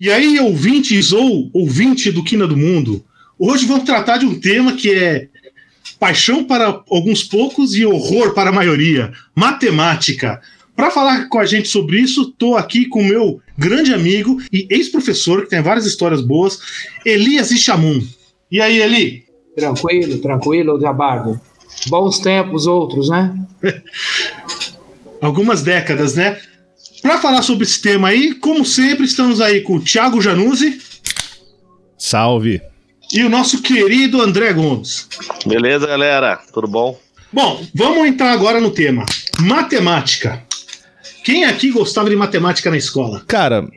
E aí, ouvintes ou ouvinte do Quina do Mundo, hoje vamos tratar de um tema que é paixão para alguns poucos e horror para a maioria: matemática. Para falar com a gente sobre isso, estou aqui com o meu grande amigo e ex-professor, que tem várias histórias boas, Elias Ixamun. E aí, Eli? Tranquilo, tranquilo, Jabardo. Bons tempos outros, né? Algumas décadas, né? Para falar sobre esse tema aí, como sempre, estamos aí com o Thiago Januzzi. Salve. E o nosso querido André Gomes. Beleza, galera? Tudo bom? Bom, vamos entrar agora no tema. Matemática. Quem aqui gostava de matemática na escola? Cara,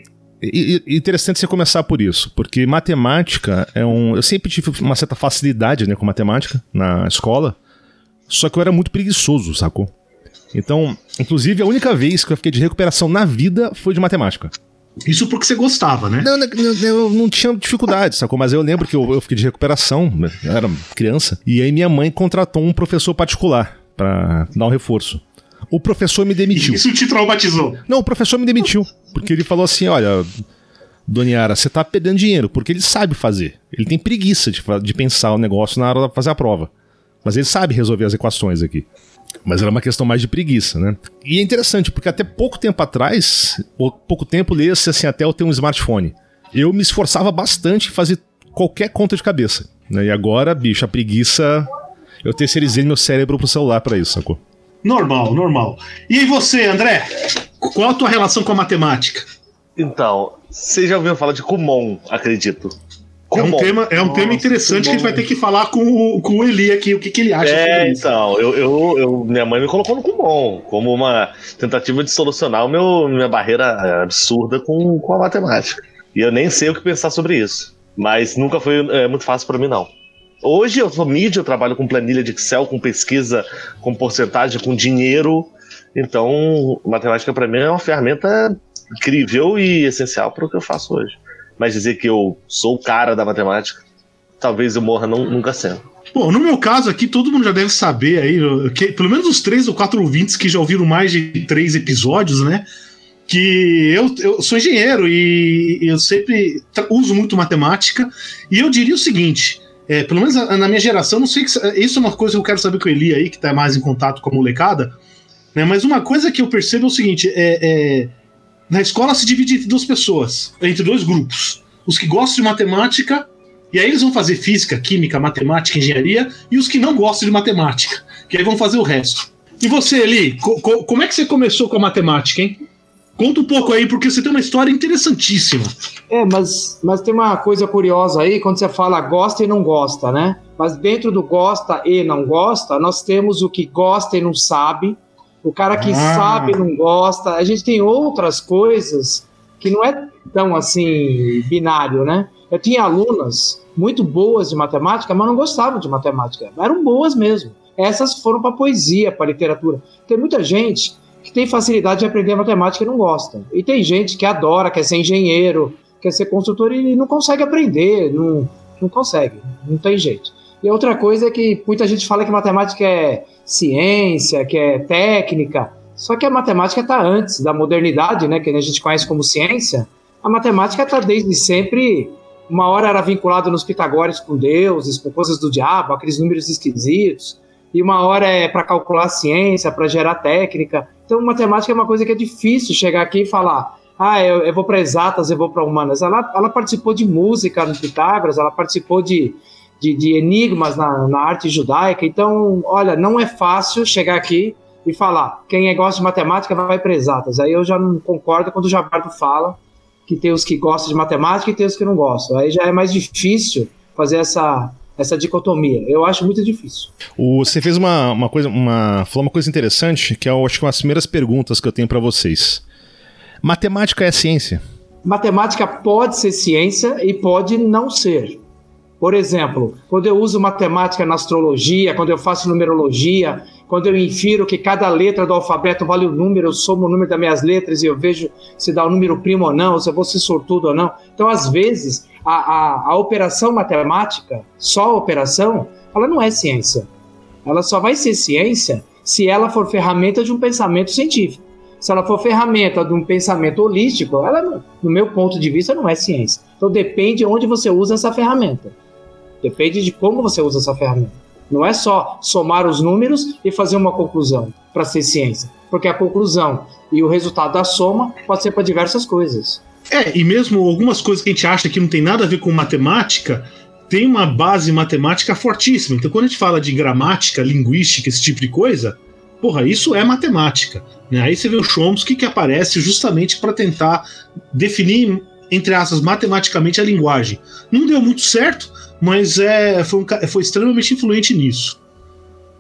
interessante você começar por isso, porque matemática é um. Eu sempre tive uma certa facilidade né, com matemática na escola, só que eu era muito preguiçoso, sacou? Então, inclusive, a única vez que eu fiquei de recuperação na vida foi de matemática. Isso porque você gostava, né? Não, não, eu não tinha dificuldade, sacou? Mas eu lembro que eu, eu fiquei de recuperação, eu era criança, e aí minha mãe contratou um professor particular para dar um reforço. O professor me demitiu. Isso te traumatizou? Não, o professor me demitiu. Porque ele falou assim: olha, Doniara, você tá perdendo dinheiro, porque ele sabe fazer. Ele tem preguiça de, de pensar o negócio na hora de fazer a prova. Mas ele sabe resolver as equações aqui. Mas era uma questão mais de preguiça, né? E é interessante, porque até pouco tempo atrás, pouco tempo lê-se assim, até eu ter um smartphone. Eu me esforçava bastante em fazer qualquer conta de cabeça. Né? E agora, bicho, a preguiça. Eu terceirizei meu cérebro pro celular para isso, sacou? Normal, normal. E você, André? Qual a tua relação com a matemática? Então, você já ouviu falar de Kumon, acredito. É um, tema, é um Nossa, tema interessante que a gente vai ter que falar com o, com o Eli aqui, o que, que ele acha é, então, eu, eu, eu, minha mãe me colocou no Kumon, como uma tentativa de solucionar o meu, minha barreira absurda com, com a matemática. E eu nem sei o que pensar sobre isso. Mas nunca foi é, muito fácil para mim, não. Hoje eu sou mídia, eu trabalho com planilha de Excel, com pesquisa, com porcentagem, com dinheiro. Então, matemática para mim é uma ferramenta incrível e essencial para o que eu faço hoje mas dizer que eu sou o cara da matemática, talvez eu morra não, nunca sendo. Bom, no meu caso aqui, todo mundo já deve saber aí, que, pelo menos os três ou quatro ouvintes que já ouviram mais de três episódios, né? Que eu, eu sou engenheiro e eu sempre uso muito matemática. E eu diria o seguinte: é, pelo menos na minha geração, não sei que isso é uma coisa que eu quero saber com o Eli aí, que tá mais em contato com a molecada. Né, mas uma coisa que eu percebo é o seguinte: é, é na escola se divide entre duas pessoas, entre dois grupos. Os que gostam de matemática, e aí eles vão fazer física, química, matemática, engenharia, e os que não gostam de matemática, que aí vão fazer o resto. E você, Eli, co co como é que você começou com a matemática, hein? Conta um pouco aí, porque você tem uma história interessantíssima. É, mas, mas tem uma coisa curiosa aí, quando você fala gosta e não gosta, né? Mas dentro do gosta e não gosta, nós temos o que gosta e não sabe, o cara que ah. sabe não gosta. A gente tem outras coisas que não é tão assim binário, né? Eu tinha alunas muito boas de matemática, mas não gostavam de matemática. Eram boas mesmo. Essas foram para poesia, para literatura. Tem muita gente que tem facilidade de aprender matemática e não gosta. E tem gente que adora, quer ser engenheiro, quer ser construtor e não consegue aprender, não, não consegue, não tem jeito. E outra coisa é que muita gente fala que matemática é ciência, que é técnica, só que a matemática está antes da modernidade, né, que a gente conhece como ciência. A matemática está desde sempre. Uma hora era vinculada nos pitagóricos com deuses, com coisas do diabo, aqueles números esquisitos. E uma hora é para calcular ciência, para gerar técnica. Então, matemática é uma coisa que é difícil chegar aqui e falar: ah, eu, eu vou para exatas, eu vou para humanas. Ela, ela participou de música no Pitágoras, ela participou de de, de enigmas na, na, arte judaica. Então, olha, não é fácil chegar aqui e falar quem é gosta de matemática vai para exatas. Aí eu já não concordo quando o Jabardo fala que tem os que gostam de matemática e tem os que não gostam. Aí já é mais difícil fazer essa essa dicotomia. Eu acho muito difícil. O, você fez uma, uma coisa, uma, falou uma coisa interessante, que é, eu acho que uma das primeiras perguntas que eu tenho para vocês. Matemática é ciência? Matemática pode ser ciência e pode não ser. Por exemplo, quando eu uso matemática na astrologia, quando eu faço numerologia, quando eu infiro que cada letra do alfabeto vale um número, eu somo o número das minhas letras e eu vejo se dá o um número primo ou não, se eu vou ser sortudo ou não. Então, às vezes, a, a, a operação matemática, só a operação, ela não é ciência. Ela só vai ser ciência se ela for ferramenta de um pensamento científico. Se ela for ferramenta de um pensamento holístico, ela, no meu ponto de vista, não é ciência. Então depende de onde você usa essa ferramenta. Depende de como você usa essa ferramenta. Não é só somar os números e fazer uma conclusão para ser ciência. Porque a conclusão e o resultado da soma pode ser para diversas coisas. É, e mesmo algumas coisas que a gente acha que não tem nada a ver com matemática, tem uma base matemática fortíssima. Então, quando a gente fala de gramática, linguística, esse tipo de coisa, porra, isso é matemática. Né? Aí você vê o Chomsky que aparece justamente para tentar definir, entre aspas, matematicamente a linguagem. Não deu muito certo, mas é, foi, um, foi extremamente influente nisso.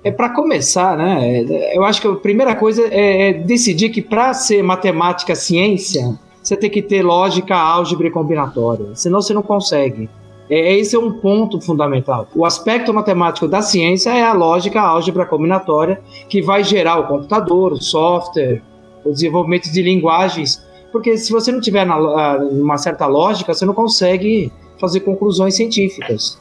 É para começar, né? Eu acho que a primeira coisa é, é decidir que para ser matemática ciência, você tem que ter lógica, álgebra e combinatória. Senão você não consegue. É, esse é um ponto fundamental. O aspecto matemático da ciência é a lógica, a álgebra combinatória, que vai gerar o computador, o software, o desenvolvimento de linguagens. Porque se você não tiver na, uma certa lógica, você não consegue fazer conclusões científicas.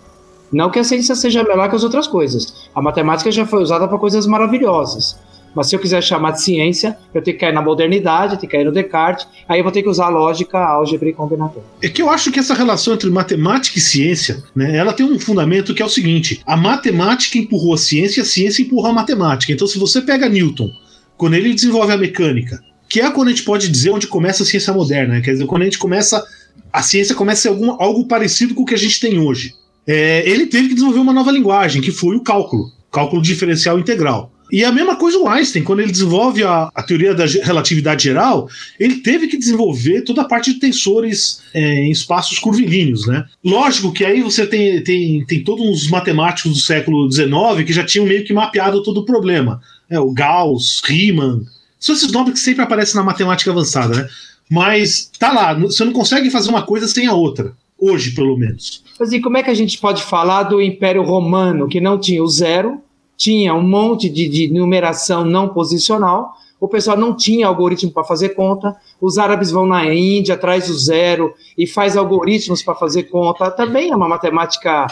Não que a ciência seja melhor que as outras coisas. A matemática já foi usada para coisas maravilhosas. Mas se eu quiser chamar de ciência, eu tenho que cair na modernidade, eu tenho que cair no Descartes, aí eu vou ter que usar a lógica, a álgebra e combinatória. É que eu acho que essa relação entre matemática e ciência, né, ela tem um fundamento que é o seguinte: a matemática empurrou a ciência e a ciência empurrou a matemática. Então, se você pega Newton, quando ele desenvolve a mecânica, que é quando a gente pode dizer onde começa a ciência moderna, né? quer dizer, quando a gente começa. A ciência começa algum, algo parecido com o que a gente tem hoje. É, ele teve que desenvolver uma nova linguagem, que foi o cálculo, cálculo diferencial integral. E a mesma coisa o Einstein, quando ele desenvolve a, a teoria da relatividade geral, ele teve que desenvolver toda a parte de tensores é, em espaços curvilíneos, né? Lógico que aí você tem, tem, tem todos os matemáticos do século XIX que já tinham meio que mapeado todo o problema. É, o Gauss, Riemann, são esses nomes que sempre aparecem na matemática avançada, né? Mas tá lá, você não consegue fazer uma coisa sem a outra. Hoje, pelo menos. Mas e como é que a gente pode falar do Império Romano, que não tinha o zero, tinha um monte de, de numeração não posicional, o pessoal não tinha algoritmo para fazer conta, os árabes vão na Índia, atrás do zero e faz algoritmos para fazer conta. Também é uma matemática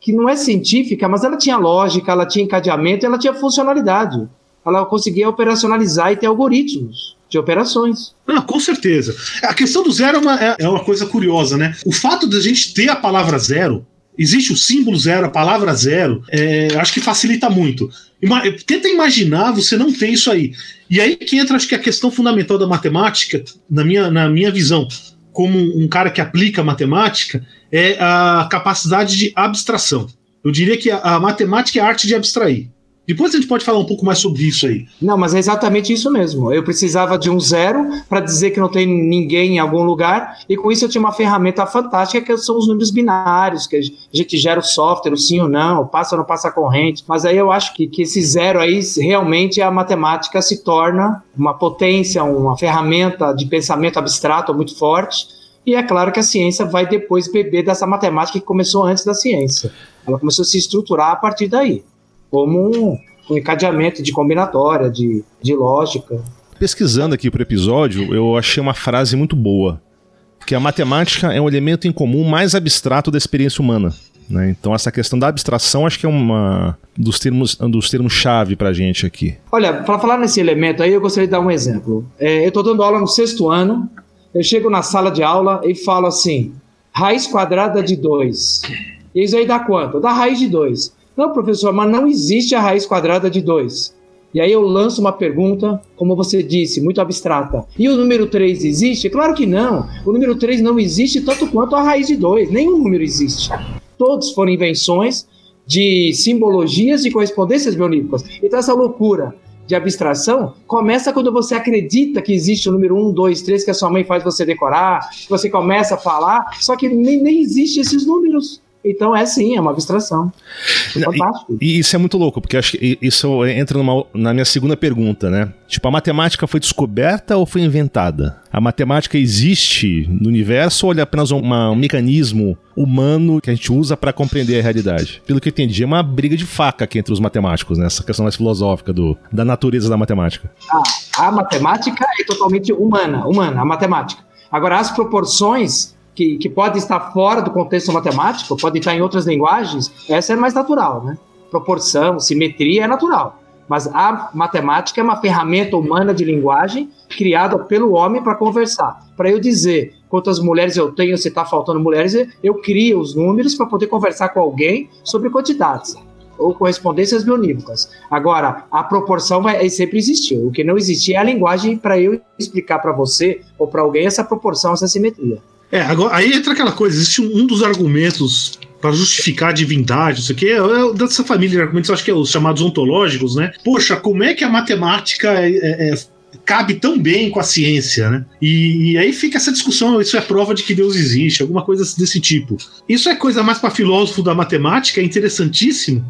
que não é científica, mas ela tinha lógica, ela tinha encadeamento, ela tinha funcionalidade. Ela conseguia operacionalizar e ter algoritmos de operações. Ah, com certeza. A questão do zero é uma, é, é uma coisa curiosa, né? O fato de a gente ter a palavra zero existe o símbolo zero, a palavra zero, é, acho que facilita muito. Ima tenta imaginar você não ter isso aí. E aí que entra, acho que a questão fundamental da matemática, na minha, na minha visão, como um cara que aplica matemática, é a capacidade de abstração. Eu diria que a, a matemática é a arte de abstrair. Depois a gente pode falar um pouco mais sobre isso aí. Não, mas é exatamente isso mesmo. Eu precisava de um zero para dizer que não tem ninguém em algum lugar, e com isso eu tinha uma ferramenta fantástica que são os números binários, que a gente gera o software, o sim ou não, passa ou não passa a corrente. Mas aí eu acho que, que esse zero aí, realmente a matemática se torna uma potência, uma ferramenta de pensamento abstrato muito forte. E é claro que a ciência vai depois beber dessa matemática que começou antes da ciência. Ela começou a se estruturar a partir daí como um, encadeamento de combinatória, de, de lógica. Pesquisando aqui para o episódio, eu achei uma frase muito boa, que a matemática é um elemento em comum mais abstrato da experiência humana. Né? Então essa questão da abstração acho que é uma dos termos um dos termos chave para a gente aqui. Olha, para falar nesse elemento aí, eu gostaria de dar um exemplo. É, eu estou dando aula no sexto ano, eu chego na sala de aula e falo assim, raiz quadrada de 2. Isso aí dá quanto? Dá raiz de 2. Não, professor, mas não existe a raiz quadrada de 2. E aí eu lanço uma pergunta, como você disse, muito abstrata. E o número 3 existe? Claro que não. O número 3 não existe tanto quanto a raiz de 2. Nenhum número existe. Todos foram invenções de simbologias e correspondências bionímicas. Então essa loucura de abstração começa quando você acredita que existe o número 1, 2, 3 que a sua mãe faz você decorar, você começa a falar, só que nem, nem existe esses números. Então é sim, é uma abstração. fantástico. E, e, isso é muito louco, porque acho que isso entra numa, na minha segunda pergunta, né? Tipo, a matemática foi descoberta ou foi inventada? A matemática existe no universo ou é apenas um, uma, um mecanismo humano que a gente usa para compreender a realidade? Pelo que eu entendi, é uma briga de faca aqui entre os matemáticos, né? Essa questão mais filosófica do, da natureza da matemática. Ah, a matemática é totalmente humana, humana, a matemática. Agora, as proporções que, que pode estar fora do contexto matemático, pode estar em outras linguagens, essa é mais natural, né? Proporção, simetria é natural. Mas a matemática é uma ferramenta humana de linguagem criada pelo homem para conversar. Para eu dizer quantas mulheres eu tenho, se está faltando mulheres, eu crio os números para poder conversar com alguém sobre quantidades ou correspondências bionívocas. Agora, a proporção vai sempre existiu. O que não existia é a linguagem para eu explicar para você ou para alguém essa proporção, essa simetria. É, agora, aí entra aquela coisa, existe um, dos argumentos para justificar a divindade, isso aqui é, é dessa família de argumentos, acho que é os chamados ontológicos, né? Poxa, como é que a matemática é, é, é cabe tão bem com a ciência, né? E, e, aí fica essa discussão, isso é prova de que Deus existe, alguma coisa desse tipo. Isso é coisa mais para filósofo da matemática, é interessantíssimo,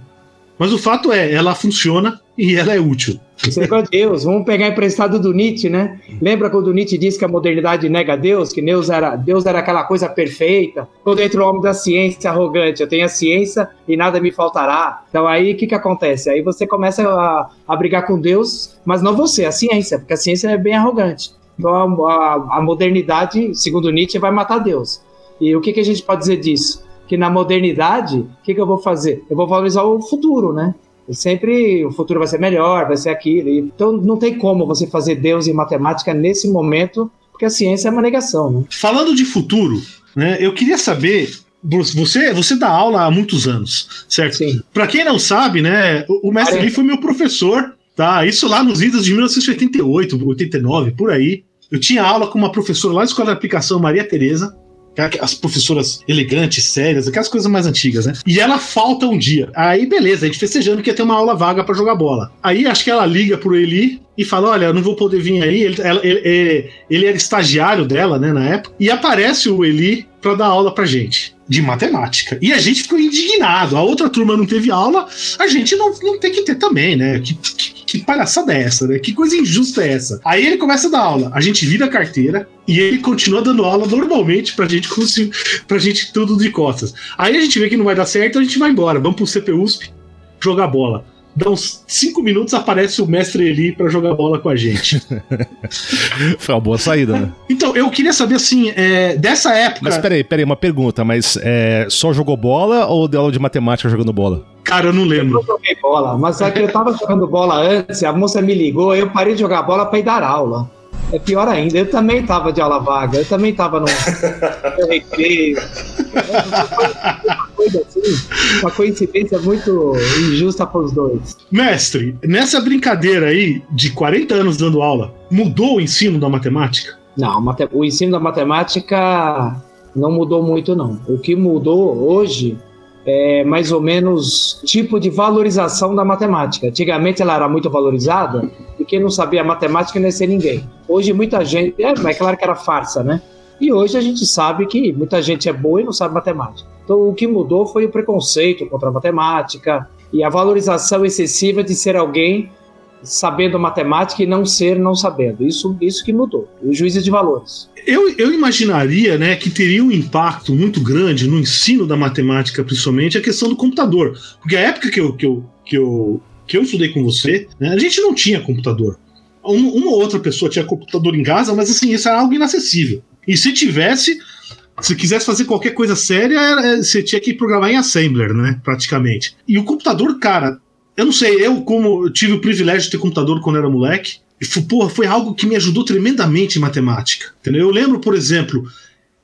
mas o fato é, ela funciona e ela é útil. É Deus. Vamos pegar emprestado do Nietzsche, né? Lembra quando Nietzsche disse que a modernidade nega Deus, que Deus era, Deus era aquela coisa perfeita? Quando entra o homem da ciência arrogante, eu tenho a ciência e nada me faltará. Então aí o que, que acontece? Aí você começa a, a brigar com Deus, mas não você, a ciência, porque a ciência é bem arrogante. Então a, a, a modernidade, segundo Nietzsche, vai matar Deus. E o que, que a gente pode dizer disso? Que na modernidade, o que, que eu vou fazer? Eu vou valorizar o futuro, né? E sempre o futuro vai ser melhor, vai ser aquilo. Então não tem como você fazer Deus e matemática nesse momento, porque a ciência é uma negação. Né? Falando de futuro, né, eu queria saber. Você, você dá aula há muitos anos, certo? Sim. Para quem não sabe, né, o, o mestre Lee foi meu professor, tá? Isso lá nos idos de 1988, 89, por aí. Eu tinha aula com uma professora lá na Escola de Aplicação, Maria Tereza, as professoras elegantes, sérias, aquelas coisas mais antigas, né? E ela falta um dia. Aí, beleza, a gente festejando que ia ter uma aula vaga para jogar bola. Aí acho que ela liga pro Eli e fala: Olha, eu não vou poder vir aí. Ele, ela, ele, ele era estagiário dela, né, na época. E aparece o Eli para dar aula pra gente de matemática. E a gente ficou indignado. A outra turma não teve aula, a gente não, não tem que ter também, né? Que, que, que palhaçada é essa, né? Que coisa injusta é essa? Aí ele começa a dar aula, a gente vira a carteira e ele continua dando aula normalmente pra gente conseguir, pra gente tudo de costas. Aí a gente vê que não vai dar certo, a gente vai embora, vamos pro CPUSP jogar bola dá uns 5 minutos, aparece o mestre Eli para jogar bola com a gente. Foi uma boa saída, né? Então, eu queria saber assim, é, dessa época. Mas peraí, peraí, uma pergunta, mas é, só jogou bola ou deu aula de matemática jogando bola? Cara, eu não lembro. Eu não joguei bola, mas é que eu tava jogando bola antes, a moça me ligou, eu parei de jogar bola para ir dar aula. É pior ainda, eu também tava de aula vaga, eu também tava no, recreio. Assim, uma coincidência muito injusta para os dois. Mestre, nessa brincadeira aí de 40 anos dando aula, mudou o ensino da matemática? Não, o ensino da matemática não mudou muito, não. O que mudou hoje é, mais ou menos tipo de valorização da matemática. Antigamente ela era muito valorizada e quem não sabia matemática não ia ser ninguém. Hoje muita gente, é, é claro que era farsa, né? E hoje a gente sabe que muita gente é boa e não sabe matemática. Então o que mudou foi o preconceito contra a matemática e a valorização excessiva de ser alguém sabendo matemática e não ser não sabendo. Isso, isso que mudou. Os juízes de valores. Eu, eu imaginaria né, que teria um impacto muito grande no ensino da matemática, principalmente, a questão do computador. Porque a época que eu, que eu, que eu, que eu estudei com você, né, a gente não tinha computador. Uma, uma ou outra pessoa tinha computador em casa, mas assim, isso era algo inacessível. E se tivesse, se quisesse fazer qualquer coisa séria, você tinha que programar em Assembler, né? Praticamente. E o computador, cara, eu não sei, eu, como tive o privilégio de ter computador quando era moleque, foi, porra, foi algo que me ajudou tremendamente em matemática. Entendeu? Eu lembro, por exemplo,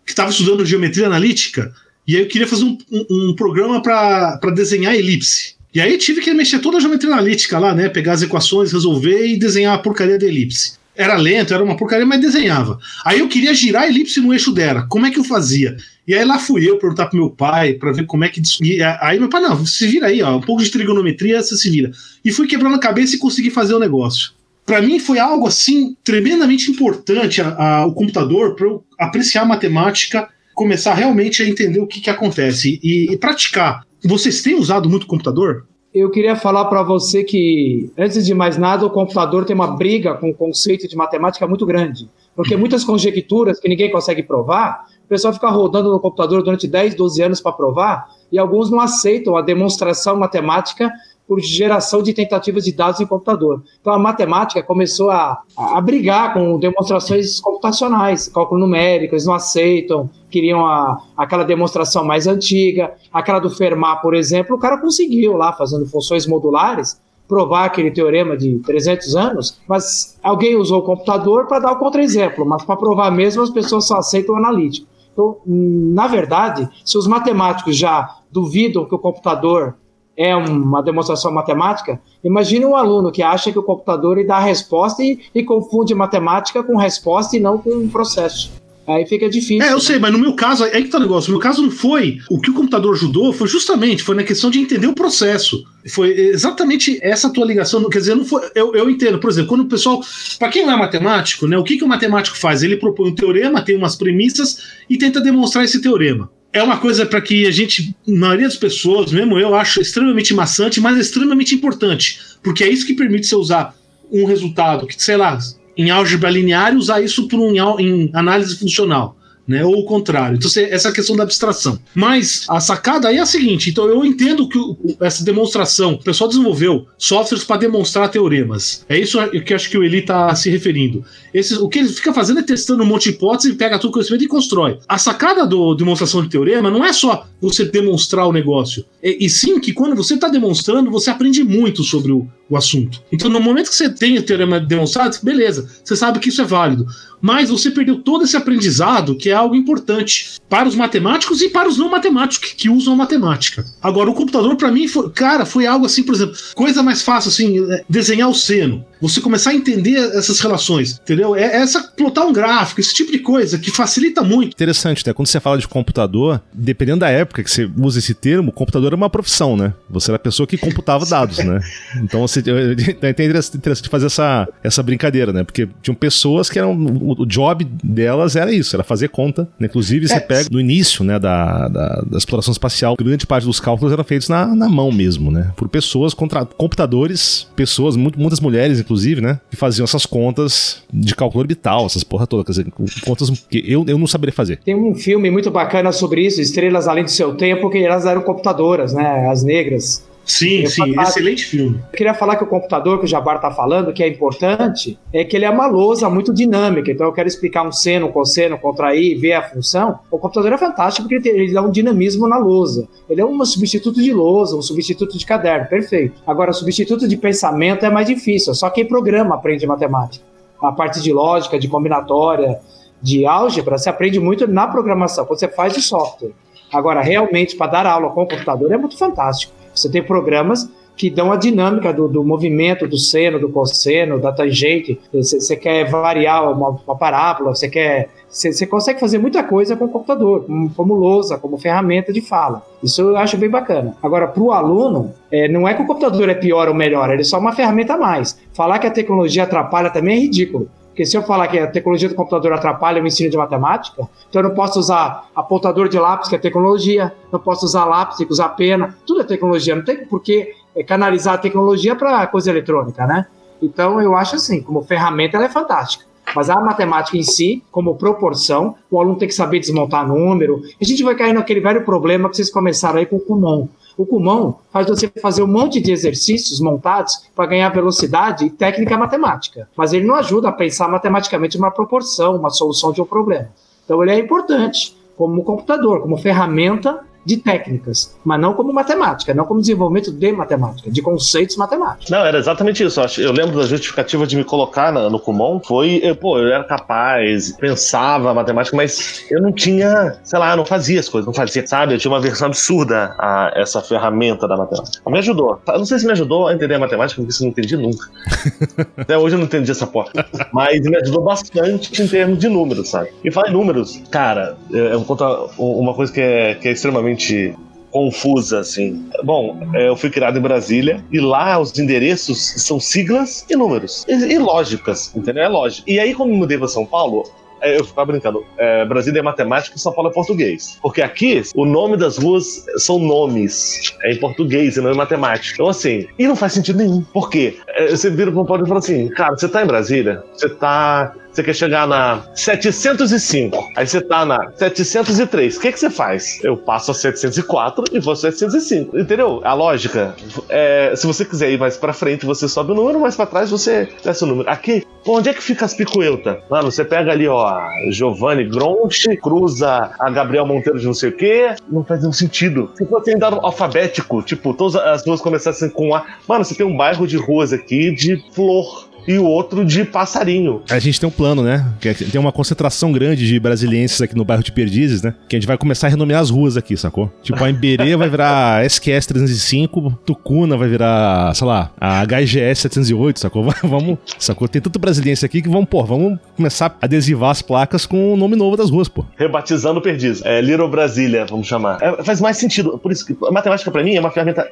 que estava estudando geometria analítica e aí eu queria fazer um, um, um programa para desenhar elipse. E aí tive que mexer toda a geometria analítica lá, né? Pegar as equações, resolver e desenhar a porcaria da elipse. Era lento, era uma porcaria, mas desenhava. Aí eu queria girar a elipse no eixo dela. Como é que eu fazia? E aí lá fui eu perguntar pro meu pai para ver como é que. E aí meu pai, não, se vira aí, ó, um pouco de trigonometria, você se vira. E fui quebrando a cabeça e consegui fazer o negócio. Para mim foi algo assim tremendamente importante a, a, o computador para eu apreciar a matemática, começar realmente a entender o que, que acontece e, e praticar. Vocês têm usado muito computador? Eu queria falar para você que, antes de mais nada, o computador tem uma briga com o conceito de matemática muito grande. Porque muitas conjecturas que ninguém consegue provar, o pessoal fica rodando no computador durante 10, 12 anos para provar, e alguns não aceitam a demonstração matemática por geração de tentativas de dados em computador. Então a matemática começou a, a brigar com demonstrações computacionais, cálculo numérico, eles não aceitam, queriam a, aquela demonstração mais antiga, aquela do Fermat, por exemplo, o cara conseguiu lá, fazendo funções modulares, provar aquele teorema de 300 anos, mas alguém usou o computador para dar o contra-exemplo, mas para provar mesmo as pessoas só aceitam o analítico. Então, na verdade, se os matemáticos já duvidam que o computador é uma demonstração matemática, imagine um aluno que acha que o computador dá a resposta e, e confunde matemática com resposta e não com um processo. Aí fica difícil. É, eu né? sei, mas no meu caso, é que tá o negócio. No meu caso não foi. O que o computador ajudou foi justamente, foi na questão de entender o processo. Foi exatamente essa tua ligação. Quer dizer, não foi. Eu, eu entendo, por exemplo, quando o pessoal. Para quem não é matemático, né? O que, que o matemático faz? Ele propõe um teorema, tem umas premissas e tenta demonstrar esse teorema é uma coisa para que a gente, a maioria das pessoas, mesmo eu, acho extremamente maçante, mas extremamente importante, porque é isso que permite você usar um resultado que, sei lá, em álgebra linear e usar isso por um, em análise funcional né? Ou o contrário. Então, essa é questão da abstração. Mas a sacada aí é a seguinte: então eu entendo que essa demonstração, o pessoal desenvolveu softwares para demonstrar teoremas. É isso que acho que o Eli está se referindo. Esse, o que ele fica fazendo é testando um monte de hipóteses, pega todo o conhecimento e constrói. A sacada do demonstração de teorema não é só você demonstrar o negócio, é, e sim que quando você está demonstrando, você aprende muito sobre o, o assunto. Então, no momento que você tem o teorema demonstrado, beleza, você sabe que isso é válido mas você perdeu todo esse aprendizado, que é algo importante para os matemáticos e para os não matemáticos que, usam a matemática. Agora, o computador, para mim, foi, cara, foi algo assim, por exemplo, coisa mais fácil, assim, é, desenhar o seno. Você começar a entender essas relações, entendeu? É, é essa plotar um gráfico, esse tipo de coisa que facilita muito. Interessante, né? Quando você fala de computador, dependendo da época que você usa esse termo, computador é uma profissão, né? Você era a pessoa que computava dados, né? Então você é interessante fazer essa, essa brincadeira, né? Porque tinham pessoas que eram o job delas era isso, era fazer conta. Né? Inclusive, você é. pega no início né, da, da, da, exploração espacial, grande parte dos cálculos eram feitos na, na mão mesmo, né? Por pessoas, contra computadores, pessoas, muito, muitas mulheres, inclusive, né? Que faziam essas contas de cálculo orbital, essas porra toda, quer dizer, contas que eu, eu não saberia fazer. Tem um filme muito bacana sobre isso, Estrelas Além do Seu Tempo, que elas eram computadoras, né? As negras. Sim, eu sim, falar, excelente filme. Eu queria falar que o computador que o Jabar está falando, que é importante, é que ele é uma lousa muito dinâmica. Então eu quero explicar um seno, um cosseno, contrair, ver a função. O computador é fantástico porque ele, ele dá um dinamismo na lousa. Ele é um substituto de lousa, um substituto de caderno, perfeito. Agora, substituto de pensamento é mais difícil. Só quem programa aprende matemática. A parte de lógica, de combinatória, de álgebra, se aprende muito na programação, quando você faz de software. Agora, realmente, para dar aula com o computador é muito fantástico. Você tem programas que dão a dinâmica do, do movimento do seno, do cosseno, da tangente. Você quer variar uma, uma parábola, você quer. Você consegue fazer muita coisa com o computador, como, lousa, como ferramenta de fala. Isso eu acho bem bacana. Agora, para o aluno, é, não é que o computador é pior ou melhor, ele é só uma ferramenta a mais. Falar que a tecnologia atrapalha também é ridículo. Porque se eu falar que a tecnologia do computador atrapalha o ensino de matemática, então eu não posso usar apontador de lápis, que é tecnologia, não posso usar lápis, tem que usar pena, tudo é tecnologia, não tem por que é, canalizar a tecnologia para coisa eletrônica, né? Então eu acho assim, como ferramenta ela é fantástica. Mas a matemática em si, como proporção, o aluno tem que saber desmontar número. A gente vai cair naquele velho problema que vocês começaram aí com o Kumon. O Kumon faz você fazer um monte de exercícios montados para ganhar velocidade e técnica matemática, mas ele não ajuda a pensar matematicamente uma proporção, uma solução de um problema. Então ele é importante como computador, como ferramenta de técnicas, mas não como matemática, não como desenvolvimento de matemática, de conceitos matemáticos. Não, era exatamente isso. Eu lembro da justificativa de me colocar no Kumon, foi, eu, pô, eu era capaz, pensava matemática, mas eu não tinha, sei lá, não fazia as coisas, não fazia, sabe? Eu tinha uma versão absurda a essa ferramenta da matemática. Me ajudou. Eu não sei se me ajudou a entender a matemática, porque isso eu não entendi nunca. Até hoje eu não entendi essa porta. Mas me ajudou bastante em termos de números, sabe? E falar em números, cara, eu vou contar uma coisa que é, que é extremamente extremamente confusa, assim. Bom, é, eu fui criado em Brasília e lá os endereços são siglas e números. E, e lógicas, entendeu? É lógico. E aí, quando me mudei para São Paulo, é, eu ficava brincando. É, Brasília é matemática e São Paulo é português. Porque aqui, o nome das ruas são nomes. É em português e não em matemática. Então, assim, e não faz sentido nenhum. Por quê? É, você vira para um pódio e fala assim: cara, você tá em Brasília? Você tá Você quer chegar na 705. Aí você tá na 703. O que, que você faz? Eu passo a 704 e vou a 705. Entendeu? A lógica. É, se você quiser ir mais pra frente, você sobe o número, mais pra trás você desce o número. Aqui, onde é que fica as picuelta? Mano, você pega ali, ó, Giovanni Gronchi, cruza a Gabriel Monteiro de não sei o quê. Não faz nenhum sentido. Se fosse ainda alfabético, tipo, todas as ruas começassem com A. Mano, você tem um bairro de ruas aqui de flor e o outro de passarinho. A gente tem um plano, né? É- tem uma concentração grande de brasilienses aqui no bairro de Perdizes, né? Que a gente vai começar a renomear as ruas aqui, sacou? Tipo, a Emberê vai virar SQS 305, Tucuna vai virar, sei lá, a HGS 708, sacou? Vamos, sacou? Tem tanto brasiliense aqui que vamos, pô, vamos começar a adesivar as placas com o nome novo das ruas, pô. Rebatizando Perdiz. É Little Brasília, vamos chamar. É, faz mais sentido. Por isso que a matemática, pra mim, é uma ferramenta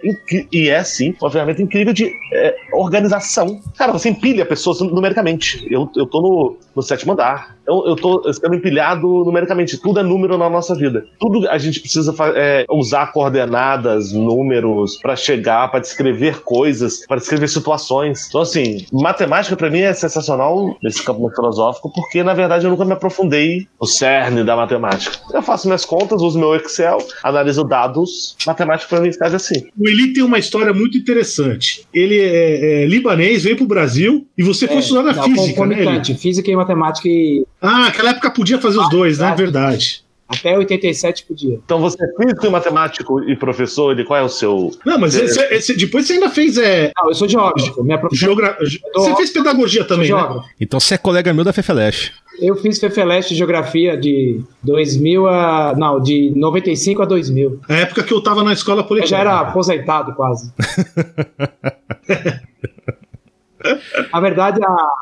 e é sim uma ferramenta incrível de é, organização. Cara, você empilha pessoas numericamente. Eu, eu tô no, no sétimo andar. Eu, eu tô sendo empilhado numericamente. Tudo é número na nossa vida. Tudo a gente precisa é, usar coordenadas, números, pra chegar, pra descrever coisas, pra descrever situações. Então, assim, matemática pra mim é sensacional nesse campo filosófico, porque na verdade eu nunca me aprofundei no cerne da matemática. Eu faço minhas contas, uso meu Excel, analiso dados. Matemática pra mim faz assim. O Eli tem uma história muito interessante. Ele é, é libanês, veio pro Brasil e você foi estudar na física, né? Física e matemática e Ah, naquela época podia fazer os dois, né? Verdade. até 87 podia. Então você é físico e matemático e professor, ele, qual é o seu. Não, mas esse- esse- depois você ainda fez é, Não, eu sou geógrafo, minha profissão geogra... Você fez pedagogia é também, né? geógrafo. Então você é colega meu da Fefeleche. Eu fiz Fefeleste Geografia de 2000 a. Não, de 95 a 2000. Na época que eu tava na escola Eu politécnica. já era aposentado quase. Na verdade, a,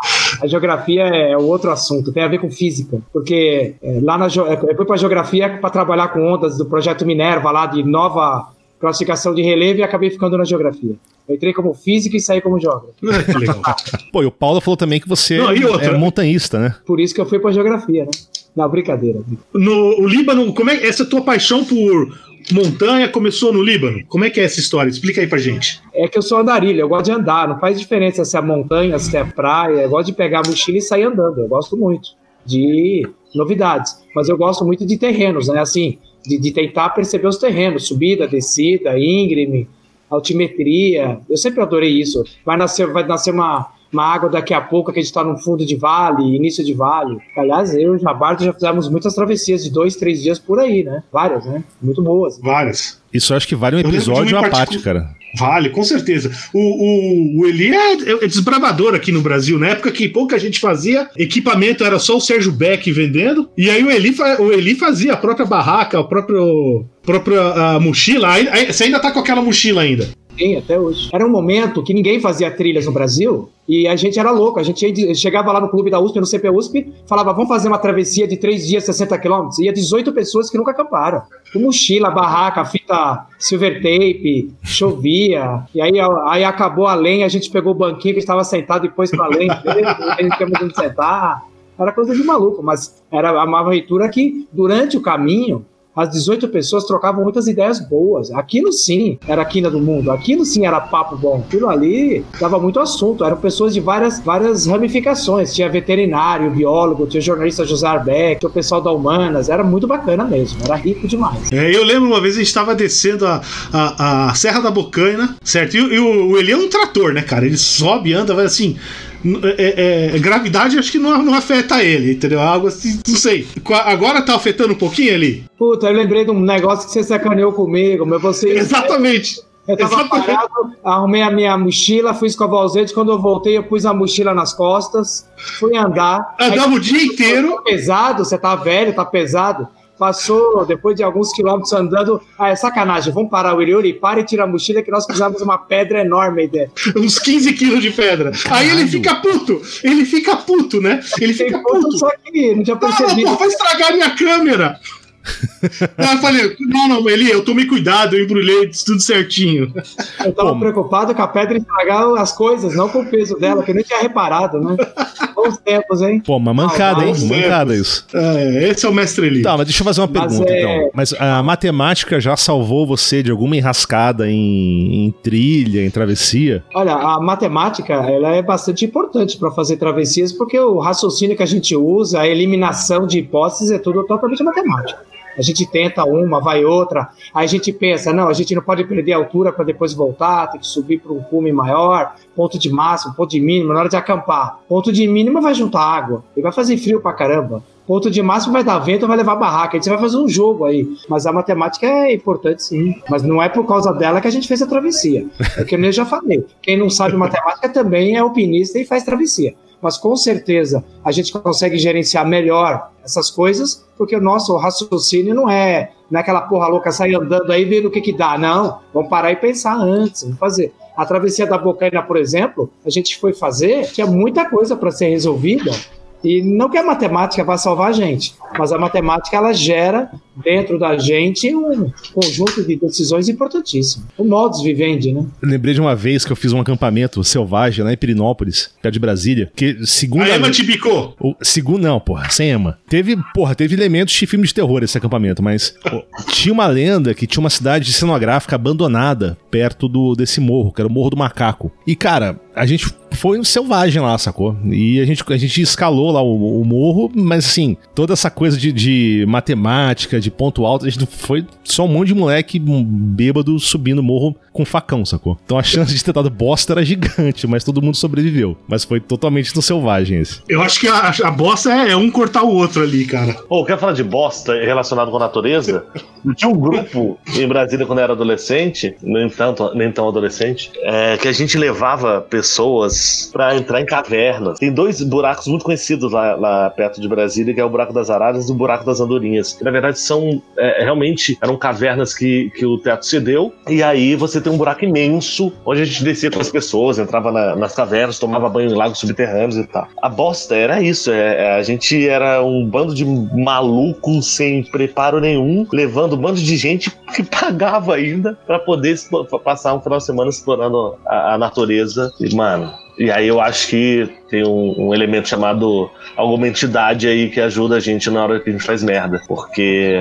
a geografia é outro assunto, tem a ver com física. Porque é, lá na eu fui para geografia para trabalhar com ondas do projeto Minerva, lá de nova classificação de relevo, e acabei ficando na geografia. Eu entrei como físico e saí como geógrafo. Que legal. Pô, e o Paulo falou também que você Não, e outra? é montanhista, né? Por isso que eu fui para geografia, né? Não, brincadeira. No o Líbano, como é essa tua paixão por montanha começou no Líbano? Como é que é essa história? Explica aí pra gente. É que eu sou andarilho, eu gosto de andar, não faz diferença se é montanha, se é praia, eu gosto de pegar a mochila e sair andando, eu gosto muito de novidades, mas eu gosto muito de terrenos, né, assim, de, de tentar perceber os terrenos, subida, descida, íngreme, altimetria, eu sempre adorei isso, vai nascer, vai nascer uma, uma água daqui a pouco que a gente está no fundo de vale, início de vale, aliás, eu e o Jabardo já fizemos muitas travessias de dois, três dias por aí, né, várias, né, muito boas. Várias. Isso eu acho que vale um episódio à parte, cara. Vale, com certeza. O, o, o Eli é, é desbravador aqui no Brasil. Na época que pouca gente fazia, equipamento era só o Sérgio Beck vendendo. E aí o Eli, o Eli fazia a própria barraca, a própria, própria ah, mochila. Aí, aí- você ainda tá com aquela mochila ainda. Tem até hoje. Era um momento que ninguém fazia trilhas no Brasil e a gente era louco. A gente chegava lá no clube da USP, no CP USP, falava, vamos fazer uma travessia de três dias, 60 quilômetros. Ia 18 pessoas que nunca acamparam. Com mochila, barraca, fita silver tape, chovia. E aí, aí acabou a lenha, a gente pegou o banquinho que estava sentado e pôs pra lenha. a gente onde sentar. Era coisa de maluco, mas era uma aventura que, durante o caminho, as 18 pessoas trocavam muitas ideias boas. Aquilo sim era a quina do mundo, aquilo sim era papo bom. Aquilo ali dava muito assunto. Eram pessoas de várias, várias ramificações. Tinha veterinário, biólogo, tinha jornalista José Arbeck, tinha o pessoal da Humanas. Era muito bacana mesmo, era rico demais. É, eu lembro uma vez a gente estava descendo a, a, a Serra da Bocaina, certo? E, e o, o Eli é um trator, né, cara? Ele sobe, anda, vai assim. N- é- é- gravidade acho que não, não afeta ele, entendeu? Algo assim, não sei. Agora tá afetando um pouquinho, Eli? Puta, eu lembrei de um negócio que você sacaneou comigo, mas você. Exatamente. Eu tava Exatamente. parado, arrumei a minha mochila, fui escovar os dentes. Quando eu voltei, eu pus a mochila nas costas, fui andar. Andava o dia inteiro. Tá pesado, você tá velho, tá pesado. Passou, depois de alguns quilômetros andando. Ah, é sacanagem, vamos parar o Iriori, para e tira a mochila que nós precisamos uma pedra enorme aí dentro. uns 15 quilos de pedra. Aí ele fica puto. Ele fica puto, né? Ele fica puto. só que não tinha Não, percebido. pô, vai estragar minha câmera. Aí eu falei, não, não, Eli, eu tomei cuidado, eu embrulhei tudo certinho. Eu tava Pô. preocupado com a pedra estragar as coisas, não com o peso dela, que eu nem tinha reparado, né? Bons tempos, hein? Pô, uma mancada, Ah, hein? Mancada isso. É, esse é o mestre Eli. Tá, mas deixa eu fazer uma Mas pergunta, é- então. Mas a matemática já salvou você de alguma enrascada em, em trilha, em travessia? Olha, a matemática ela é bastante importante para fazer travessias, porque o raciocínio que a gente usa, a eliminação de hipóteses é tudo totalmente matemática. A gente tenta uma, vai outra, aí a gente pensa, não, a gente não pode perder a altura para depois voltar, tem que subir para um cume maior, ponto de máximo, ponto de mínimo, na hora de acampar. Ponto de mínimo vai juntar água, e vai fazer frio pra caramba. Ponto de máximo vai dar vento, vai levar barraca. Aí você vai fazer um jogo aí. Mas a matemática é importante sim. Mas não é por causa dela que a gente fez a travessia. É que eu já falei. Quem não sabe matemática também é alpinista e faz travessia. Mas com certeza a gente consegue gerenciar melhor essas coisas, porque o nosso raciocínio não é, não é porra louca sair andando aí vendo o que que dá. Não. Vamos parar e pensar antes. Vamos fazer. A travessia da Bocaina, por exemplo, a gente foi fazer, tinha muita coisa para ser resolvida. E não que a matemática vá salvar a gente, mas a matemática ela gera dentro da gente um conjunto de decisões importantíssimas. O modus vivendi, né? Eu lembrei de uma vez que eu fiz um acampamento selvagem lá em Pirinópolis, perto de Brasília, que segundo A Ema te bicou. O segundo, não, porra, sem Ema. Teve, porra, teve elementos de filme de terror esse acampamento, mas tinha uma lenda que tinha uma cidade cenográfica abandonada perto do desse morro, que era o Morro do Macaco. E, cara, a gente foi um selvagem lá, sacou? E a gente, a gente escalou lá o, o morro, mas assim, toda essa coisa de, de matemática, de ponto alto, a gente foi só um monte de moleque bêbado subindo o morro com facão, sacou? Então a chance de ter dado bosta era gigante, mas todo mundo sobreviveu. Mas foi totalmente do selvagem esse. Eu acho que a, a bosta é, é um cortar o outro ali, cara. Pô, quer falar de bosta relacionado com a natureza? Tinha um grupo em Brasília quando eu era adolescente, nem tanto, nem tão adolescente, é, que a gente levava pessoas pra entrar em cavernas. Tem dois buracos muito conhecidos lá, lá perto de Brasília, que é o buraco das araras e o buraco das andorinhas. Que, na verdade, são é, realmente eram cavernas que, que o teto cedeu, e aí você tem um buraco imenso onde a gente descia com as pessoas, entrava na- nas cavernas, tomava banho em lagos subterrâneos e tal. A bosta era isso, é, é, a gente era um bando de malucos sem preparo nenhum, levando um bando de gente que pagava ainda pra poder passar um final de semana explorando a, a natureza. Mano, e aí eu acho que tem um, um elemento chamado alguma entidade aí que ajuda a gente na hora que a gente faz merda. Porque.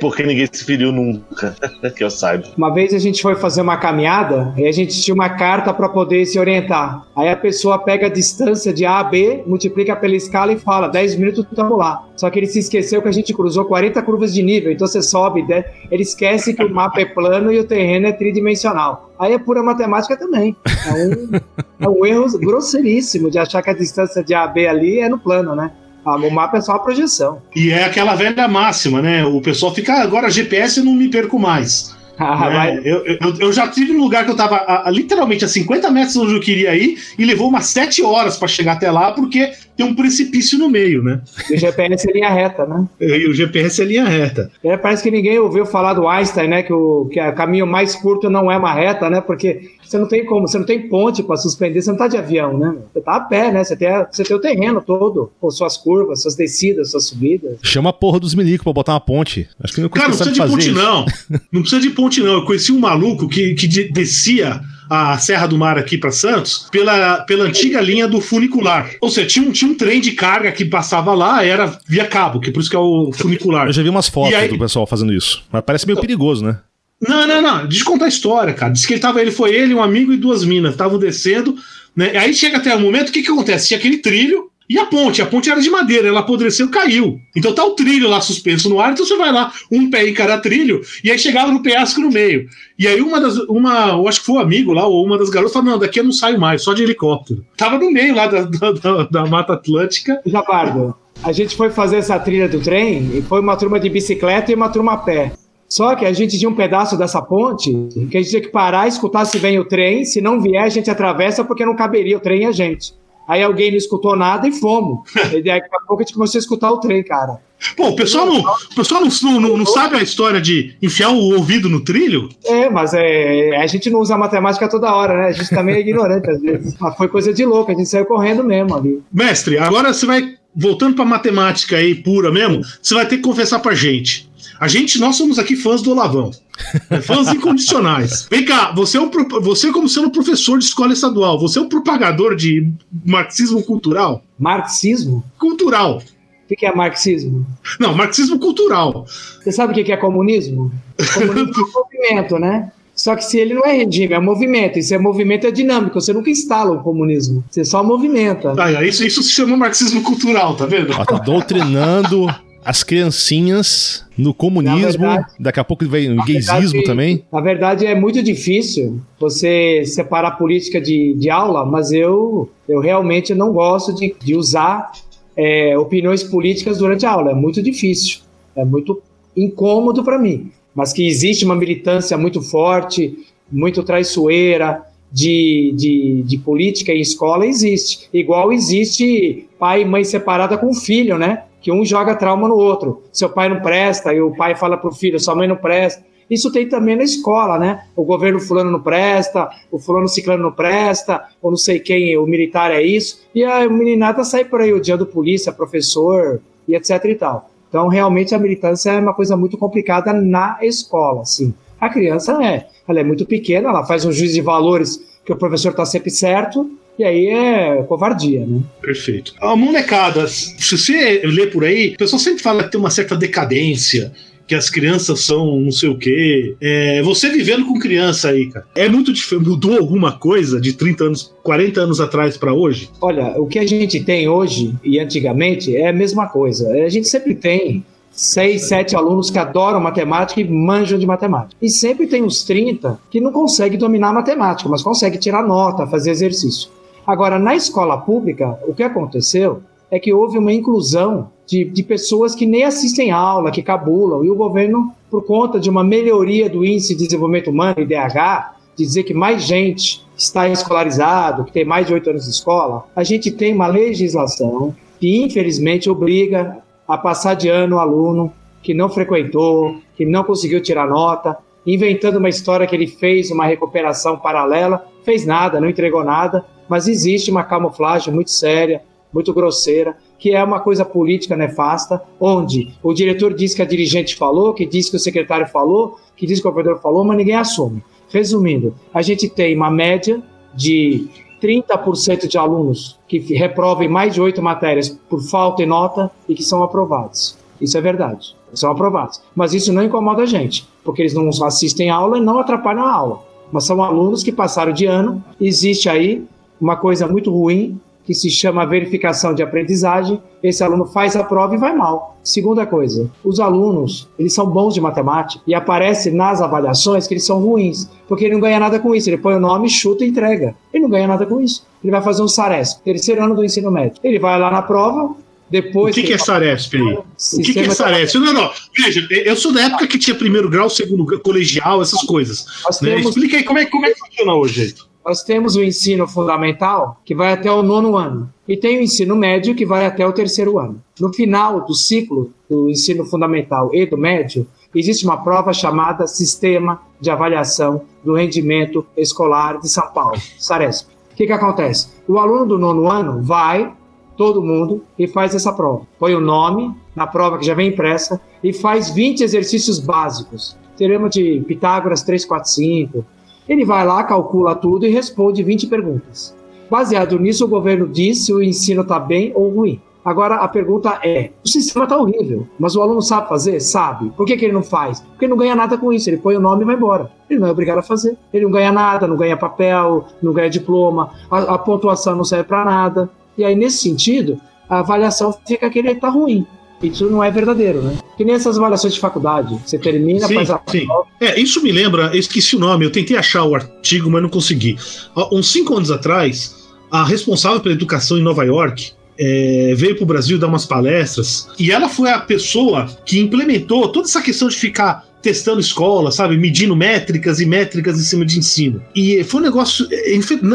Porque ninguém se feriu nunca, que eu saiba. Uma vez a gente foi fazer uma caminhada e a gente tinha uma carta para poder se orientar. Aí a pessoa pega a distância de A a B, multiplica pela escala e fala: 10 minutos estamos lá. Só que ele se esqueceu que a gente cruzou 40 curvas de nível, então você sobe, né? ele esquece que o mapa é plano e o terreno é tridimensional. Aí é pura matemática também. É um, é um erro grosseiríssimo de achar que a distância de A a B ali é no plano, né? Ah, o mapa é só a projeção. E é aquela velha máxima, né? O pessoal fica, ah, agora GPS não me perco mais. Ah, né? eu, eu, eu já tive um lugar que eu tava a- a- literalmente a 50 metros onde eu queria ir e levou umas 7 horas pra chegar até lá porque tem um precipício no meio, né? O GPS é linha reta, né? E o GPS é linha reta. É, parece que ninguém ouviu falar do Einstein, né? Que o que o caminho mais curto não é uma reta, né? Porque você não tem como, você não tem ponte para suspender, você não tá de avião, né? Você tá a pé, né? Você tem, a- você tem o terreno todo, com suas curvas, suas descidas, suas subidas. Chama a porra dos milicos pra botar uma ponte. Acho que não Cara, não precisa de ponte, não. Não precisa de ponte, não. Eu conheci um maluco que, que de- descia a Serra do Mar aqui pra Santos pela, pela antiga linha do funicular. Ou seja, tinha um, tinha um trem de carga que passava lá, era via cabo, que por isso que é o funicular. Eu já vi umas fotos aí- do pessoal fazendo isso. Mas parece meio perigoso, né? Não, não, não. Deixa eu contar a história, cara. Diz que ele tava, ele foi ele, um amigo e duas minas. Estavam descendo, né? Aí chega até o momento, o que que acontece? Tinha aquele trilho e a ponte. A ponte era de madeira, ela apodreceu caiu. Então tá o trilho lá suspenso no ar, então você vai lá, um pé em cada trilho, e aí chegava no penhasco no meio. E aí uma das, uma, eu acho que foi um amigo lá, ou uma das garotas, falou, não, daqui eu não saio mais, só de helicóptero. Tava no meio lá da, da, da- Mata Atlântica. Jabardo, a gente foi fazer essa trilha do trem e foi uma turma de bicicleta e uma turma a pé. Só que a gente tinha um pedaço dessa ponte que a gente tinha que parar, escutar se vem o trem. Se não vier, a gente atravessa porque não caberia o trem e a gente. Aí alguém não escutou nada e fomos. E daqui a pouco a gente começou a escutar o trem, cara. Pô, o pessoal não, o pessoal não, não, não sabe a história de enfiar o ouvido no trilho? É, mas é, a gente não usa matemática toda hora, né? A gente também é ignorante às vezes. Mas foi coisa de louco, a gente saiu correndo mesmo ali. Mestre, agora você vai, voltando pra matemática aí pura mesmo, você vai ter que confessar pra gente. A gente, nós somos aqui fãs do Olavão. É, fãs incondicionais. Vem cá, você, é um, você, como sendo professor de escola estadual, você é um propagador de marxismo cultural? Marxismo? Cultural. O que é marxismo? Não, marxismo cultural. Você sabe o que é comunismo? Comunismo é um movimento, né? Só que se ele não é regime, é movimento. E se é movimento, é dinâmico. Você nunca instala o comunismo. Você só movimenta. Ah, isso, isso se chama marxismo cultural, tá vendo? Ó, tá doutrinando as criancinhas no comunismo. Verdade, Daqui a pouco vai no gaysismo também. Na verdade, é muito difícil você separar política de, de aula, mas eu, eu realmente não gosto de, de usar é, opiniões políticas durante a aula. É muito difícil. É muito incômodo para mim mas que existe uma militância muito forte, muito traiçoeira de, de, de política em escola, existe. Igual existe pai e mãe separada com filho, né? Que um joga trauma no outro. Seu pai não presta, e o pai fala pro filho, sua mãe não presta. Isso tem também na escola, né? O governo fulano não presta, o fulano ciclano não presta, ou não sei quem, o militar é isso. E a meninada sai por aí, o dia do polícia, professor, e etc e tal. Então, realmente, a militância é uma coisa muito complicada na escola, sim. A criança é, ela é muito pequena, ela faz um juízo de valores que o professor está sempre certo, e aí é covardia, né? Perfeito. A molecada, se você lê por aí, o pessoal sempre fala que tem uma certa decadência, que as crianças são não sei o quê. É, você vivendo com criança aí, cara, é muito diferente. Mudou alguma coisa de 30 anos, 40 anos atrás para hoje? Olha, o que a gente tem hoje e antigamente é a mesma coisa. A gente sempre tem seis, sete alunos que adoram matemática e manjam de matemática. E sempre tem uns 30 que não conseguem dominar matemática, mas conseguem tirar nota, fazer exercício. Agora, na escola pública, o que aconteceu é que houve uma inclusão de, de pessoas que nem assistem aula, que cabulam, e o governo, por conta de uma melhoria do índice de desenvolvimento humano, IDH, de dizer que mais gente está escolarizado, que tem mais de oito anos de escola, a gente tem uma legislação que, infelizmente, obriga a passar de ano o aluno que não frequentou, que não conseguiu tirar nota, inventando uma história que ele fez uma recuperação paralela, fez nada, não entregou nada, mas existe uma camuflagem muito séria, muito grosseira, que é uma coisa política nefasta, onde o diretor diz que a dirigente falou, que diz que o secretário falou, que diz que o governador falou, mas ninguém assume. Resumindo, a gente tem uma média de 30% de alunos que reprovem mais de oito matérias por falta e nota e que são aprovados. Isso é verdade, são aprovados. Mas isso não incomoda a gente, porque eles não assistem aula e não atrapalham a aula. Mas são alunos que passaram de ano, existe aí uma coisa muito ruim que se chama verificação de aprendizagem. Esse aluno faz a prova e vai mal. Segunda coisa, os alunos, eles são bons de matemática e aparece nas avaliações que eles são ruins, porque ele não ganha nada com isso. Ele põe o nome, chuta e entrega. Ele não ganha nada com isso. Ele vai fazer um SARESP, terceiro ano do ensino médio. Ele vai lá na prova, depois. O que, que, é Saresp aí? O que, que é Saresp? Não, não. Veja, eu sou da época que tinha primeiro grau, segundo grau, colegial, essas coisas. Né? Temos... Explica aí como é, como é que funciona hoje nós temos o ensino fundamental, que vai até o nono ano, e tem o ensino médio, que vai até o terceiro ano. No final do ciclo do ensino fundamental e do médio, existe uma prova chamada Sistema de Avaliação do Rendimento Escolar de São Paulo, SARESP. O que, que acontece? O aluno do nono ano vai, todo mundo, e faz essa prova. Põe o nome na prova que já vem impressa e faz 20 exercícios básicos. Teremos de Pitágoras 3, 4, 5, ele vai lá, calcula tudo e responde 20 perguntas. Baseado nisso, o governo diz se o ensino está bem ou ruim. Agora a pergunta é: o sistema está horrível, mas o aluno sabe fazer? Sabe. Por que, que ele não faz? Porque ele não ganha nada com isso. Ele põe o nome e vai embora. Ele não é obrigado a fazer. Ele não ganha nada, não ganha papel, não ganha diploma, a, a pontuação não serve para nada. E aí, nesse sentido, a avaliação fica que ele está ruim. Isso não é verdadeiro, né? Que nem essas avaliações de faculdade. Você termina, sim, faz a sim. É, isso me lembra, eu esqueci o nome, eu tentei achar o artigo, mas não consegui. Uns cinco anos atrás, a responsável pela educação em Nova York é, veio para o Brasil dar umas palestras e ela foi a pessoa que implementou toda essa questão de ficar testando escola, sabe? Medindo métricas e métricas em cima de ensino. E foi um negócio,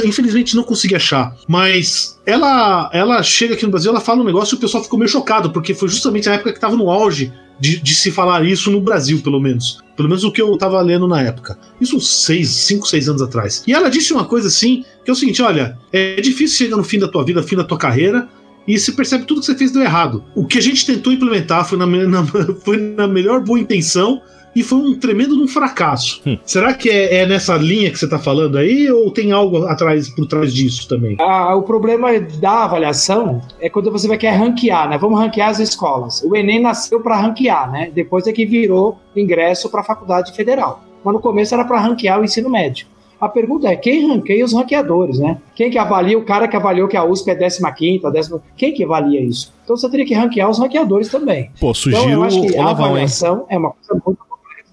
infelizmente não consegui achar, mas ela ela chega aqui no Brasil, ela fala um negócio e o pessoal ficou meio chocado, porque foi justamente a época que estava no auge de, de, se falar isso no Brasil, pelo menos. Pelo menos o que eu estava lendo na época. Isso seis, cinco, seis anos atrás. E ela disse uma coisa assim, que é o seguinte: olha, é difícil chegar no fim da tua vida, fim da tua carreira, e você percebe tudo que você fez deu errado. O que a gente tentou implementar foi na, na foi na melhor boa intenção e foi um tremendo um fracasso. Hum. Será que é, é, nessa linha que você está falando aí ou tem algo atrás por trás disso também? Ah, o problema da avaliação é quando você vai querer ranquear, né? Vamos ranquear as escolas. O Enem nasceu para ranquear, né? Depois é que virou ingresso para a faculdade federal. Mas no começo era para ranquear o ensino médio. A pergunta é quem ranqueia os ranqueadores, né? Quem que avalia o cara que avaliou que a USP é 15 a décima... Quem que avalia isso? Então você teria que ranquear os ranqueadores também. Pô, sugiro então, eu acho que a avaliação é uma coisa muito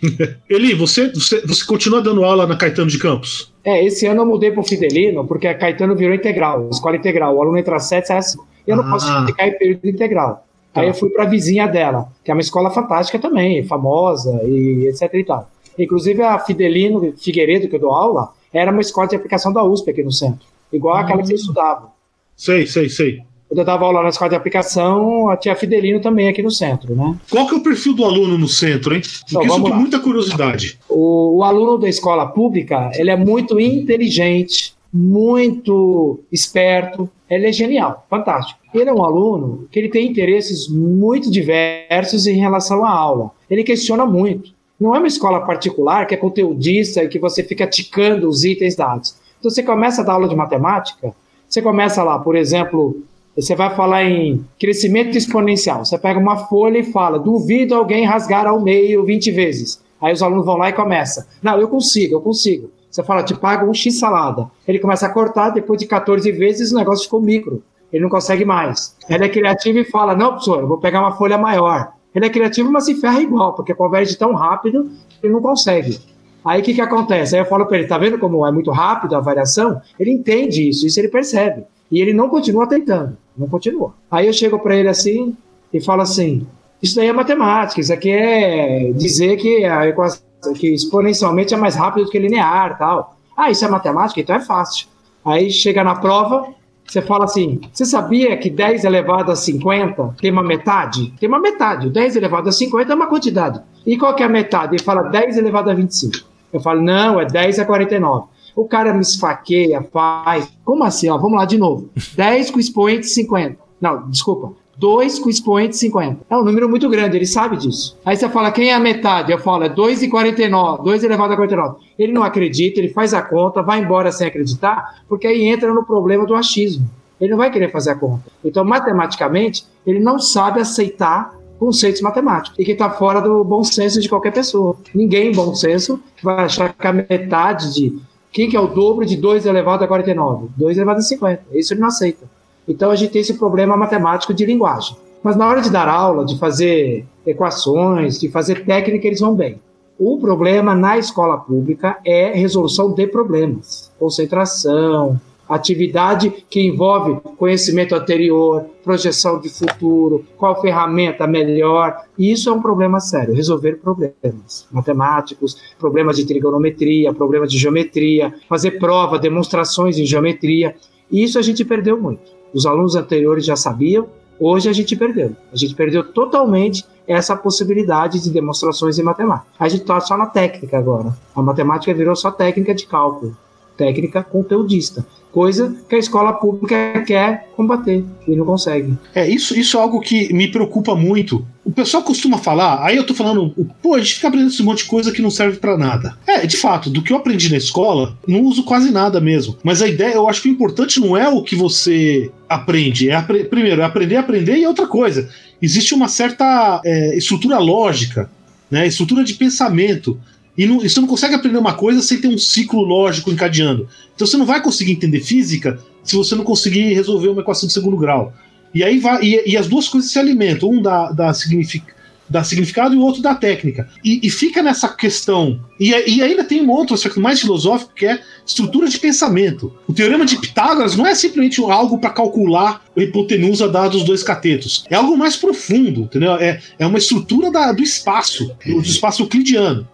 Eli, você, você, você continua dando aula na Caetano de Campos? É, esse ano eu mudei para o Fidelino, porque a Caetano virou integral, escola integral. O aluno entra 7, sai 5. Eu não ah. posso ficar em período integral. Tá. Aí eu fui para a vizinha dela, que é uma escola fantástica também, famosa e etc e tal. Inclusive a Fidelino Figueiredo, que eu dou aula, era uma escola de aplicação da USP aqui no centro. Igual aquela que você estudava. Sei, sei, sei. Quando eu dava aula na escola de aplicação, tinha Fidelino também aqui no centro, né? Qual que é o perfil do aluno no centro, hein? Porque então, isso tem muita curiosidade. O, o aluno da escola pública, ele é muito inteligente, muito esperto, ele é genial, fantástico. Ele é um aluno que ele tem interesses muito diversos em relação à aula. Ele questiona muito. Não é uma escola particular que é conteudista e que você fica ticando os itens dados. Então você começa a dar aula de matemática, você começa lá, por exemplo, você vai falar em crescimento exponencial. Você pega uma folha e fala: duvido alguém rasgar ao meio 20 vezes. Aí os alunos vão lá e começam. Não, eu consigo, eu consigo. Você fala, te paga um X salada. Ele começa a cortar, depois de 14 vezes o negócio ficou micro. Ele não consegue mais. Ele é criativo e fala: não, professor, eu vou pegar uma folha maior. Ele é criativo, mas se ferra igual, porque converte tão rápido que ele não consegue. Aí o que, que acontece? Aí eu falo para ele: tá vendo como é muito rápido a variação? Ele entende isso, isso ele percebe. E ele não continua tentando, não continua. Aí eu chego para ele assim e falo assim: Isso daí é matemática, isso aqui é dizer que a equação que exponencialmente é mais rápido do que linear tal. Ah, isso é matemática? Então é fácil. Aí chega na prova, você fala assim: você sabia que 10 elevado a 50 tem uma metade? Tem uma metade. 10 elevado a 50 é uma quantidade. E qual que é a metade? Ele fala 10 elevado a 25. Eu falo: não, é 10 a 49. O cara me esfaqueia, faz. Como assim? Ó, vamos lá de novo. 10 com expoente 50. Não, desculpa. 2 com expoente 50. É um número muito grande, ele sabe disso. Aí você fala, quem é a metade? Eu falo, é 2 e 49, 2 elevado a 49. Ele não acredita, ele faz a conta, vai embora sem acreditar, porque aí entra no problema do achismo. Ele não vai querer fazer a conta. Então, matematicamente, ele não sabe aceitar conceitos matemáticos e que está fora do bom senso de qualquer pessoa. Ninguém, em bom senso, vai achar que a metade de quem que é o dobro de 2 elevado a 49? 2 elevado a 50. Isso ele não aceita. Então a gente tem esse problema matemático de linguagem. Mas na hora de dar aula, de fazer equações, de fazer técnica, eles vão bem. O problema na escola pública é resolução de problemas, concentração, atividade que envolve conhecimento anterior, projeção de futuro, qual ferramenta melhor. E isso é um problema sério, resolver problemas matemáticos, problemas de trigonometria, problemas de geometria, fazer prova, demonstrações em geometria. E isso a gente perdeu muito. Os alunos anteriores já sabiam, hoje a gente perdeu. A gente perdeu totalmente essa possibilidade de demonstrações em matemática. A gente está só na técnica agora. A matemática virou só técnica de cálculo, técnica conteudista coisa que a escola pública quer combater e não consegue. É, isso, isso é algo que me preocupa muito. O pessoal costuma falar, aí eu tô falando, pô, a gente fica aprendendo esse monte de coisa que não serve para nada. É, de fato, do que eu aprendi na escola, não uso quase nada mesmo. Mas a ideia, eu acho que o importante não é o que você aprende, é apre primeiro, é aprender aprender e outra coisa. Existe uma certa é, estrutura lógica, né, estrutura de pensamento e, não, e você não consegue aprender uma coisa sem ter um ciclo lógico encadeando. Então você não vai conseguir entender física se você não conseguir resolver uma equação de segundo grau. E aí vai, e, e as duas coisas se alimentam, um dá, dá, signific, dá significado e o outro dá técnica. E, e fica nessa questão. E, e, ainda tem um outro aspecto mais filosófico que é estrutura de pensamento. O teorema de Pitágoras não é simplesmente algo para calcular a hipotenusa dada dos dois catetos. É algo mais profundo, entendeu? É, é uma estrutura da, do espaço, do, do espaço euclidiano.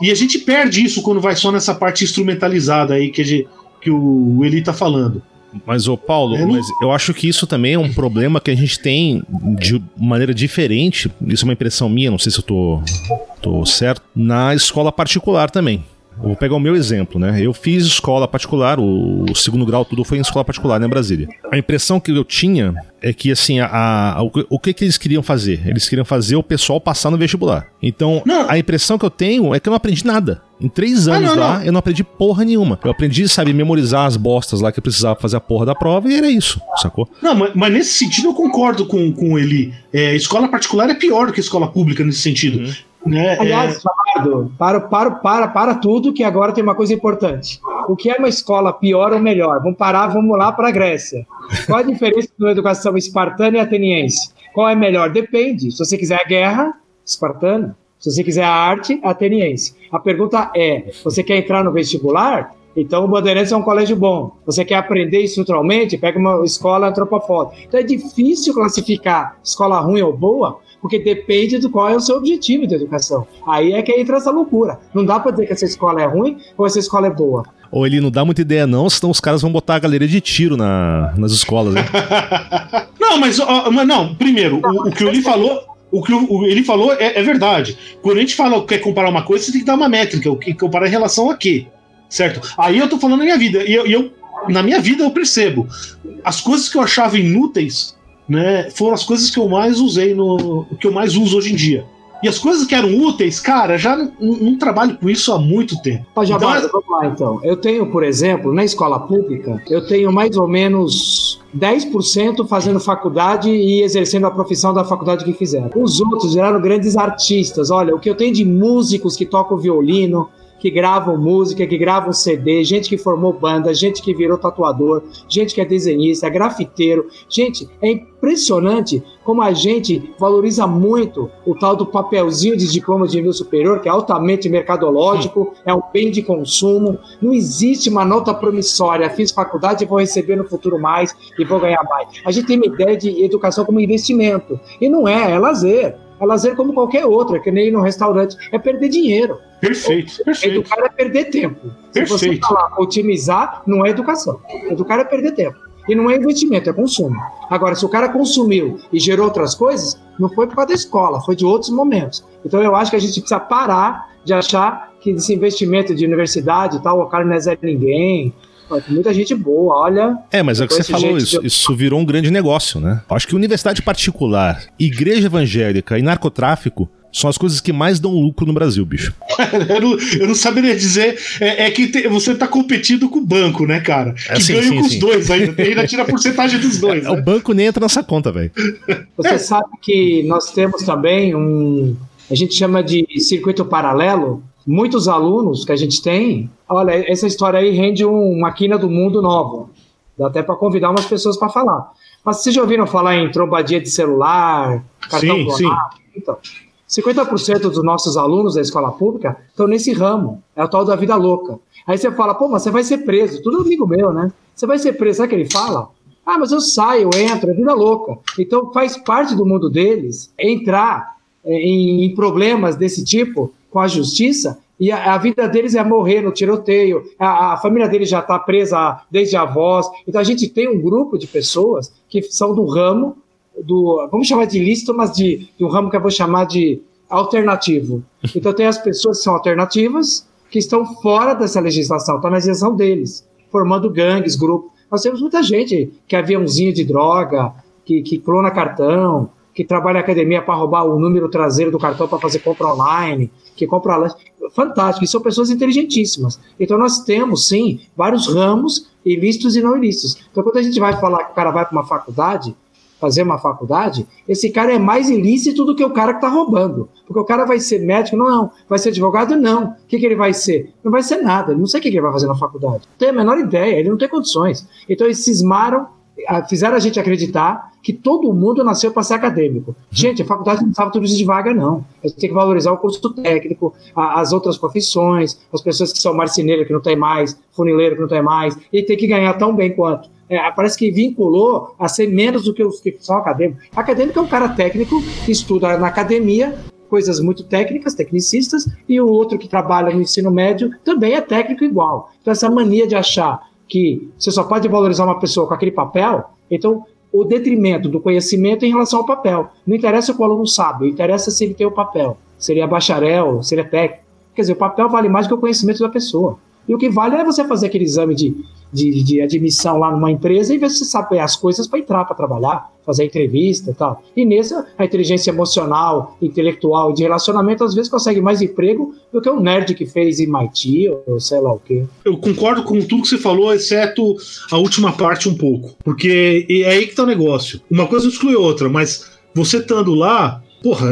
E a gente perde isso quando vai só nessa parte instrumentalizada aí que, gente, que o Eli tá falando. Mas, ô Paulo, é, mas eu acho que isso também é um problema que a gente tem de maneira diferente. Isso é uma impressão minha, não sei se eu tô, tô certo. Na escola particular também. Vou pegar o meu exemplo, né? Eu fiz escola particular, o, segundo grau tudo foi em escola particular, né, Brasília. A impressão que eu tinha é que, assim, a, a, o, o que, que eles queriam fazer? Eles queriam fazer o pessoal passar no vestibular. Então, Não. a impressão que eu tenho é que eu não aprendi nada. Em três anos não, lá, não. eu não aprendi porra nenhuma. Eu aprendi, sabe, memorizar as bostas lá que eu precisava fazer a porra da prova e era isso, sacou? Não, mas, mas nesse sentido eu concordo com, com ele. É, escola particular é pior do que escola pública nesse sentido. Né? É, Aliás, Falardo, para, para, para, para tudo, que agora tem uma coisa importante. O que é uma escola pior ou melhor? Vamos parar, vamos lá para a Grécia. Qual a diferença da educação espartana e ateniense? Qual é melhor? Depende. Se você quiser a guerra, espartana. Se você quiser a arte, ateniense. A pergunta é: você quer entrar no vestibular? Então o Bandeirantes é um colégio bom. Você quer aprender estruturalmente? Pega uma escola antropofoda. Então é difícil classificar escola ruim ou boa, porque depende do qual é o seu objetivo de educação. Aí é que entra essa loucura. Não dá para dizer que essa escola é ruim ou essa escola é boa. Ou ele não dá muita ideia, não, senão os caras vão botar a galeria de tiro na, nas escolas, né? Não, mas, ó, mas não, primeiro, o, o que ele falou. O que o- ele falou é, é verdade. Quando a gente fala que quer comparar uma coisa, você tem que dar uma métrica. O que comparar em relação a quê? Certo? Aí eu tô falando na minha vida. E eu, e eu- na minha vida eu percebo. As coisas que eu achava inúteis, né, foram as coisas que eu mais usei no. que eu mais uso hoje em dia. E as coisas que eram úteis, cara, já não, não trabalho com isso há muito tempo. Ó, Então, Jabardo, vamos lá então. Eu tenho, por exemplo, na escola pública, eu tenho mais ou menos 10% fazendo faculdade e exercendo a profissão da faculdade que fizeram. Os outros viraram grandes artistas. Olha, o que eu tenho de músicos que tocam violino, que gravam música, que gravam CD, gente que formou banda, gente que virou tatuador, gente que é desenhista, grafiteiro. Gente, é impressionante como a gente valoriza muito o tal do papelzinho de diploma de nível superior, que é altamente mercadológico, é um bem de consumo. Não existe uma nota promissória. Fiz faculdade e vou receber no futuro mais e vou ganhar mais. A gente tem uma ideia de educação como investimento. E não é, é lazer. É lazer como qualquer outro, é que nem ir no restaurante. É perder dinheiro. Perfeito, perfeito. Educar é perder tempo. Se você Perfeito. falar otimizar, não é educação. Educar é perder tempo. E não é investimento, é consumo. Agora, se o cara consumiu e gerou outras coisas, não foi por causa da escola, foi de outros momentos. Então eu acho que a gente precisa parar de achar que esse investimento de universidade e tal, o cara não é Zé ninguém. Pô, tem muita gente boa, olha. É, mas é o que você falou, isso, de- isso virou um grande negócio, né? Acho que universidade particular, igreja evangélica e narcotráfico são as coisas que mais dão lucro no Brasil, bicho. eu, não, eu não saberia dizer. É, é que te- você tá competindo com o banco, né, cara? Que É, sim, ganha sim, com os sim. dois ainda. E ainda tira a porcentagem dos dois. É, O né? banco nem entra nessa conta, velho. Você sabe que nós temos também um. A gente chama de circuito paralelo. Muitos alunos que a gente tem. Olha, essa história aí rende um- uma quina do mundo nova. Dá até para convidar umas pessoas para falar. Mas vocês já ouviram falar em trombadia de celular, cartão Sim, clonado? sim. Então, 50% dos nossos alunos da escola pública estão nesse ramo. É o tal da vida louca. Aí você fala, pô, mas você vai ser preso. Tudo amigo meu, né? Você vai ser preso. Sabe o que ele fala? Ah, mas eu saio, eu entro, é vida louca. Então faz parte do mundo deles entrar eh, em, em problemas desse tipo com a justiça e a, a vida deles é morrer no tiroteio. A, a família deles já está presa desde a avós. Então a gente tem um grupo de pessoas que são do ramo do, vamos chamar de ilícito, mas de, de um ramo que eu vou chamar de alternativo. Então tem as pessoas que são alternativas, que estão fora dessa legislação, estão na legislação deles, formando gangues, grupos. Nós temos muita gente que é aviãozinho de droga, que, que clona cartão, que trabalha na academia para roubar o número traseiro do cartão para fazer compra online, que compra lanche. Fantástico, e são pessoas inteligentíssimas. Então nós temos, sim, vários ramos ilícitos e não ilícitos. Então quando a gente vai falar que o cara vai para uma faculdade, fazer uma faculdade, esse cara é mais ilícito do que o cara que está roubando. Porque o cara vai ser médico? Não. Vai ser advogado? Não. O que, que ele vai ser? Não vai ser nada. Ele não sei o que, que ele vai fazer na faculdade. Não tem a menor ideia, ele não tem condições. Então eles cismaram, fizeram a gente acreditar que todo mundo nasceu para ser acadêmico. Gente, a faculdade não precisava tudo isso de vaga, não. A gente tem que valorizar o curso técnico, a- as outras profissões, as pessoas que são marceneiros que não tem mais, funileiro que não tem mais, e tem que ganhar tão bem quanto. É, parece que vinculou a ser menos do que os que são acadêmicos. Acadêmico é um cara técnico que estuda na academia coisas muito técnicas, tecnicistas, e o outro que trabalha no ensino médio também é técnico igual. Então, essa mania de achar que você só pode valorizar uma pessoa com aquele papel, então o detrimento do conhecimento em relação ao papel. Não interessa o que o aluno sabe, interessa se ele tem o papel. Se ele é bacharel, se ele é técnico. Quer dizer, o papel vale mais do que o conhecimento da pessoa. E o que vale é você fazer aquele exame de, de, de admissão lá numa empresa e ver se você sabe as coisas para entrar para trabalhar, fazer entrevista e tal. E nessa, a inteligência emocional, intelectual de relacionamento às vezes consegue mais emprego do que um nerd que fez MIT ou sei lá o quê. Eu concordo com tudo que você falou, exceto a última parte um pouco. Porque é aí que tá o negócio. Uma coisa exclui outra, mas você estando lá, porra,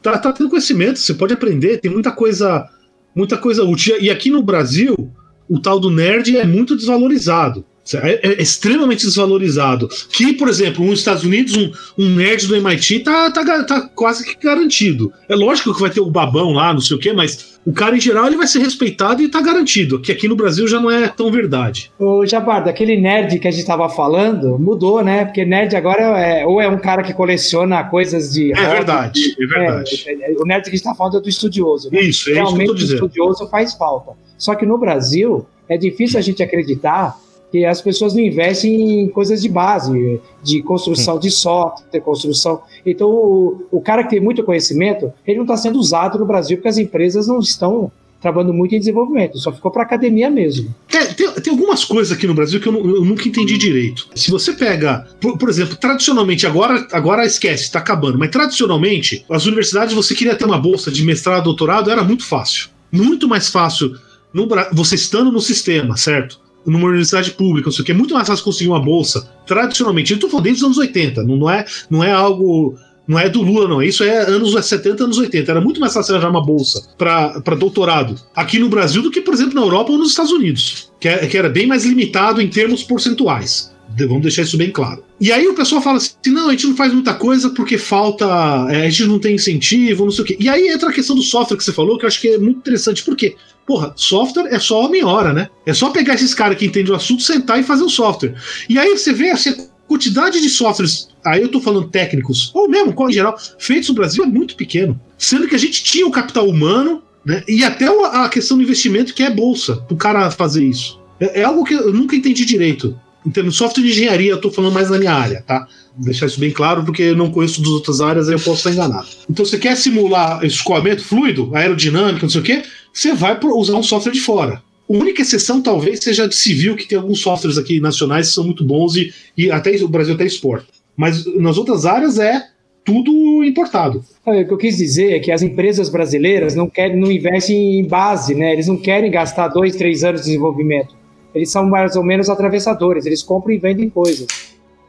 tá, tá tendo conhecimento, você pode aprender, tem muita coisa muita coisa útil. E aqui no Brasil, o tal do nerd é muito desvalorizado. É, é, extremamente desvalorizado. Que, por exemplo, nos Estados Unidos, um, um nerd do MIT tá, tá, tá, quase que garantido. É lógico que vai ter o babão lá, não sei o quê, mas o cara em geral ele vai ser respeitado e tá garantido. Que aqui no Brasil já não é tão verdade. O Jabardo, aquele nerd que a gente tava falando mudou, né? Porque nerd agora é, ou é um cara que coleciona coisas de. É rock, verdade, é verdade. É, o nerd que a gente tá falando é do estudioso. Né? Isso, é Realmente, isso que eu tô dizendo. o estudioso faz falta. Só que no Brasil é difícil a gente acreditar que as pessoas não investem em coisas de base, de construção de software, construção. Então, o, o cara que tem muito conhecimento, ele não está sendo usado no Brasil porque as empresas não estão trabalhando muito em desenvolvimento, só ficou para academia mesmo. É, tem, tem, algumas coisas aqui no Brasil que eu, eu nunca entendi direito. Se você pega, por, por, exemplo, tradicionalmente, agora, agora esquece, está acabando, mas tradicionalmente, as universidades, você queria ter uma bolsa de mestrado, doutorado, era muito fácil. Muito mais fácil no, você estando no sistema, certo? Numa universidade pública, não sei o que, é muito mais fácil conseguir uma bolsa. Tradicionalmente, eu estou falando desde os anos 80, não, não, é, não é algo. Não é do Lula, não. Isso é anos 70, anos 80. Era muito mais fácil arranjar uma bolsa para doutorado aqui no Brasil do que, por exemplo, na Europa ou nos Estados Unidos, que, é, que era bem mais limitado em termos percentuais. Vamos deixar isso bem claro. E aí o pessoal fala assim: não, a gente não faz muita coisa porque falta. É, a gente não tem incentivo, não sei o quê. E aí entra a questão do software que você falou, que eu acho que é muito interessante. Por quê? Porra, software é só homem hora, né? É só pegar esses caras que entendem o assunto, sentar e fazer o software. E aí você vê assim, a quantidade de softwares, aí eu tô falando técnicos, ou mesmo em geral, feitos no Brasil é muito pequeno. Sendo que a gente tinha o capital humano, né? E até a questão do investimento, que é bolsa, pro cara fazer isso. É, é algo que eu nunca entendi direito. De software de engenharia, eu tô falando mais na minha área, tá? Vou deixar isso bem claro, porque eu não conheço das outras áreas, aí eu posso estar enganado. Então, você quer simular escoamento fluido, aerodinâmica, não sei o quê, você vai usar um software de fora. A única exceção talvez seja de civil, que tem alguns softwares aqui nacionais que são muito bons e, e até o Brasil até exporta. Mas nas outras áreas é tudo importado. O que eu quis dizer é que as empresas brasileiras não querem, não investem em base, né? Eles não querem gastar dois, três anos de desenvolvimento. Eles são mais ou menos atravessadores, eles compram e vendem coisas.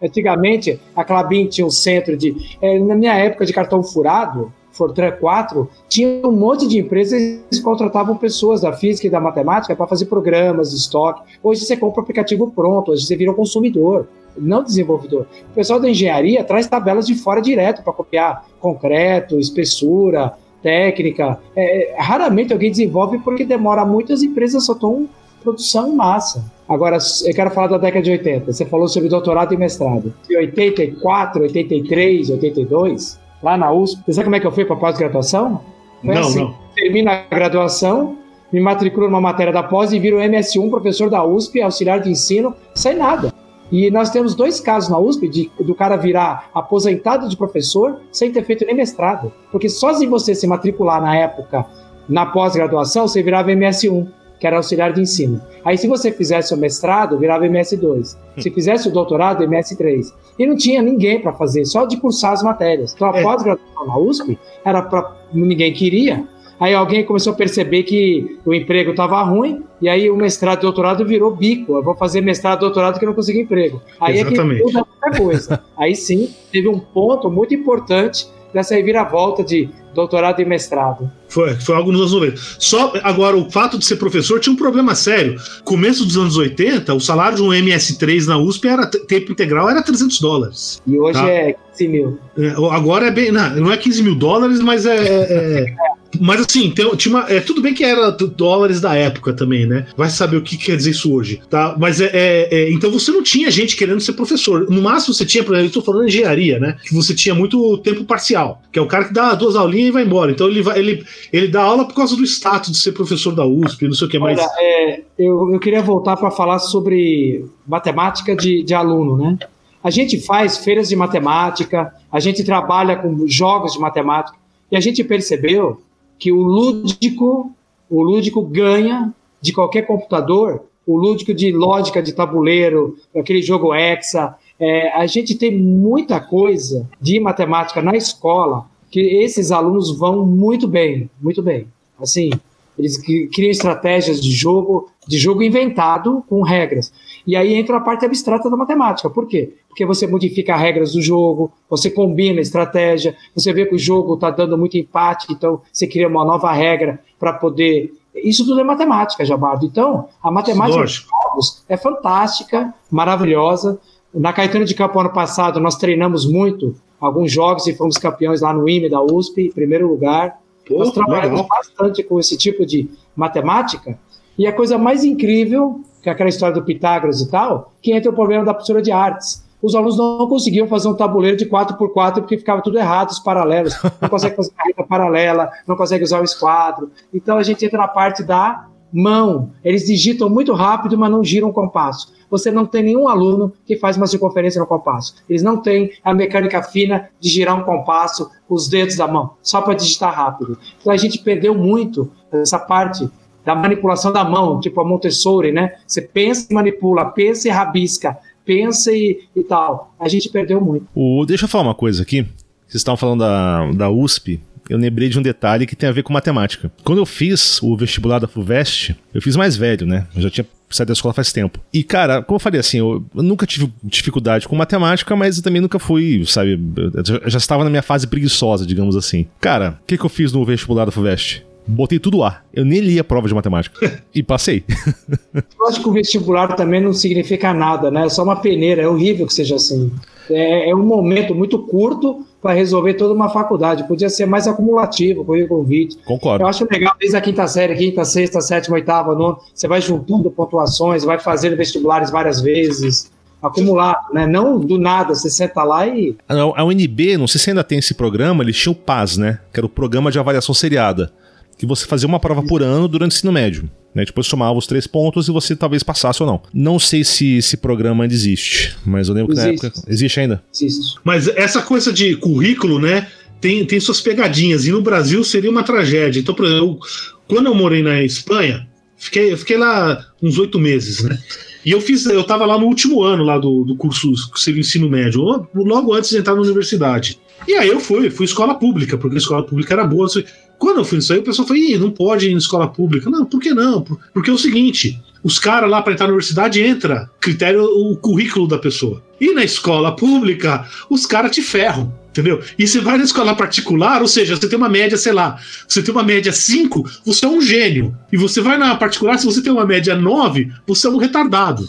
Antigamente, a Clabin tinha um centro de. É, na minha época de cartão furado, Fortran 4, tinha um monte de empresas que contratavam pessoas da física e da matemática para fazer programas de estoque. Hoje você compra o aplicativo pronto, hoje você vira um consumidor, não desenvolvedor. O pessoal da engenharia traz tabelas de fora direto para copiar concreto, espessura, técnica. É, raramente alguém desenvolve porque demora muito, as empresas só estão produção em massa. Agora, eu quero falar da década de 80. Você falou sobre doutorado e mestrado. Em 84, 83, 82, lá na USP. Você sabe como é que eu fui para pós-graduação? Não, assim, não. Termino a graduação, me matriculo numa matéria da pós e viro MS1, professor da USP, auxiliar de ensino, sem nada. E nós temos dois casos na USP de, do cara virar aposentado de professor sem ter feito nem mestrado. Porque só se você se matricular na época, na pós-graduação, você virava MS1 que era auxiliar de ensino. Aí, se você fizesse o mestrado, virava MS2. Se fizesse o doutorado, MS3. E não tinha ninguém para fazer, só de cursar as matérias. Então, a é. pós-graduação na USP era para. ninguém queria. Aí alguém começou a perceber que o emprego estava ruim, e aí o mestrado e doutorado virou bico. Eu vou fazer mestrado e doutorado que não consigo emprego. Aí Exatamente. é que coisa. aí sim, teve um ponto muito importante dessa reviravolta de doutorado e mestrado. Foi, foi algo nos anos 90. Só agora, o fato de ser professor tinha um problema sério. Começo dos anos 80, o salário de um MS3 na USP era tempo integral era 300 dólares. E hoje tá? é 15 mil. É, agora é bem. Não, não é 15 mil dólares, mas é, é, é Mas assim, tem, tinha uma, é, tudo bem que era dólares da época também, né? Vai saber o que quer dizer isso hoje, tá? Mas é, é, é, Então você não tinha gente querendo ser professor. No máximo você tinha, por exemplo, eu tô falando engenharia, né? Que você tinha muito tempo parcial, que é o cara que dá duas aulinhas e vai embora. Então ele, vai, ele, ele dá aula por causa do status de ser professor da USP, não sei o que mais. Olha, é, eu, eu queria voltar para falar sobre matemática de, de aluno, né? A gente faz feiras de matemática, a gente trabalha com jogos de matemática, e a gente percebeu que o lúdico, O lúdico ganha de qualquer computador, o lúdico de lógica de tabuleiro, aquele jogo Hexa. É, a gente tem muita coisa de matemática na escola que esses alunos vão muito bem, muito bem. Assim, eles criam estratégias de jogo, de jogo inventado com regras. E aí entra a parte abstrata da matemática. Por quê? Porque você modifica as regras do jogo, você combina a estratégia, você vê que o jogo está dando muito empate, então você cria uma nova regra para poder. Isso tudo é matemática, Jabardo. Então, a matemática dos jogos é fantástica, maravilhosa. Na Caetano de Campo, ano passado, nós treinamos muito alguns jogos e fomos campeões lá no IME da USP, em primeiro lugar. Pô, Nós trabalhamos legal. bastante com esse tipo de matemática. E a coisa mais incrível, que é aquela história do Pitágoras e tal, que entra o problema da professora de artes. Os alunos não conseguiam fazer um tabuleiro de 4x4 porque ficava tudo errado, os paralelos. Não consegue fazer carreta paralela, não consegue usar o esquadro. Então a gente entra na parte da mão. Eles digitam muito rápido, mas não giram o compasso. Você não tem nenhum aluno que faz uma circunferência no compasso. Eles não têm a mecânica fina de girar um compasso com os dedos da mão, só para digitar rápido. Então a gente perdeu muito essa parte da manipulação da mão, tipo a Montessori, né? Você pensa e manipula, pensa e rabisca, pensa e, e tal. A gente perdeu muito. O, deixa eu falar uma coisa aqui. Vocês estavam falando da, da USP eu lembrei de um detalhe que tem a ver com matemática. Quando eu fiz o vestibular da FUVEST, eu fiz mais velho, né? Eu já tinha saído da escola faz tempo. E, cara, como eu falei assim, eu, nunca tive dificuldade com matemática, mas eu também nunca fui, sabe? Eu já, estava na minha fase preguiçosa, digamos assim. Cara, o que, que eu fiz no vestibular da FUVEST? Botei tudo A. Eu nem li a prova de matemática. e passei. eu acho que o vestibular também não significa nada, né? É só uma peneira. É horrível que seja assim. É, é um momento muito curto para resolver toda uma faculdade. Podia ser mais acumulativo, com o convite. Concordo. Eu acho legal, desde a quinta série, quinta, sexta, sétima, oitava, nona, você vai juntando pontuações, vai fazendo vestibulares várias vezes. Acumulado, né? Não do nada, você senta lá e. A UNB, não sei se ainda tem esse programa, eles tinham o PAS, né? Que era o Programa de Avaliação Seriada. Que você fazia uma prova por ano durante o ensino médio. Né? Depois somava os três pontos e você talvez passasse ou não. Não sei se esse programa ainda existe, mas eu lembro existe. que na época. Existe ainda? Existe. Mas essa coisa de currículo, né? Tem, tem suas pegadinhas. E no Brasil seria uma tragédia. Então, por exemplo, quando eu morei na Espanha, fiquei, fiquei lá uns oito meses, né? E eu fiz, eu tava lá no último ano lá do, do curso que seria o ensino médio, logo antes de entrar na universidade. E aí eu fui, fui escola pública, porque a escola pública era boa. Quando eu fui nisso aí, o pessoal falou: Ih, não pode ir em escola pública. Não, por que não? Porque é o seguinte: os caras lá para entrar na universidade entra critério o currículo da pessoa. E na escola pública, os caras te ferram. Entendeu? E você vai na escola particular, ou seja, você tem uma média, sei lá, você tem uma média 5, você é um gênio. E você vai na particular, se você tem uma média 9, você é um retardado.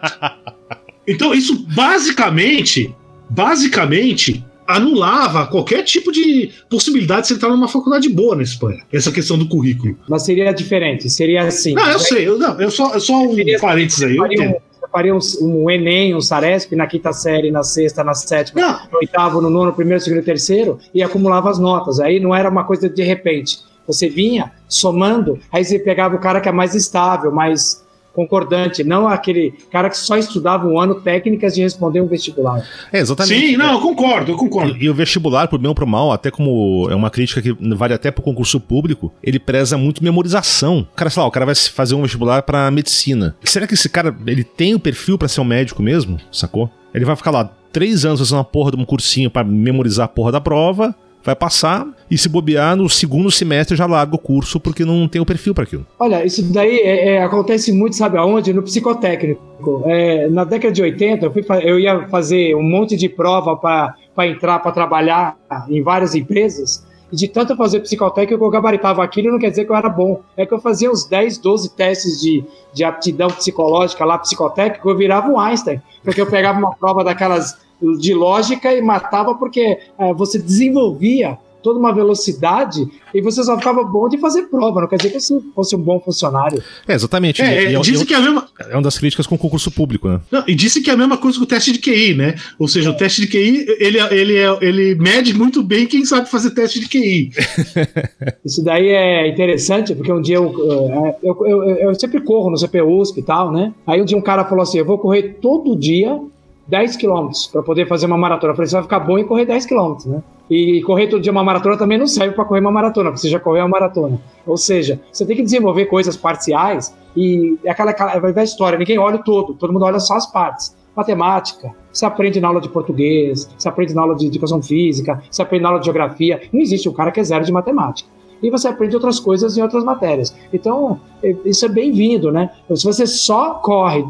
então, isso basicamente, basicamente, anulava qualquer tipo de possibilidade de você entrar numa faculdade boa na Espanha. Essa questão do currículo. Mas seria diferente, seria assim. Não, eu sei, eu, não, eu só, eu só um parênteses aí. Eu entendo faria um, um, Enem, um Saresp na quinta série, na sexta, na sétima, não. no oitavo, no nono, primeiro, segundo e terceiro, e acumulava as notas. Aí não era uma coisa de repente. Você vinha somando, aí você pegava o cara que é mais estável, mais concordante, não aquele cara que só estudava um ano técnicas de responder um vestibular. É, exatamente. Sim, não, eu concordo, eu concordo. E, e, o vestibular, por bem ou por mal, até como é uma crítica que vale até pro concurso público, ele preza muito memorização. O cara, sei lá, o cara vai fazer um vestibular para medicina. Será que esse cara, ele tem o perfil para ser um médico mesmo? Sacou? Ele vai ficar lá três anos fazendo uma porra de um cursinho para memorizar a porra da prova, vai passar e se bobear no segundo semestre já larga o curso porque não tem o perfil para aquilo. Olha, isso daí é, é, acontece muito, sabe aonde? No psicotécnico. É, na década de 80, eu, fui, eu ia fazer um monte de prova para entrar, para trabalhar em várias empresas. E de tanto fazer psicotécnico, eu gabaritava aquilo não quer dizer que eu era bom. É que eu fazia uns 10, 12 testes de, de aptidão psicológica lá, psicotécnico, eu virava um Einstein. Porque eu pegava uma prova daquelas de lógica e matava porque é, você desenvolvia toda uma velocidade e você só ficava bom de fazer prova, não quer dizer que você fosse um bom funcionário. É, exatamente. É, e, é, disse que é a mesma... É uma das críticas com o concurso público, né? Não, e disse que é a mesma coisa com o teste de QI, né? Ou seja, o teste de QI, ele, ele, ele mede muito bem quem sabe fazer teste de QI. Isso daí é interessante, porque um dia eu, é, eu, eu, eu, eu sempre corro no CPU e tal, né? Aí um dia um cara falou assim, eu vou correr todo dia 10 quilômetros para poder fazer uma maratona. Eu falei, você vai ficar bom em correr 10 quilômetros, né? E correr todo dia uma maratona também não serve para correr uma maratona, porque você já correu uma maratona. Ou seja, você tem que desenvolver coisas parciais e é aquela, aquela a história, ninguém olha o todo, todo mundo olha só as partes. Matemática, você aprende na aula de português, você aprende na aula de educação física, você aprende na aula de geografia. Não existe um cara que é zero de matemática. E você aprende outras coisas em outras matérias. Então, é, isso é bem-vindo, né? Se você só corre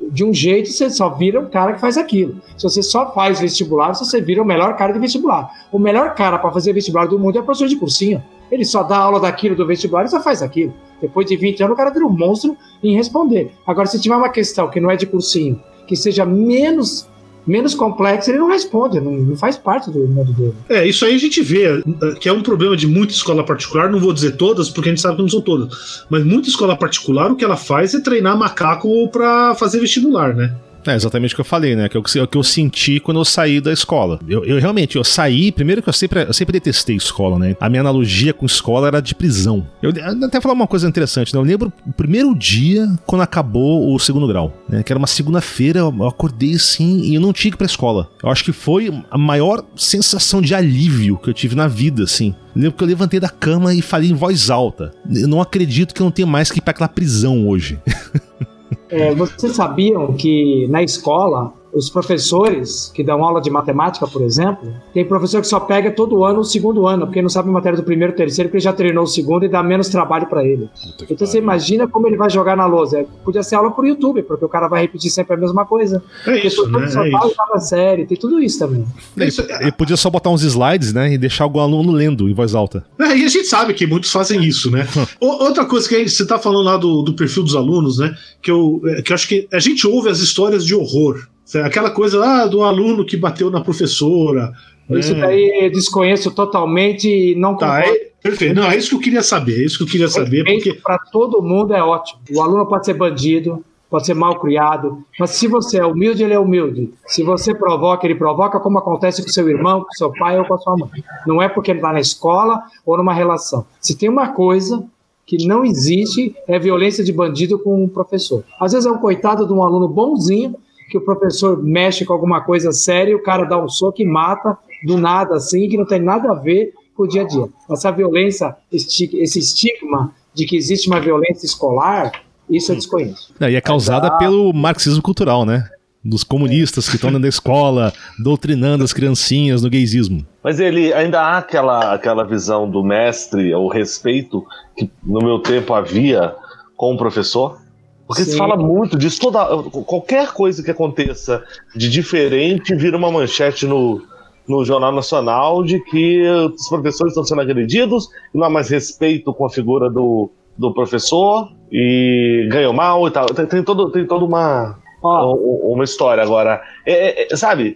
de um jeito, você só vira o cara que faz aquilo. Se você só faz vestibular, você vira o melhor cara de vestibular. O melhor cara para fazer vestibular do mundo é o professor de cursinho. Ele só dá aula daquilo do vestibular e só faz aquilo. Depois de 20 anos, o cara vira um monstro em responder. Agora, se tiver uma questão que não é de cursinho, que seja menos menos complexo, ele não responde, não, não, faz parte do mundo dele. É, isso aí a gente vê, que é um problema de muita escola particular, não vou dizer todas, porque a gente sabe que não são todas, mas muita escola particular, o que ela faz é treinar macaco para fazer vestibular, né? É exatamente o que eu falei, né? Que é o que, é o que eu senti quando eu saí da escola. Eu, eu, realmente, eu saí, primeiro que eu sempre, eu sempre detestei escola, né? A minha analogia com escola era de prisão. Eu até falar uma coisa interessante, né? Eu lembro o primeiro dia quando acabou o segundo grau, né? Que era uma segunda-feira, eu acordei assim e eu não tinha que ir pra escola. Eu acho que foi a maior sensação de alívio que eu tive na vida, assim. Eu lembro que eu levantei da cama e falei em voz alta. Eu não acredito que eu não tenho mais que ir pra aquela prisão hoje. É, vocês sabiam que na escola os professores que dão aula de matemática, por exemplo, tem professor que só pega todo ano o segundo ano, porque não sabe matéria do primeiro e terceiro, porque já treinou o segundo e dá menos trabalho para ele. Então você imagina como ele vai jogar na lousa. Podia ser aula por YouTube, porque o cara vai repetir sempre a mesma coisa. É isso, né? Só é isso. série, tem tudo isso também. Ele, ele, podia só botar uns slides, né, e deixar algum aluno lendo em voz alta. É, e a gente sabe que muitos fazem isso, né? Outra coisa que você está falando lá do, do perfil dos alunos, né, que eu, é, que eu acho que a gente ouve as histórias de horror Aquela coisa lá do aluno que bateu na professora. Isso né? daí eu desconheço totalmente e não tá, é, perfeito. Não, é isso que eu queria saber. É isso que eu queria saber. Porque... Para todo mundo é ótimo. O aluno pode ser bandido, pode ser mal criado, mas se você é humilde, ele é humilde. Se você provoca, ele provoca, como acontece com seu irmão, com seu pai ou com a sua mãe. Não é porque ele está na escola ou numa relação. Se tem uma coisa que não existe, é violência de bandido com um professor. Às vezes é um coitado de um aluno bonzinho que o professor mexe com alguma coisa séria e o cara dá um soco e mata do nada, assim, que não tem nada a ver com o dia a dia. Essa violência, esse estigma de que existe uma violência escolar, isso eu desconheço. e é causada pelo marxismo cultural, né? Dos comunistas que estão dentro da escola, doutrinando as criancinhas no gaysismo. Mas ele ainda há aquela, aquela visão do mestre, o respeito que no meu tempo havia com o professor? Porque Sim. se fala muito disso, toda, qualquer coisa que aconteça de diferente vira uma manchete no, no Jornal Nacional de que os professores estão sendo agredidos, não há mais respeito com a figura do, do professor e ganham mal e tal. Tem, tem, todo, tem toda uma, oh. uma história agora. É, é, é, sabe,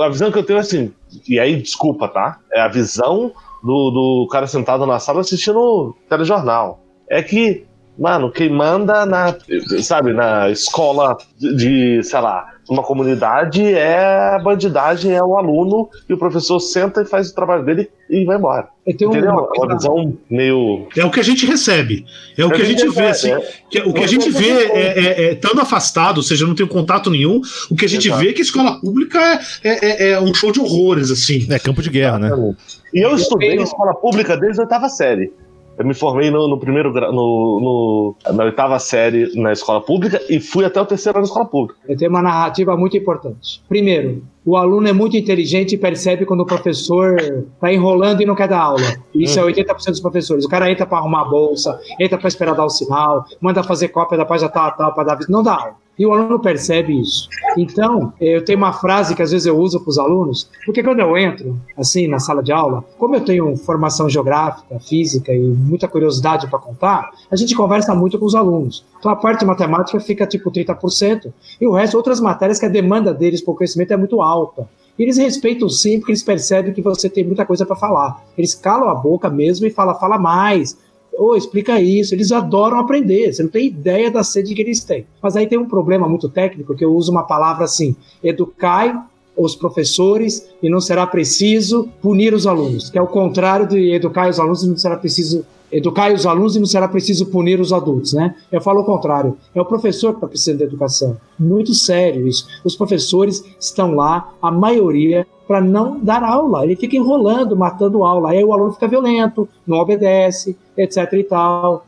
a visão que eu tenho é assim, e aí desculpa, tá? É a visão do, do cara sentado na sala assistindo telejornal. É que Mano, quem manda na, sabe, na escola de, sei lá, uma comunidade é a bandidagem, é o aluno, e o professor senta e faz o trabalho dele e vai embora. Entendeu? Uma, uma visão meio. É o que a gente recebe. É o que a gente vê, assim. É. Que, o que a gente vê é, é, é, estando afastado, ou seja, não tem contato nenhum, o que a gente Exato. vê é que a escola pública é, é, é, um show de horrores, assim. É campo de guerra, né? E eu estudei em escola pública desde a oitava série. Eu me formei no, no primeiro no, no, na oitava série na escola pública e fui até o terceiro ano na escola pública. Eu tenho uma narrativa muito importante. Primeiro, o aluno é muito inteligente e percebe quando o professor está enrolando e não quer dar aula. Isso é 80% dos professores. O cara entra para arrumar a bolsa, entra para esperar dar o sinal, manda fazer cópia da página tal, tal, para dar não dá aula. E o aluno percebe isso. Então, eu tenho uma frase que às vezes eu uso para os alunos, porque quando eu entro, assim, na sala de aula, como eu tenho formação geográfica, física e muita curiosidade para contar, a gente conversa muito com os alunos. Então, a parte de matemática fica tipo 30%, e o resto, outras matérias que a demanda deles por conhecimento é muito alta. E eles respeitam sim, porque eles percebem que você tem muita coisa para falar. Eles calam a boca mesmo e falam, fala mais, oh, explica isso. Eles adoram aprender, você não tem ideia da sede que eles têm. Mas aí tem um problema muito técnico, que eu uso uma palavra assim: educai os professores e não será preciso punir os alunos, que é o contrário de educar os alunos e não será preciso educar os alunos e não será preciso punir os adultos, né? Eu falo o contrário. É o professor que está precisando de educação. Muito sério isso. Os professores estão lá, a maioria, para não dar aula. Ele fica enrolando, matando aula. Aí o aluno fica violento, não obedece, etc e tal.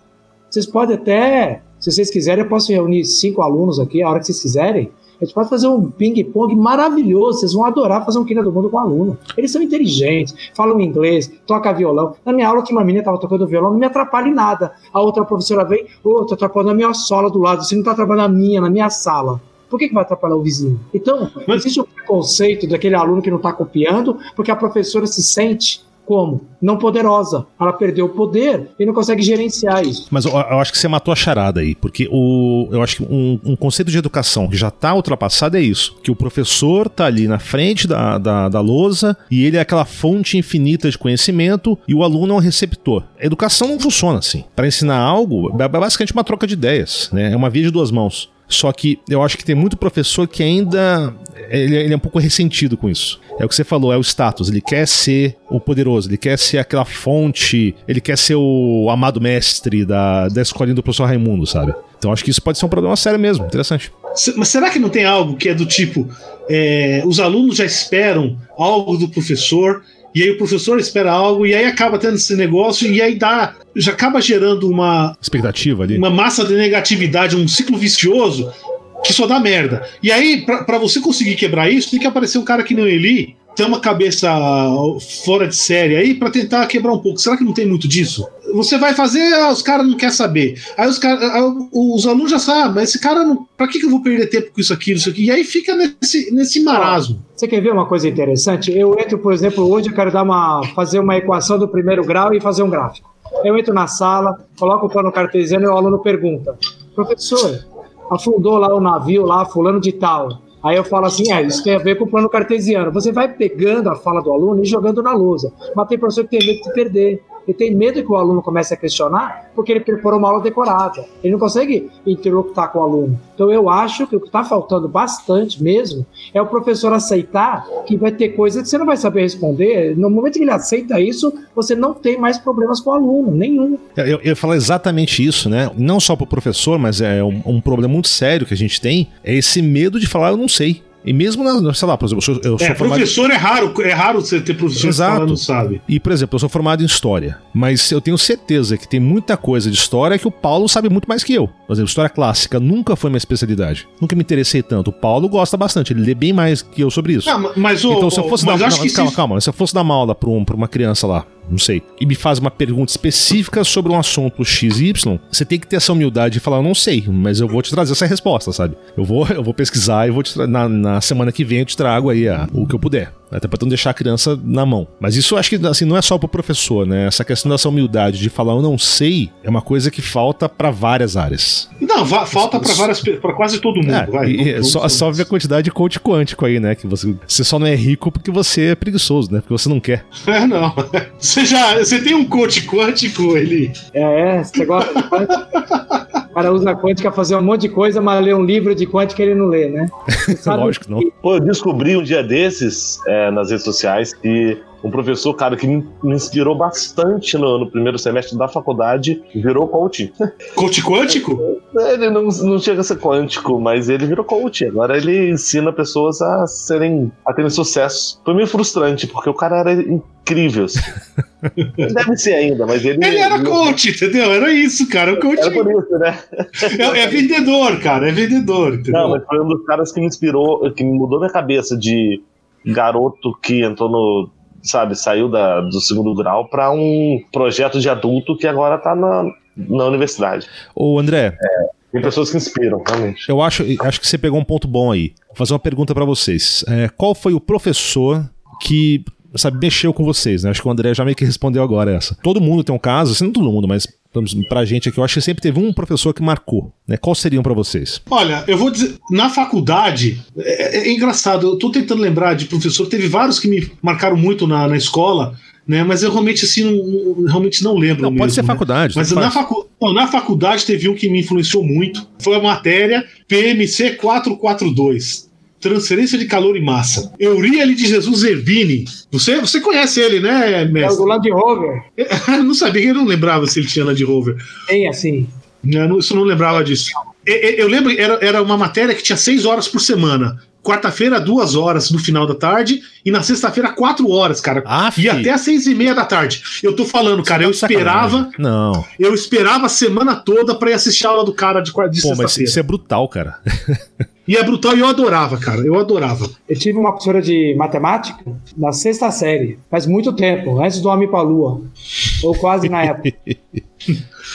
Vocês podem até, se vocês quiserem, eu posso reunir cinco alunos aqui, a hora que vocês quiserem, a gente pode fazer um ping-pong maravilhoso. Vocês vão adorar fazer um Quina do Mundo com o aluno. Eles são inteligentes, falam inglês, tocam violão. Na minha aula tinha uma menina que estava tocando violão, não me atrapalha em nada. A outra professora vem, ô, oh, tô atrapalhando a minha sola do lado. Você não está atrapalhando a minha, na minha sala. Por que, que vai atrapalhar o vizinho? Então, existe o preconceito daquele aluno que não está copiando, porque a professora se sente como? Não poderosa. Ela perdeu o poder e não consegue gerenciar isso. Mas eu, eu acho que você matou a charada aí, porque o, eu acho que um, um conceito de educação que já está ultrapassado é isso: que o professor está ali na frente da, da, da lousa e ele é aquela fonte infinita de conhecimento e o aluno é um receptor. A educação não funciona assim. Para ensinar algo, é basicamente uma troca de ideias, né? É uma via de duas mãos. Só que eu acho que tem muito professor que ainda ele, ele, é um pouco ressentido com isso. É o que você falou, é o status. Ele quer ser o poderoso, ele quer ser aquela fonte, ele quer ser o amado mestre da, da escolinha do professor Raimundo, sabe? Então acho que isso pode ser um problema sério mesmo, interessante. Mas será que não tem algo que é do tipo: é, os alunos já esperam algo do professor e aí o professor espera algo, e aí acaba tendo esse negócio, e aí dá. Já acaba gerando uma. Expectativa ali. Uma massa de negatividade, um ciclo vicioso que só dá merda. E aí, para você conseguir quebrar isso, tem que aparecer um cara que nem Eli, tem uma cabeça fora de série aí para tentar quebrar um pouco. Será que não tem muito disso? Você vai fazer, ah, os caras não querem saber. Aí os, cara, ah, os alunos já sabem, mas esse cara não. Pra que, que eu vou perder tempo com isso aqui, isso aqui? E aí fica nesse, nesse marasmo. Você quer ver uma coisa interessante? Eu entro, por exemplo, hoje eu quero dar uma, fazer uma equação do primeiro grau e fazer um gráfico. Eu entro na sala, coloco o plano cartesiano e o aluno pergunta: professor, afundou lá o navio, lá, fulano de tal Aí eu falo assim, é, isso tem a ver com o plano cartesiano. Você vai pegando a fala do aluno e jogando na lousa. Mas tem professor que tem medo de perder. Ele tem medo que o aluno comece a questionar porque ele preparou uma aula decorada. Ele não consegue interlocutar com o aluno. Então eu acho que o que está faltando bastante mesmo é o professor aceitar que vai ter coisas que você não vai saber responder. No momento que ele aceita isso, você não tem mais problemas com o aluno, nenhum. Eu, eu ia falar exatamente isso, né? Não só para o professor, mas é um, um problema muito sério que a gente tem, é esse medo de falar eu não sei. E mesmo, na, sei lá, por exemplo, eu sou, eu sou é, formado... professor é raro, é raro você ter professor Exato. que não sabe. E, por exemplo, eu sou formado em História, mas eu tenho certeza que tem muita coisa de História que o Paulo sabe muito mais que eu. Por exemplo, História Clássica nunca foi minha especialidade. Nunca me interessei tanto. O Paulo gosta bastante, ele lê bem mais que eu sobre isso. Ah, mas o, então, se eu fosse dar... Não, calma, se... calma, se eu fosse dar uma aula pra, um, pra uma criança lá, não sei, e me faz uma pergunta específica sobre um assunto XY, você tem que ter essa humildade de falar, eu não sei, mas eu vou te trazer essa resposta, sabe? Eu vou, eu vou pesquisar e vou te na, na semana que vem eu te trago aí a, o que eu puder. Até pra não deixar a criança na mão. Mas isso acho que assim, não é só pro professor, né? Essa questão dessa humildade de falar eu não sei é uma coisa que falta para várias áreas. Não, falta para várias para quase todo mundo. É, vai, e, só, só ver a quantidade de coach quântico aí, né? Que você, você só não é rico porque você é preguiçoso, né? Porque você não quer. É, não. Você já. Você tem um coach quântico, ele. É, é, você gosta de O cara usa quântica pra fazer um monte de coisa, mas lê um livro de quântica ele não lê, né? Lógico que não. Pô, eu descobri um dia desses é, nas redes sociais que um professor, cara, que me inspirou bastante no, no, primeiro semestre da faculdade, virou coach. Coach quântico? Ele não, não chega a ser quântico, mas ele virou coach. Agora ele ensina pessoas a serem, a terem sucesso. Foi meio frustrante, porque o cara era incrível. Assim. Deve ser ainda, mas ele. Ele era coach, entendeu? Era isso, cara. O coach. Era por isso, né? É, é vendedor, cara. É vendedor, entendeu? Não, mas foi um dos caras que me inspirou, que me mudou minha cabeça de garoto que entrou no sabe, saiu da, do segundo grau para um projeto de adulto que agora está na, na universidade. Ô, André. É, tem pessoas que inspiram, realmente. Eu acho, acho que você pegou um ponto bom aí. Vou fazer uma pergunta para vocês. É, qual foi o professor que sabe, mexeu com vocês, né? Acho que o André já meio que respondeu agora essa. Todo mundo tem um caso, assim, não todo mundo, mas pra gente aqui, eu acho que sempre teve um professor que marcou, né? Qual seriam para vocês? Olha, eu vou dizer, na faculdade, é, é, é, engraçado, eu tô tentando lembrar de professor, teve vários que me marcaram muito na, na escola, né? Mas eu realmente assim não, realmente não lembro. Não, mesmo, pode ser né? faculdade. Mas na, facu... na faculdade teve um que me influenciou muito. Foi a matéria PMC 442. Transferência de calor e massa. Euríale de Jesus Ervini. Você, você conhece ele, né, É o mestre? do Land Rover. Eu não sabia, eu não lembrava se ele tinha Land Rover. Tem assim. Eu não, isso eu não lembrava disso. Eu lembro, era, era uma matéria que tinha seis horas por semana. Quarta-feira, duas horas no final da tarde, e na sexta-feira, quatro horas, cara. Ah, E até às seis e meia da tarde. Eu tô falando, cara, eu esperava, Sacanagem. Não. eu esperava a semana toda pra ir assistir a aula do cara de, quarta- de Pô, mas sexta-feira. isso é brutal, cara. E é brutal e eu adorava, cara. Eu adorava. Eu tive uma professora de matemática na sexta série, faz muito tempo, antes do Homem pra Lua. Ou quase na época.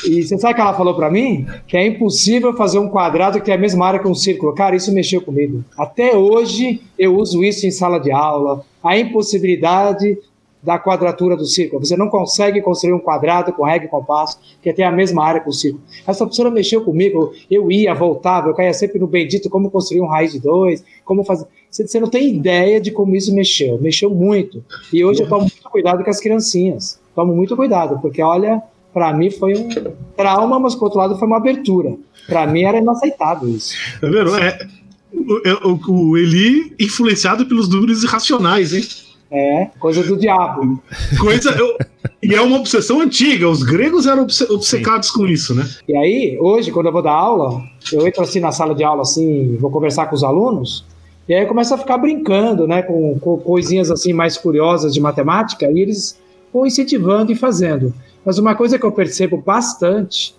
E você sabe o que ela falou pra mim? Que é impossível fazer um quadrado que tem a mesma área que um círculo. Cara, isso mexeu comigo. Até hoje eu uso isso em sala de aula. A impossibilidade da quadratura do círculo. Você não consegue construir um quadrado com regra e compasso que tem a mesma área que o círculo. Essa professora mexeu comigo. Eu ia, voltava, eu caía sempre no bendito como construir um raiz de dois, como fazer. Você não tem ideia de como isso mexeu. Mexeu muito. E hoje eu tomo muito cuidado com as criancinhas. Tomo muito cuidado, porque olha, para mim foi um trauma, mas por outro lado foi uma abertura. Para mim era inaceitável isso. Tá? É, o, o- o Eli influenciado pelos números irracionais, hein? É, coisa do diabo. Coisa. eu- e é uma obsessão antiga. Os gregos eram obce- obcecados com isso, né? E aí, hoje, quando eu vou dar aula, eu entro assim na sala de aula, assim, vou conversar com os alunos, e aí eu começo a ficar brincando, né, com, com coisinhas assim mais curiosas de matemática, e eles vão incentivando e fazendo. Mas uma coisa que eu percebo bastante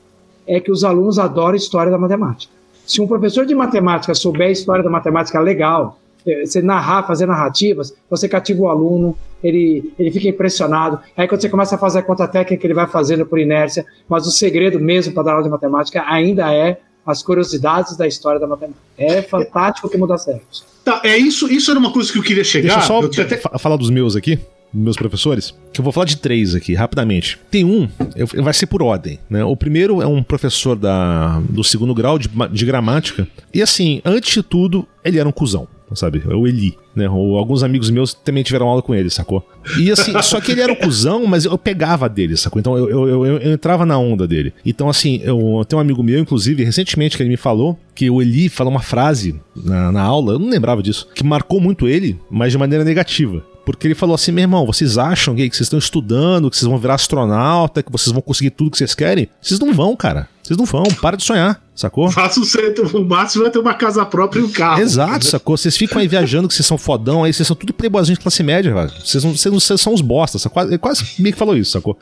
é que os alunos adoram história da matemática. Se um professor de matemática souber a história da matemática legal, você narrar, fazer narrativas, você cativa o aluno, ele, ele fica impressionado. Aí quando você começa a fazer a conta técnica, ele vai fazendo por inércia, mas o segredo mesmo para dar aula de matemática ainda é as curiosidades da história da matemática. É fantástico que muda cérebros. Tá, é isso, isso era uma coisa que eu queria chegar. Deixa eu só eu fa- falar dos meus aqui, dos meus professores, que eu vou falar de três aqui, rapidamente. Tem um, eu- vai ser por ordem, né? O primeiro é um professor da, do segundo grau de, de gramática, e assim, antes de tudo, ele era um cuzão. Sabe? É o Eli, né? Ou alguns amigos meus também tiveram aula com ele, sacou? E assim, só que ele era um cuzão, mas eu pegava dele, sacou? Então eu, eu, eu- eu entrava na onda dele. Então, assim, eu tenho um amigo meu, inclusive, recentemente, que ele me falou que o Eli falou uma frase na, na aula, eu não lembrava disso, que marcou muito ele, mas de maneira negativa. Porque ele falou assim: meu irmão, vocês acham que vocês estão estudando, que vocês vão virar astronauta, que vocês vão conseguir tudo que vocês querem? Vocês não vão, cara. Vocês não vão. Para de sonhar, sacou? Faça o centro, o máximo vai ter uma casa própria e um carro. Exato, sacou? Vocês ficam aí viajando que vocês são fodão, aí vocês são tudo playboyzinho de classe média, velho. Vocês, não, vocês, não- vocês são os bostas, sacou? Ele quase meio que falou isso, sacou?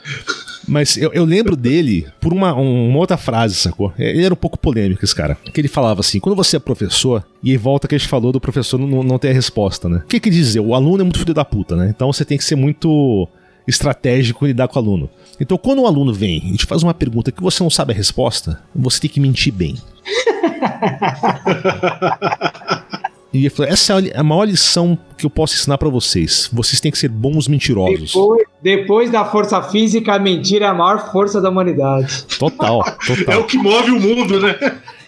Mas eu, eu lembro dele por uma, um- uma outra frase, sacou? Ele era um pouco polêmico, esse cara. Que ele falava assim: quando você é professor, e aí volta que a gente falou do professor não, não ter a resposta, né? O que que dizer? O aluno é muito filho da puta, né? Então você tem que ser muito estratégico em lidar com o aluno. Então, quando um aluno vem e te faz uma pergunta que você não sabe a resposta, você tem que mentir bem. E ele falou: essa é a maior lição que eu posso ensinar pra vocês. Vocês têm que ser bons mentirosos. Depois, depois da força física, a mentira é a maior força da humanidade. Total, É total. o que move o mundo, né?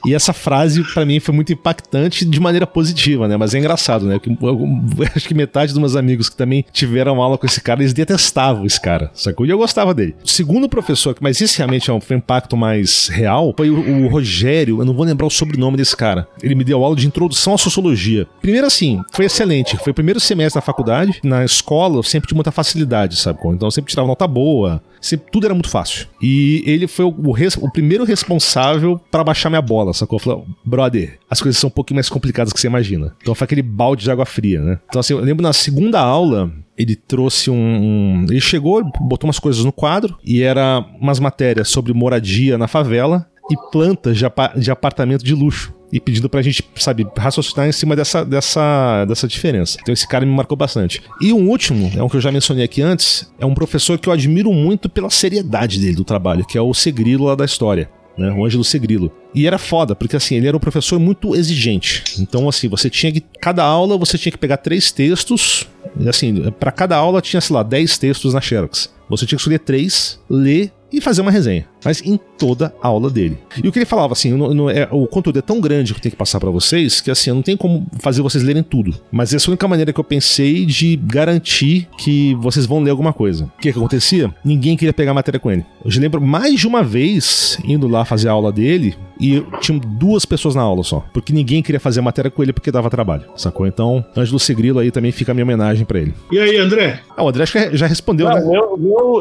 E essa frase, pra mim, foi muito impactante de maneira positiva, né? Mas é engraçado, né? Eu- eu acho que metade dos meus amigos que também tiveram aula com esse cara, eles detestavam esse cara, sacou? E eu gostava dele. O segundo professor, mas esse realmente é foi um impacto mais real, foi o, o Rogério, eu não vou lembrar o sobrenome desse cara. Ele me deu aula de introdução à sociologia. Primeiro assim, foi excelente. Foi o primeiro semestre da faculdade. Na escola, eu sempre tinha muita facilidade, sabe? Então eu sempre tirava nota boa. Tudo era muito fácil. E ele foi o, res- o primeiro responsável pra baixar minha bola, sacou? Falou, brother, as coisas são um pouquinho mais complicadas que você imagina. Então foi aquele balde de água fria, né? Então assim, eu lembro na segunda aula, ele trouxe um, um- Ele chegou, botou umas coisas no quadro, e era umas matérias sobre moradia na favela e plantas de, de apartamento de luxo. E pedindo pra gente, sabe, raciocinar em cima dessa, dessa, dessa diferença. Então esse cara me marcou bastante. E um último, é um que eu já mencionei aqui antes, é um professor que eu admiro muito pela seriedade dele do trabalho, que é o Segrilo lá da história. Né, o Ângelo Segrilo. E era foda, porque assim, ele era um professor muito exigente. Então, assim, você tinha que. Cada aula você tinha que pegar três textos. E assim, para cada aula tinha, sei lá, dez textos na Xerox. Você tinha que escolher três, ler e fazer uma resenha. Mas em toda a aula dele. E o que ele falava, assim, não- não é, o conteúdo é tão grande que eu tenho que passar pra vocês que, assim, eu não tenho como fazer vocês lerem tudo. Mas essa é a única maneira que eu pensei de garantir que vocês vão ler alguma coisa. O que, que acontecia? Ninguém queria pegar matéria com ele. Eu já lembro mais de uma vez, indo lá fazer a aula dele, e tinham duas pessoas na aula só. Porque ninguém queria fazer matéria com ele porque dava trabalho, sacou? Então, Ângelo Segrilo aí também fica a minha homenagem pra ele. E aí, André? Ah, o André acho que já respondeu, Não, né? meu,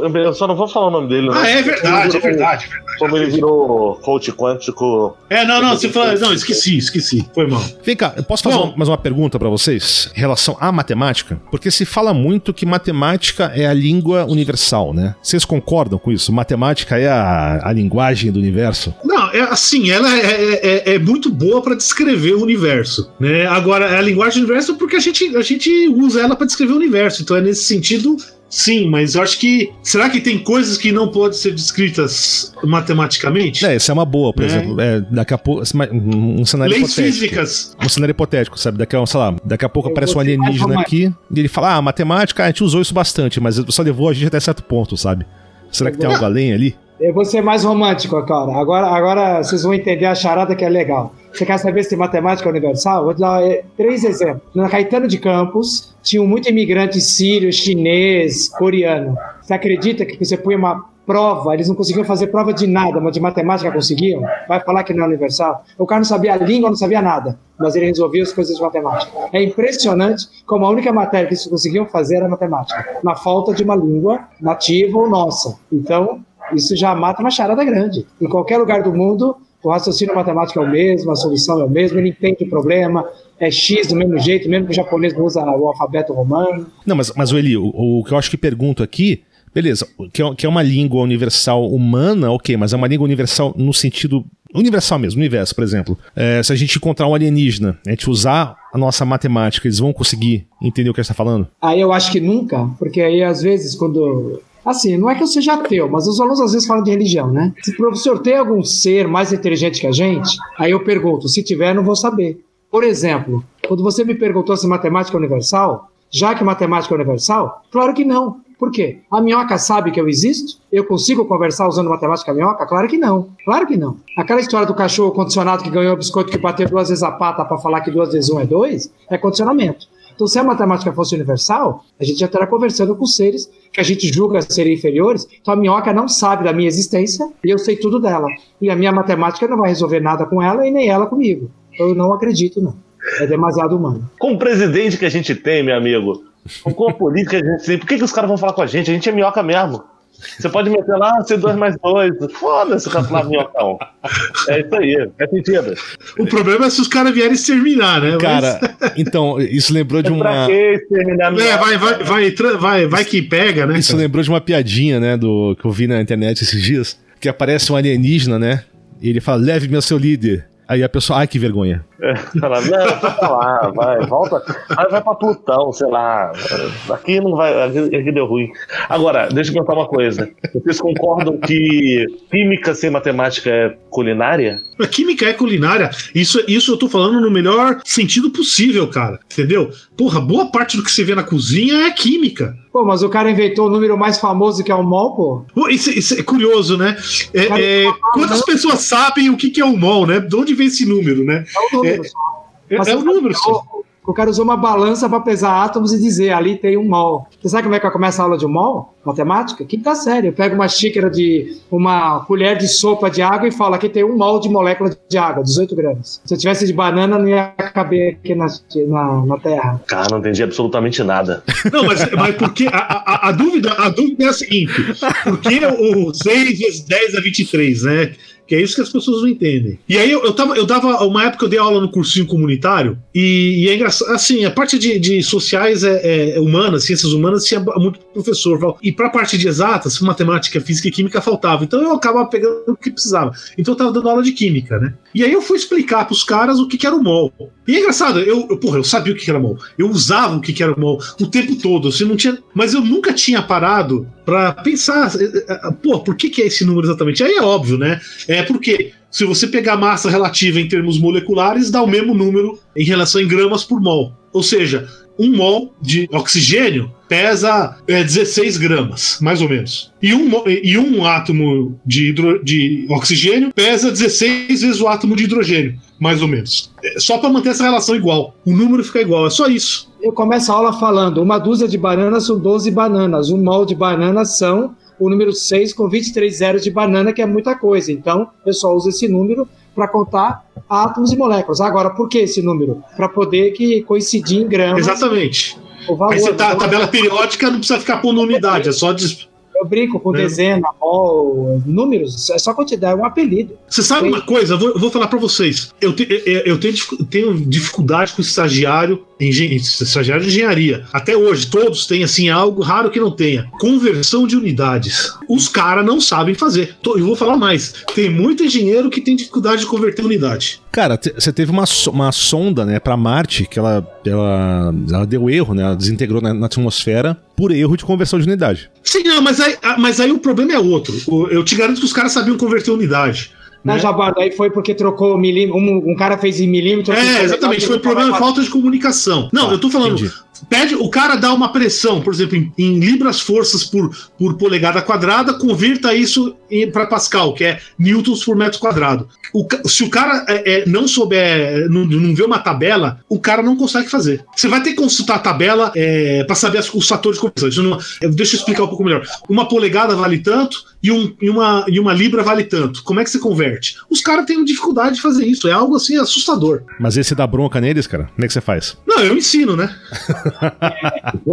meu- eu só não vou falar o nome dele. né? Ah, é verdade, é virou- verdade. é verdade. Como ele virou coach quântico. É, não, não, você fala. Não, esqueci, esqueci. Foi mal. Vem cá, eu posso fazer uma- mais uma pergunta pra vocês em relação à matemática? Porque se fala muito que matemática é a língua universal, né? Vocês concordam com isso? Matemática é a, a linguagem do universo? Não, é assim, ela é, é- é- é muito boa para descrever o universo, né? Agora, a linguagem do universo é porque a gente, a gente usa ela para descrever o universo, então é nesse sentido, sim, mas eu acho que será que tem coisas que não podem ser descritas matematicamente? É, essa é uma boa, por É. exemplo. É, daqui a pouco. Um cenário Leis hipotético. físicas. Um cenário hipotético, sabe? Daqui a, sei lá, daqui a pouco Eu aparece um alienígena aqui e ele fala: Ah, matemática, a gente usou isso bastante, mas só levou a gente até certo ponto, sabe? Será que tem algo além ali? Eu vou ser mais romântico, cara. Agora, agora vocês vão entender a charada que é legal. Você quer saber se tem matemática universal? Vou te dar eh, três exemplos. Na Caetano de Campos, tinham muito imigrante sírio, chinês, coreano. Você acredita que você põe uma prova, eles não conseguiam fazer prova de nada, mas de matemática conseguiam? Vai falar que não é universal? O cara não sabia a língua, não sabia nada, mas ele resolvia as coisas de matemática. É impressionante como a única matéria que eles conseguiam fazer era matemática, na falta de uma língua nativa ou nossa. Então, isso já mata uma charada grande. Em qualquer lugar do mundo, o raciocínio matemático é o mesmo, a solução é o mesmo, ele entende o problema, é X do mesmo jeito, mesmo que o japonês não usa o alfabeto romano. Não, mas, mas Eli, o, o que eu acho que pergunto aqui, beleza, que é, que é uma língua universal humana, ok, mas é uma língua universal no sentido. Universal mesmo, universo, por exemplo. É, se a gente encontrar um alienígena, a gente usar a nossa matemática, eles vão conseguir entender o que a gente está falando? Aí eu acho que nunca, porque aí às vezes quando. Assim, não é que eu seja ateu, mas os alunos às vezes falam de religião, né? Se o professor tem algum ser mais inteligente que a gente, aí eu pergunto, se tiver, não vou saber. Por exemplo, quando você me perguntou se matemática é universal, já que matemática é universal, claro que não. Por quê? A minhoca sabe que eu existo? Eu consigo conversar usando matemática minhoca? Claro que não. Claro que não. Aquela história do cachorro condicionado que ganhou o biscoito que bateu duas vezes a pata para falar que duas vezes um é dois, é condicionamento. Então, se a matemática fosse universal, a gente já estará conversando com seres que a gente julga serem inferiores. Então, a minhoca não sabe da minha existência e eu sei tudo dela. E a minha matemática não vai resolver nada com ela e nem ela comigo. Eu não acredito, não. É demasiado humano. Com o presidente que a gente tem, meu amigo, com a política que a gente tem, por que, que os caras vão falar com a gente? A gente é minhoca mesmo. Você pode meter lá, ser dois mais dois. Foda-se o cara falar minhocão. É isso aí, é sentido. O problema é se os caras vierem exterminar, né? Mas- Cara, então, isso lembrou de Pra uma. que exterminar É, vai, vai, vai, vai, vai que pega, né? Isso cara? lembrou de uma piadinha, né, do que eu vi na internet esses dias, que aparece um alienígena, né? E ele fala: "Leve-me ao seu líder". Aí a pessoa, ai que vergonha. Fala, não, deixa pra lá, vai, volta. Vai, vai pra Plutão, sei lá. Aqui não vai, aqui, deu ruim. Agora, deixa eu perguntar uma coisa. Vocês concordam que química sem matemática é culinária? A química é culinária. Isso, isso eu tô falando no melhor sentido possível, cara. Entendeu? Porra, boa parte do que você vê na cozinha é química. Pô, mas o cara inventou o número mais famoso que é o mol, pô. Isso, isso é curioso, né? É, é, quantas pessoas sabem o que que é o mol, né? De onde vem esse número, né? É o número É, só. É, Mas é você número. só. o- cara usou uma balança para pesar átomos e dizer ali tem um mol. Você sabe como é que começa a aula de mol? Matemática? Quinta série. Eu pego uma xícara de. uma colher de sopa de água e falo aqui tem um mol de molécula de água, 18 gramas. Se eu tivesse de banana, não ia caber aqui na, na, na Terra. Cara, não entendi absolutamente nada. Não, mas, mas por que? A, a, a dúvida, a dúvida é a seguinte: por que o 6 vezes 10 a 23, né? Que é isso que as pessoas não entendem. E aí eu, eu, tava, eu dava. Uma época eu dei aula no cursinho comunitário, e, e é engraçado. Assim, a parte de, de sociais é, é humanas, ciências humanas, tinha muito professor. E pra parte de exatas, matemática, física e química faltava. Então eu acabava pegando o que precisava. Então eu tava dando aula de química, né? E aí eu fui explicar pros caras o que, que era o MOL. E é engraçado, eu, eu, porra, eu sabia o que, era MOL. Eu usava o que, era MOL o tempo todo. Assim, não tinha, mas eu nunca tinha parado pra pensar, eh, eh, pô, por que, que é esse número exatamente? Aí é óbvio, né? É porque se você pegar massa relativa em termos moleculares, dá o mesmo número em relação em gramas por mol. Ou seja, um mol de oxigênio pesa é, 16 gramas, mais ou menos. E um, e um átomo de, hidro- de oxigênio pesa 16 vezes o átomo de hidrogênio, mais ou menos. É só para manter essa relação igual. O número fica igual, é só isso. Eu começo a aula falando: uma dúzia de bananas são 12 bananas, um mol de bananas são o número 6 com 23 zeros de banana, que é muita coisa. Então, eu só uso esse número para contar átomos e moléculas. Agora, por que esse número? Para poder que coincidir em gramas. Exatamente. O valor, Aí você tá, a valor- tabela periódica não precisa ficar pondo unidade, é só. Des... Eu brinco com É. dezena, mol, números, é só quantidade, é um apelido. Você sabe uma coisa? Eu vou, eu vou falar pra vocês. Eu, te- eu- eu tenho, tenho dificuldade com estagiário, engen- estagiário de engenharia. Até hoje, todos têm assim algo raro que não tenha. Conversão de unidades. Os caras não sabem fazer. Tô- Eu vou falar mais. Tem muito engenheiro que tem dificuldade de converter unidade. Cara, você teve uma, so- uma sonda, né, pra Marte, que ela, ela, ela deu erro, né? Ela desintegrou na, na atmosfera por erro de conversão de unidade. Sim, não, mas aí, ah, mas aí o problema é outro. Eu te garanto que os caras sabiam converter unidade. Não, né? Jabardo, aí foi porque trocou milímetro, um, um cara fez em milímetro. É, exatamente. Foi problema de falta de comunicação. Não, Tá, eu tô falando. entendi. Pede, o cara dá uma pressão, por exemplo, em, em libras forças por, por polegada quadrada, converta isso para Pascal, que é newtons por metro quadrado. O se o cara é, é, não souber, não, não vê uma tabela, o cara não consegue fazer. Você vai ter que consultar a tabela é, para saber as- os fatores de conversão. Eu- deixa eu explicar um pouco melhor. Uma polegada vale tanto e, um- e uma, e uma libra vale tanto. Como é que você converte? Os caras têm dificuldade de fazer isso. É algo assim assustador. Mas esse dá bronca neles, cara? Como é que você faz? Não, eu ensino, né?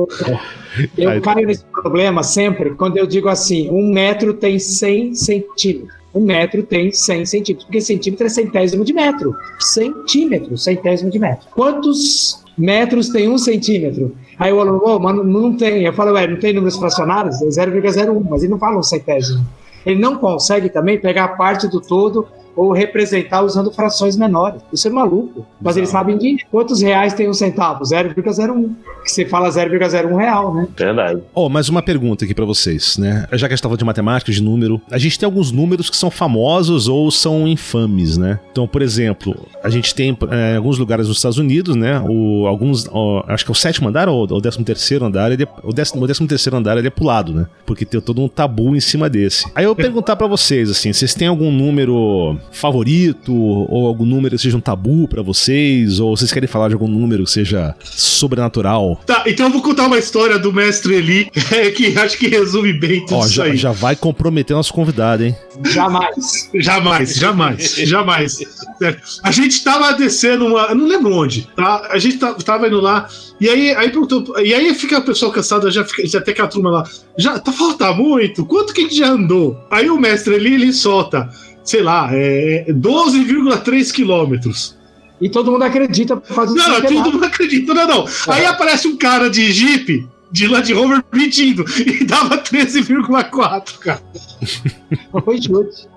Eu Aí- caio nesse problema sempre quando eu digo assim: um metro tem 100 centímetros. Um metro tem 100 centímetros, porque centímetro é centésimo de metro. Centímetro, centésimo de metro. Quantos metros tem um centímetro? Aí o aluno, oh, mas não- tem. Eu falo, ué, não tem números fracionários? É 0,01, mas ele não fala um centésimo. Ele não consegue também pegar parte do todo ou representar usando frações menores. Isso é maluco. Mas eles sabem de quantos reais tem um centavo? 0,01. Que você fala 0,01 real, né? Verdade. Ó, mais uma pergunta aqui pra vocês, né? Já que a gente tava de matemática, de número, a gente tem alguns números que são famosos ou são infames, né? Então, por exemplo, a gente tem é, em alguns lugares nos Estados Unidos, né? O, alguns, ó, acho que é o sétimo andar ou o décimo terceiro andar, ele é- o, décimo, o décimo terceiro andar ele é pulado, né? Porque tem todo um tabu em cima desse. Aí eu vou perguntar pra vocês, assim, vocês têm algum número favorito ou algum número que seja um tabu pra vocês? Ou vocês querem falar de algum número que seja sobrenatural? Tá, então eu vou contar uma história do mestre Eli, é, que acho que resume bem tudo Ó, isso já, aí. já vai comprometer nosso convidado, hein? Jamais. Jamais, jamais, jamais. Sério. A gente tava descendo uma. eu Não lembro onde, tá? A gente tava indo lá. E aí, aí perguntou. E aí fica o pessoal cansado, já, fica, já tem aquela turma lá. Já tá falta muito? Quanto que a gente já andou? Aí o mestre ali, ele solta, sei lá, é, 12,3 quilômetros. E todo mundo acredita por causa Não, todo mundo acredita, não, não. Aí aparece um cara de Jeep, de Land Rover, mentindo, e dava 13,4, cara. Não foi chute.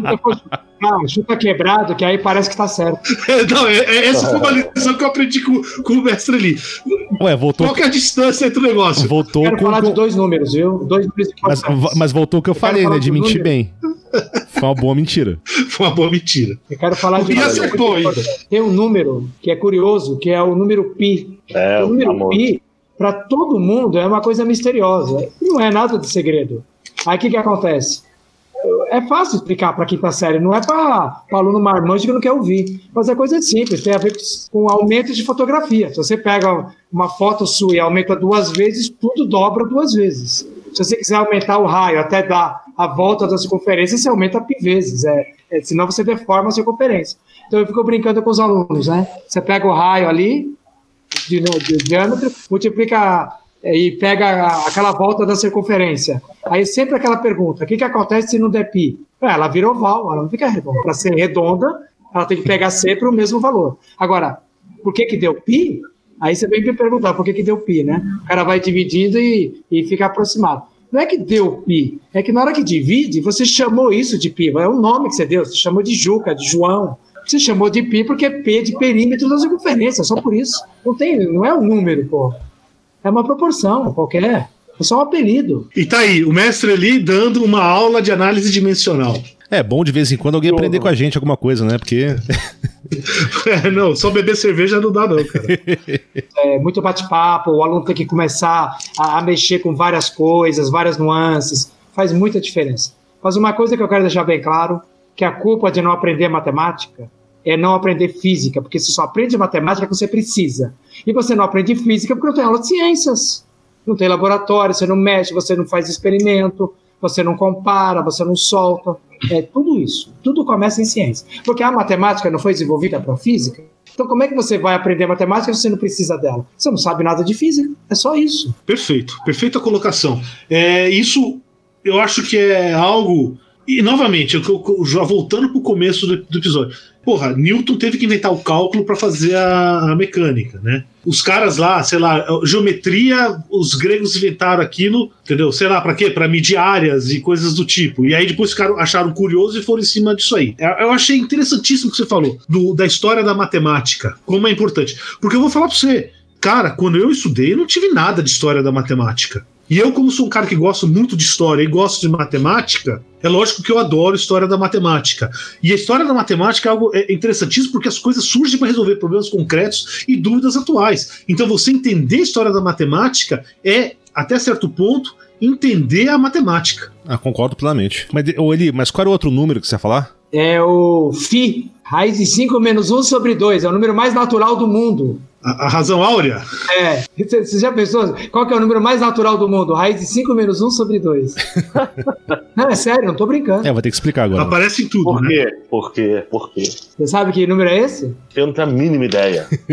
Não foi chute. Ah, chuta quebrado, que aí parece que tá certo. É, Não, é, é- essa foi uma lição que eu aprendi com, com o mestre ali. Ué, voltou, Qual que é a distância entre o negócio? voltou Quero com. falar de com- dois números, viu? Dois números mas, mas voltou o que eu, Eu falei, né? De mentir número. bem. Foi uma boa mentira. Foi uma boa mentira. Eu quero falar de E acertou ainda. Tem um número que é curioso, que é o número pi. É, o número amor. pi, para todo mundo, é uma coisa misteriosa. Não é nada de segredo. Aí o que, que acontece? É fácil explicar para quinta série, não é para aluno marmanjo que não quer ouvir. Mas é coisa simples, tem a ver com aumento de fotografia. Se você pega uma foto sua e aumenta duas vezes, tudo dobra duas vezes. Se você quiser aumentar o raio até dar a volta da circunferência, você aumenta pi vezes. É, é, senão você deforma a circunferência. Então eu fico brincando com os alunos, né? Você pega o raio ali, de, de diâmetro, multiplica é, e pega aquela volta da circunferência. Aí sempre aquela pergunta: o que, que acontece se não der pi? Ah, ela vira oval, ela não fica redonda. Para ser redonda, ela tem que pegar sempre o mesmo valor. Agora, por que, que deu pi? Aí você vem me perguntar por que, que deu pi, né? O cara vai dividindo e, e fica aproximado. Não é que deu pi, é que na hora que divide, você chamou isso de pi. É o nome que você deu, você chamou de Juca, de João. Você chamou de pi porque é P de perímetro da circunferência, só por isso. Não, tem, não é um número, pô. É uma proporção qualquer. É só um apelido. E tá aí, o mestre ali dando uma aula de análise dimensional. É bom de vez em quando alguém aprender com a gente alguma coisa, né? Porque. É, não, só beber cerveja não dá, não, cara. É muito bate-papo, o aluno tem que começar a, a mexer com várias coisas, várias nuances. Faz muita diferença. Mas uma coisa que eu quero deixar bem claro, que a culpa de não aprender matemática é não aprender física, porque você só aprende matemática que você precisa. E você não aprende física porque não tem aula de ciências. Não tem laboratório, você não mexe, você não faz experimento, você não compara, você não solta. É tudo isso. Tudo começa em ciência. Porque a matemática não foi desenvolvida para a física. Então, como é que você vai aprender matemática se você não precisa dela? Você não sabe nada de física. É só isso. Perfeito. Perfeita colocação. É, isso eu acho que é algo. E novamente, eu, eu, já voltando para o começo do, do, episódio. Porra, Newton teve que inventar o cálculo para fazer a, a, mecânica, né? Os caras lá, sei lá, geometria, os gregos inventaram aquilo, entendeu? Sei lá, para quê? Para medir áreas e coisas do tipo. E aí depois ficaram, acharam curioso e foram em cima disso aí. Eu achei interessantíssimo o que você falou, do, da história da matemática, como é importante. Porque eu vou falar para você, cara, quando eu estudei, eu não tive nada de história da matemática. E eu, como sou um cara que gosto muito de história e gosto de matemática, é lógico que eu adoro história da matemática. E a história da matemática é algo é interessantíssimo porque as coisas surgem para resolver problemas concretos e dúvidas atuais. Então, você entender a história da matemática é, até certo ponto, entender a matemática. Ah, concordo plenamente. Mas, Eli, mas qual era o outro número que você ia falar? É o Φ, raiz de 5 menos 1 sobre 2. É o número mais natural do mundo. A, a, razão áurea? É. Você já pensou? Qual que é o número mais natural do mundo? Raiz de 5 menos 1 sobre 2. não, é sério, não tô brincando. É, vou ter que explicar agora. Aparece em tudo. Por né? quê? Né? Por quê? Por quê? Você sabe que número é esse? Eu não tenho a mínima ideia.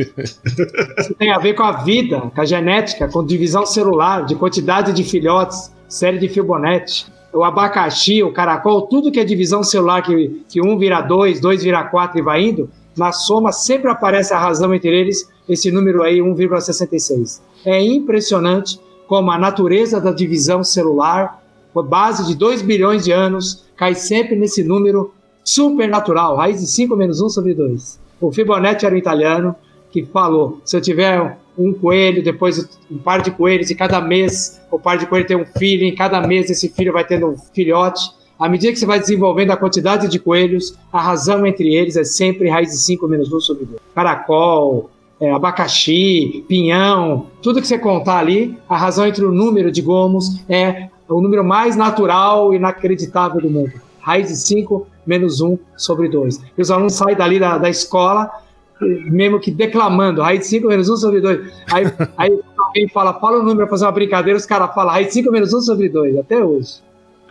Isso tem a ver com a vida, com a genética, com divisão celular, de quantidade de filhotes, série de Fibonacci o abacaxi, o caracol, tudo que é divisão celular, que, que um vira dois, dois vira quatro e vai indo, na soma sempre aparece a razão entre eles, esse número aí, 1,66. É impressionante como a natureza da divisão celular, por base de 2 bilhões de anos, cai sempre nesse número supernatural, raiz de 5 menos 1 sobre 2. O Fibonacci era um italiano que falou: se eu tiver um coelho, depois um par de coelhos, e cada mês o par de coelhos tem um filho, em cada mês esse filho vai tendo um filhote, à medida que você vai desenvolvendo a quantidade de coelhos, a razão entre eles é sempre raiz de 5 menos 1 sobre 2. Caracol, é, abacaxi, pinhão, tudo que você contar ali, a razão entre o número de gomos é o número mais natural e inacreditável do mundo. Raiz de 5 menos 1 sobre 2. E os alunos saem dali da, da escola, mesmo que declamando, raiz de 5 menos 1 sobre 2. Aí, aí alguém fala, fala o número para fazer uma brincadeira, os caras falam raiz de 5 menos 1 sobre 2, até hoje.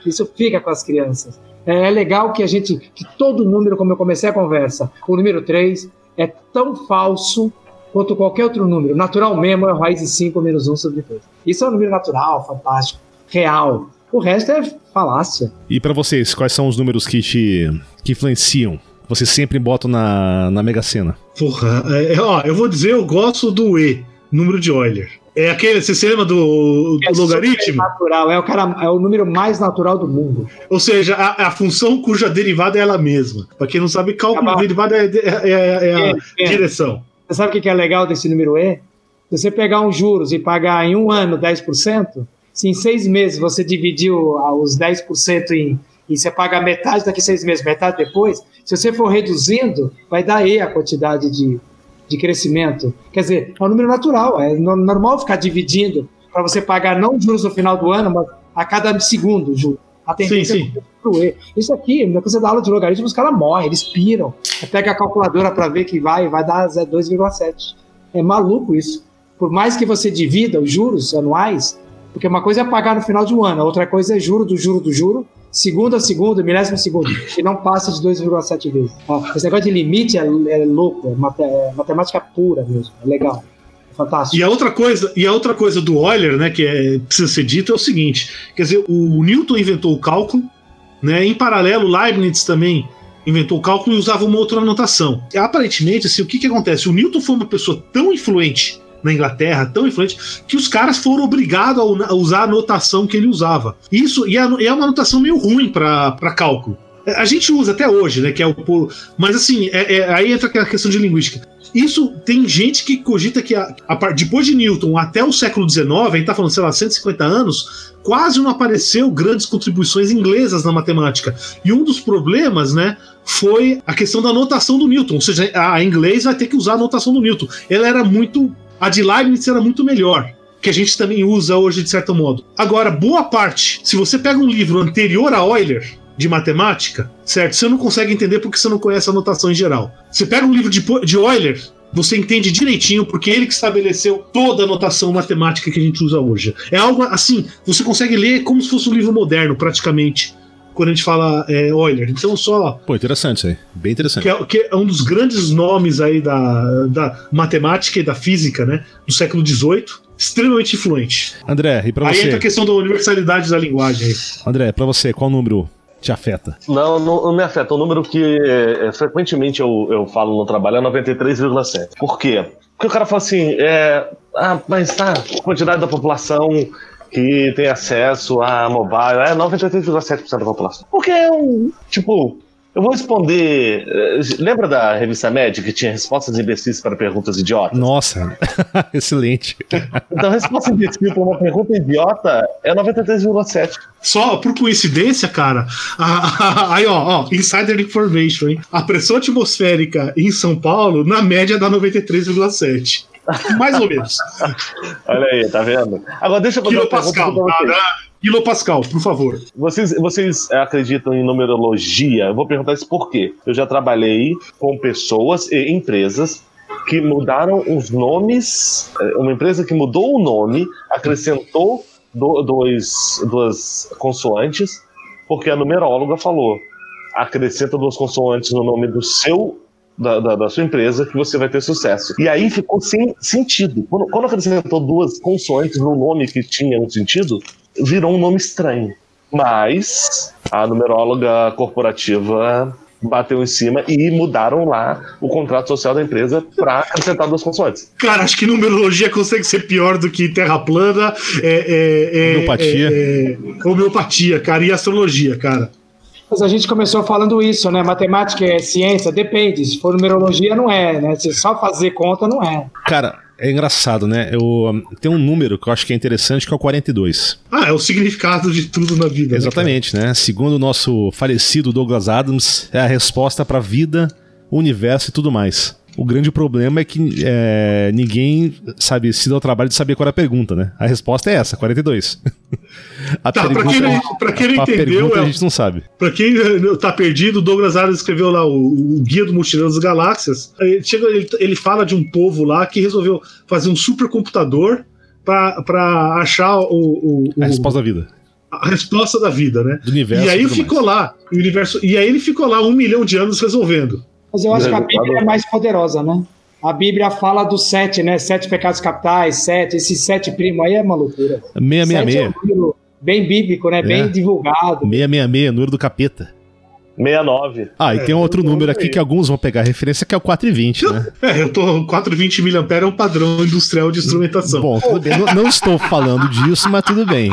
Isso fica com as crianças. É, é legal que a gente, que todo número, como eu comecei a conversa, o número 3 é tão falso quanto qualquer outro número. Natural mesmo é raiz de 5 menos 1 sobre 2. Isso é um número natural, fantástico, real. O resto é falácia. E para vocês, quais são os números que te que influenciam? Você sempre bota na, na Mega Sena. Porra, é, ó, eu vou dizer, eu gosto do E, número de Euler. É aquele, você se lembra do, do é logaritmo? Natural, é o, cara, é o número mais natural do mundo. Ou seja, a, a função cuja derivada é ela mesma. Para quem não sabe, cálculo Acaba... derivada é, é, é, é a é, é. direção. Você sabe o que é legal desse número E? Se você pegar uns juros e pagar em um ano 10%, se em seis meses você dividiu os 10% em, e você paga metade daqui a seis meses, metade depois, se você for reduzindo, vai dar E a quantidade de, de crescimento. Quer dizer, é um número natural, é normal ficar dividindo para você pagar não juros no final do ano, mas a cada segundo juros. A tendência sim, sim. É Isso aqui, quando você dá aula de logaritmo, os caras morrem, eles piram. Pega a calculadora para ver que vai, vai dar 2,7. É maluco isso. Por mais que você divida os juros anuais, porque uma coisa é pagar no final de um ano, a outra coisa é juro do juro do juro, segundo a segundo, milésimo segundo, e não passa de 2,7 vezes. esse negócio de limite é, é louco, é, é matemática pura mesmo, é legal. É fantástico. E a outra coisa, e a outra coisa do Euler, né, que é, precisa ser dito é o seguinte, quer dizer, o Newton inventou o cálculo, né, em paralelo Leibniz também inventou o cálculo e usava uma outra notação. E, aparentemente, assim, o que que acontece? O Newton foi uma pessoa tão influente na Inglaterra, tão influente, que os caras foram obrigados a usar a notação que ele usava. Isso e é uma notação meio ruim para cálculo. A gente usa até hoje, né? Que é o Mas assim, é, é, aí entra aquela questão de linguística. Isso tem gente que cogita que a, a, depois de Newton até o século XIX, a gente tá falando, sei lá, 150 anos, quase não apareceu grandes contribuições inglesas na matemática. E um dos problemas, né, foi a questão da notação do Newton. Ou seja, a inglês vai ter que usar a notação do Newton. Ela era muito a de Leibniz era muito melhor, que a gente também usa hoje de certo modo. Agora, boa parte, se você pega um livro anterior a Euler, de matemática, certo? Você não consegue entender porque você não conhece a notação em geral. Você pega um livro de, de Euler, você entende direitinho, porque ele que estabeleceu toda a notação matemática que a gente usa hoje. É algo assim, você consegue ler como se fosse um livro moderno, praticamente quando a gente fala é, Euler. Então, só. Pô, interessante isso aí. Bem interessante. Que é, que é, um dos grandes nomes aí da, da matemática e da física, né? Do século XVIII. Extremamente influente. André, e pra aí você? Aí entra a questão da universalidade da linguagem. André, pra você, qual número te afeta? Não, não, não me afeta. O número que é, frequentemente eu, eu falo no trabalho é 93,7. Por quê? Porque o cara fala assim, é, ah, mas tá, quantidade da população que tem acesso a mobile é 93,7% da população. Porque é um. Tipo, eu vou responder. Lembra da revista Média que tinha respostas imbecis para perguntas idiotas? Nossa, excelente. Então, a resposta imbecil para uma pergunta idiota é 93,7. Só por coincidência, cara. aí, ó, ó, insider information, hein? A pressão atmosférica em São Paulo, na média, dá 93,7. Mais ou menos. Olha aí, tá vendo? Agora deixa eu fazer Quilo Pascal, Quilo Pascal, por favor. Vocês, vocês acreditam em numerologia? Eu vou perguntar isso por quê. Eu já trabalhei com pessoas e empresas que mudaram os nomes. Uma empresa que mudou o nome, acrescentou do, dois, duas consoantes, porque a numeróloga falou: acrescenta duas consoantes no nome do seu da, da, da, sua empresa que você vai ter sucesso. E aí ficou sem sentido. Quando, quando acrescentou duas consoantes no nome que tinha um sentido, virou um nome estranho. Mas a numeróloga corporativa bateu em cima e mudaram lá o contrato social da empresa para acrescentar duas consoantes. Cara, acho que numerologia consegue ser pior do que terra plana, é, é, é, homeopatia. É, é, homeopatia, cara, e astrologia, cara. Mas a gente começou falando isso, né? Matemática é ciência? Depende. Se for numerologia, não é, né? Se só fazer conta, não é. Cara, é engraçado, né? Eu, tem um número que eu acho que é interessante, que é o 42. Ah, é o significado de tudo na vida. Exatamente, né? né? Segundo o nosso falecido Douglas Adams, é a resposta para a vida, o universo e tudo mais. O grande problema é que é, ninguém sabe se dá o trabalho de saber qual é a pergunta, né? A resposta é essa, 42. a tá, pergunta, pra quem, não, pra quem não a entendeu, pergunta, é, a gente não sabe. Pra quem tá perdido, o Douglas Adams escreveu lá o, o Guia do Mochileiro das Galáxias. Ele, chega, ele, ele fala de um povo lá que resolveu fazer um supercomputador para achar o, o, a resposta da vida a resposta da vida, né? Do universo, e aí ficou mais. lá, o universo, e aí ele ficou lá um milhão de anos resolvendo. Mas eu acho que a Bíblia é mais poderosa, né? A Bíblia fala dos sete, né? Sete pecados capitais, sete, esse sete primo aí é uma loucura. 666. É um bem bíblico, né? É. Bem divulgado. 666, número do capeta. 69. Ah, e é, tem outro número aqui que alguns vão pegar referência, que é o 420, né? É, eu tô. 420 mAh é um padrão industrial de instrumentação. Bom, tudo bem. Não, não estou falando disso, mas tudo bem.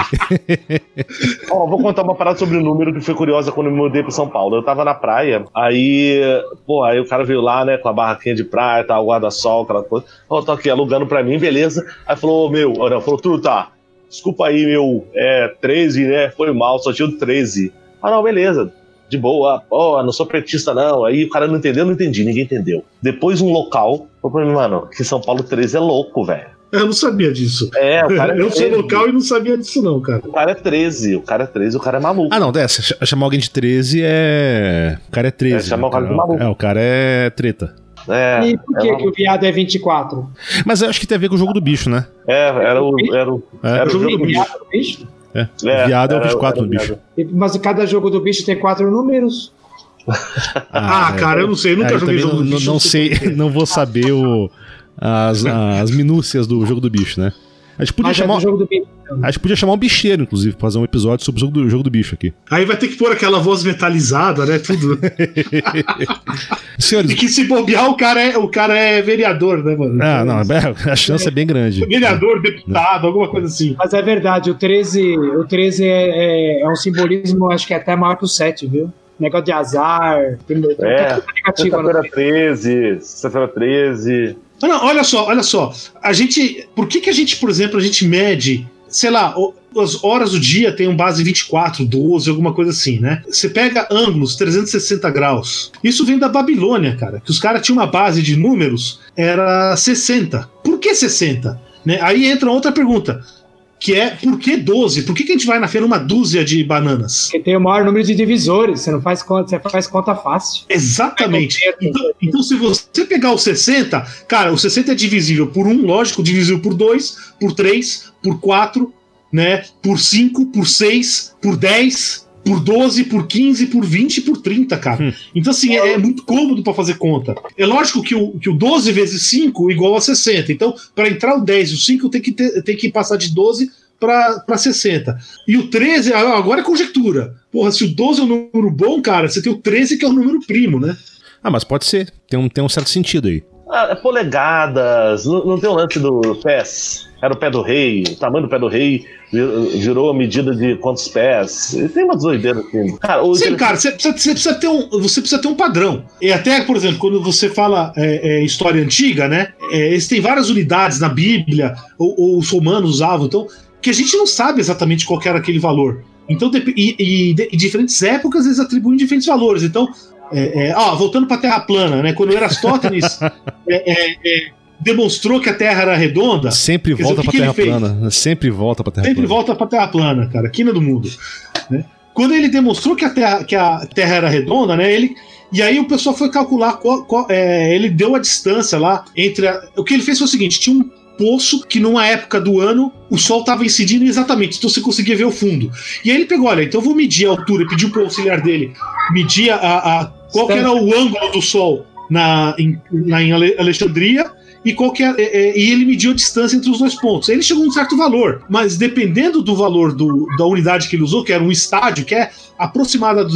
Ó, vou contar uma parada sobre o número que foi curiosa quando eu me mudei pra São Paulo. Eu tava na praia, aí, pô, aí o cara veio lá, né, com a barraquinha de praia, tal, guarda-sol, aquela coisa. Ó, tô aqui alugando pra mim, beleza. Aí falou, meu, não, falou, tudo tá. Desculpa aí, meu, é 13, né? Foi mal, só tinha 13. Ah, não, beleza de boa, ó, oh, não sou petista não. Aí o cara não entendeu, não entendi, ninguém entendeu. Depois um local, falou pra mim, mano, que São Paulo 13 é louco, velho. Eu não sabia disso. É, o cara é Eu sou local e não sabia disso, não, cara. O cara é 13, o cara é 13, o cara é maluco. Ah, não, dessa. Chamar alguém de 13 é. O cara é 13. É, chamar o cara de maluco. É, o cara é treta. É, e por que, é que o viado é 24? Mas eu acho que tem a ver com o jogo do bicho, né? É, era o, era o, é. era o jogo, do bicho. bicho? É. é viado é o 24 no bicho. Mas cada jogo do bicho tem quatro números. Ah, ah cara, eu não sei, eu nunca joguei jogo não, do bicho. Não sei, não vou saber o, as, as minúcias do jogo do bicho, né? A gente podia, chamar, a gente podia chamar um bicheiro, inclusive, pra fazer um episódio sobre o jogo do, jogo do bicho aqui. Aí vai ter que pôr aquela voz metalizada, né? Tudo. Senhores. E que se bobear, o cara é, o cara é vereador, né, mano? Ah, não, a chance é, é bem grande. Vereador, deputado, alguma coisa assim. Mas é verdade, o 13, o 13 é, é, é um simbolismo, acho que é até maior que o 7, viu? negócio de azar. Tem, é, sexta-feira 13, sexta-feira 13. Não, olha só, olha só. A gente. Por que, que a gente, por exemplo, a gente mede, sei lá, as horas do dia tem um base 24, 12, alguma coisa assim, né? Você pega ângulos 360 graus. Isso vem da Babilônia, cara. Que os caras tinham uma base de números, era 60. Por que 60? Né? Aí entra outra pergunta. Que é por que 12? Por que, que a gente vai na feira uma dúzia de bananas? Porque tem o maior número de divisores, você não faz conta, você faz conta fácil. Exatamente. Então, então, se você pegar o 60, cara, o 60 é divisível por 1, lógico, divisível por 2, por 3, por 4, né? Por 5, por 6, por 10, por 12, por 15, por 20 por 30, cara. Hum. Então, assim, é, é muito cômodo para fazer conta. É lógico que o, que o 12 vezes 5 igual a 60. Então, para entrar o 10 e o 5, tem que, ter, tem que passar de 12 para 60. E o 13, agora é conjectura. Porra, se o 12 é um número bom, cara, você tem o 13 que é o um número primo, né? Ah, mas pode ser. Tem um, tem um certo sentido aí. Ah, é polegadas, não, não tem o um lance do pés. Era o pé do rei, o tamanho do pé do rei virou a medida de quantos pés. Tem uma doideira assim. Cara, Sim, cara, você precisa, você precisa, ter um, você precisa ter um padrão. E até, por exemplo, quando você fala é, é, história antiga, né? É, eles têm várias unidades na Bíblia, ou, ou os romanos usavam, então, que a gente não sabe exatamente qual era aquele valor. Então, e, e, e, diferentes épocas eles atribuem diferentes valores. Então, é, é, ó, voltando para a Terra plana, né? Quando Erastótenes é, é, é, demonstrou que a Terra era redonda. Sempre volta para a Terra plana. Sempre volta para Terra Sempre plana. volta para Terra plana, cara. Quina do mundo. Né? Quando ele demonstrou que a, terra, que a Terra era redonda, né? Ele, e aí o pessoal foi calcular qual, qual é, ele deu a distância lá entre. A, o que ele fez foi o seguinte: tinha um poço que numa época do ano o sol estava incidindo exatamente, então você conseguia ver o fundo. E aí ele pegou, olha, então eu vou medir a altura, e pediu para o auxiliar dele medir a, a qual era o ângulo do sol na, em, na, em Alexandria e, qual é, é, é, e ele mediu a distância entre os dois pontos. Ele chegou a um certo valor, mas dependendo do valor do, da unidade que ele usou, que era um estádio, que é aproximada,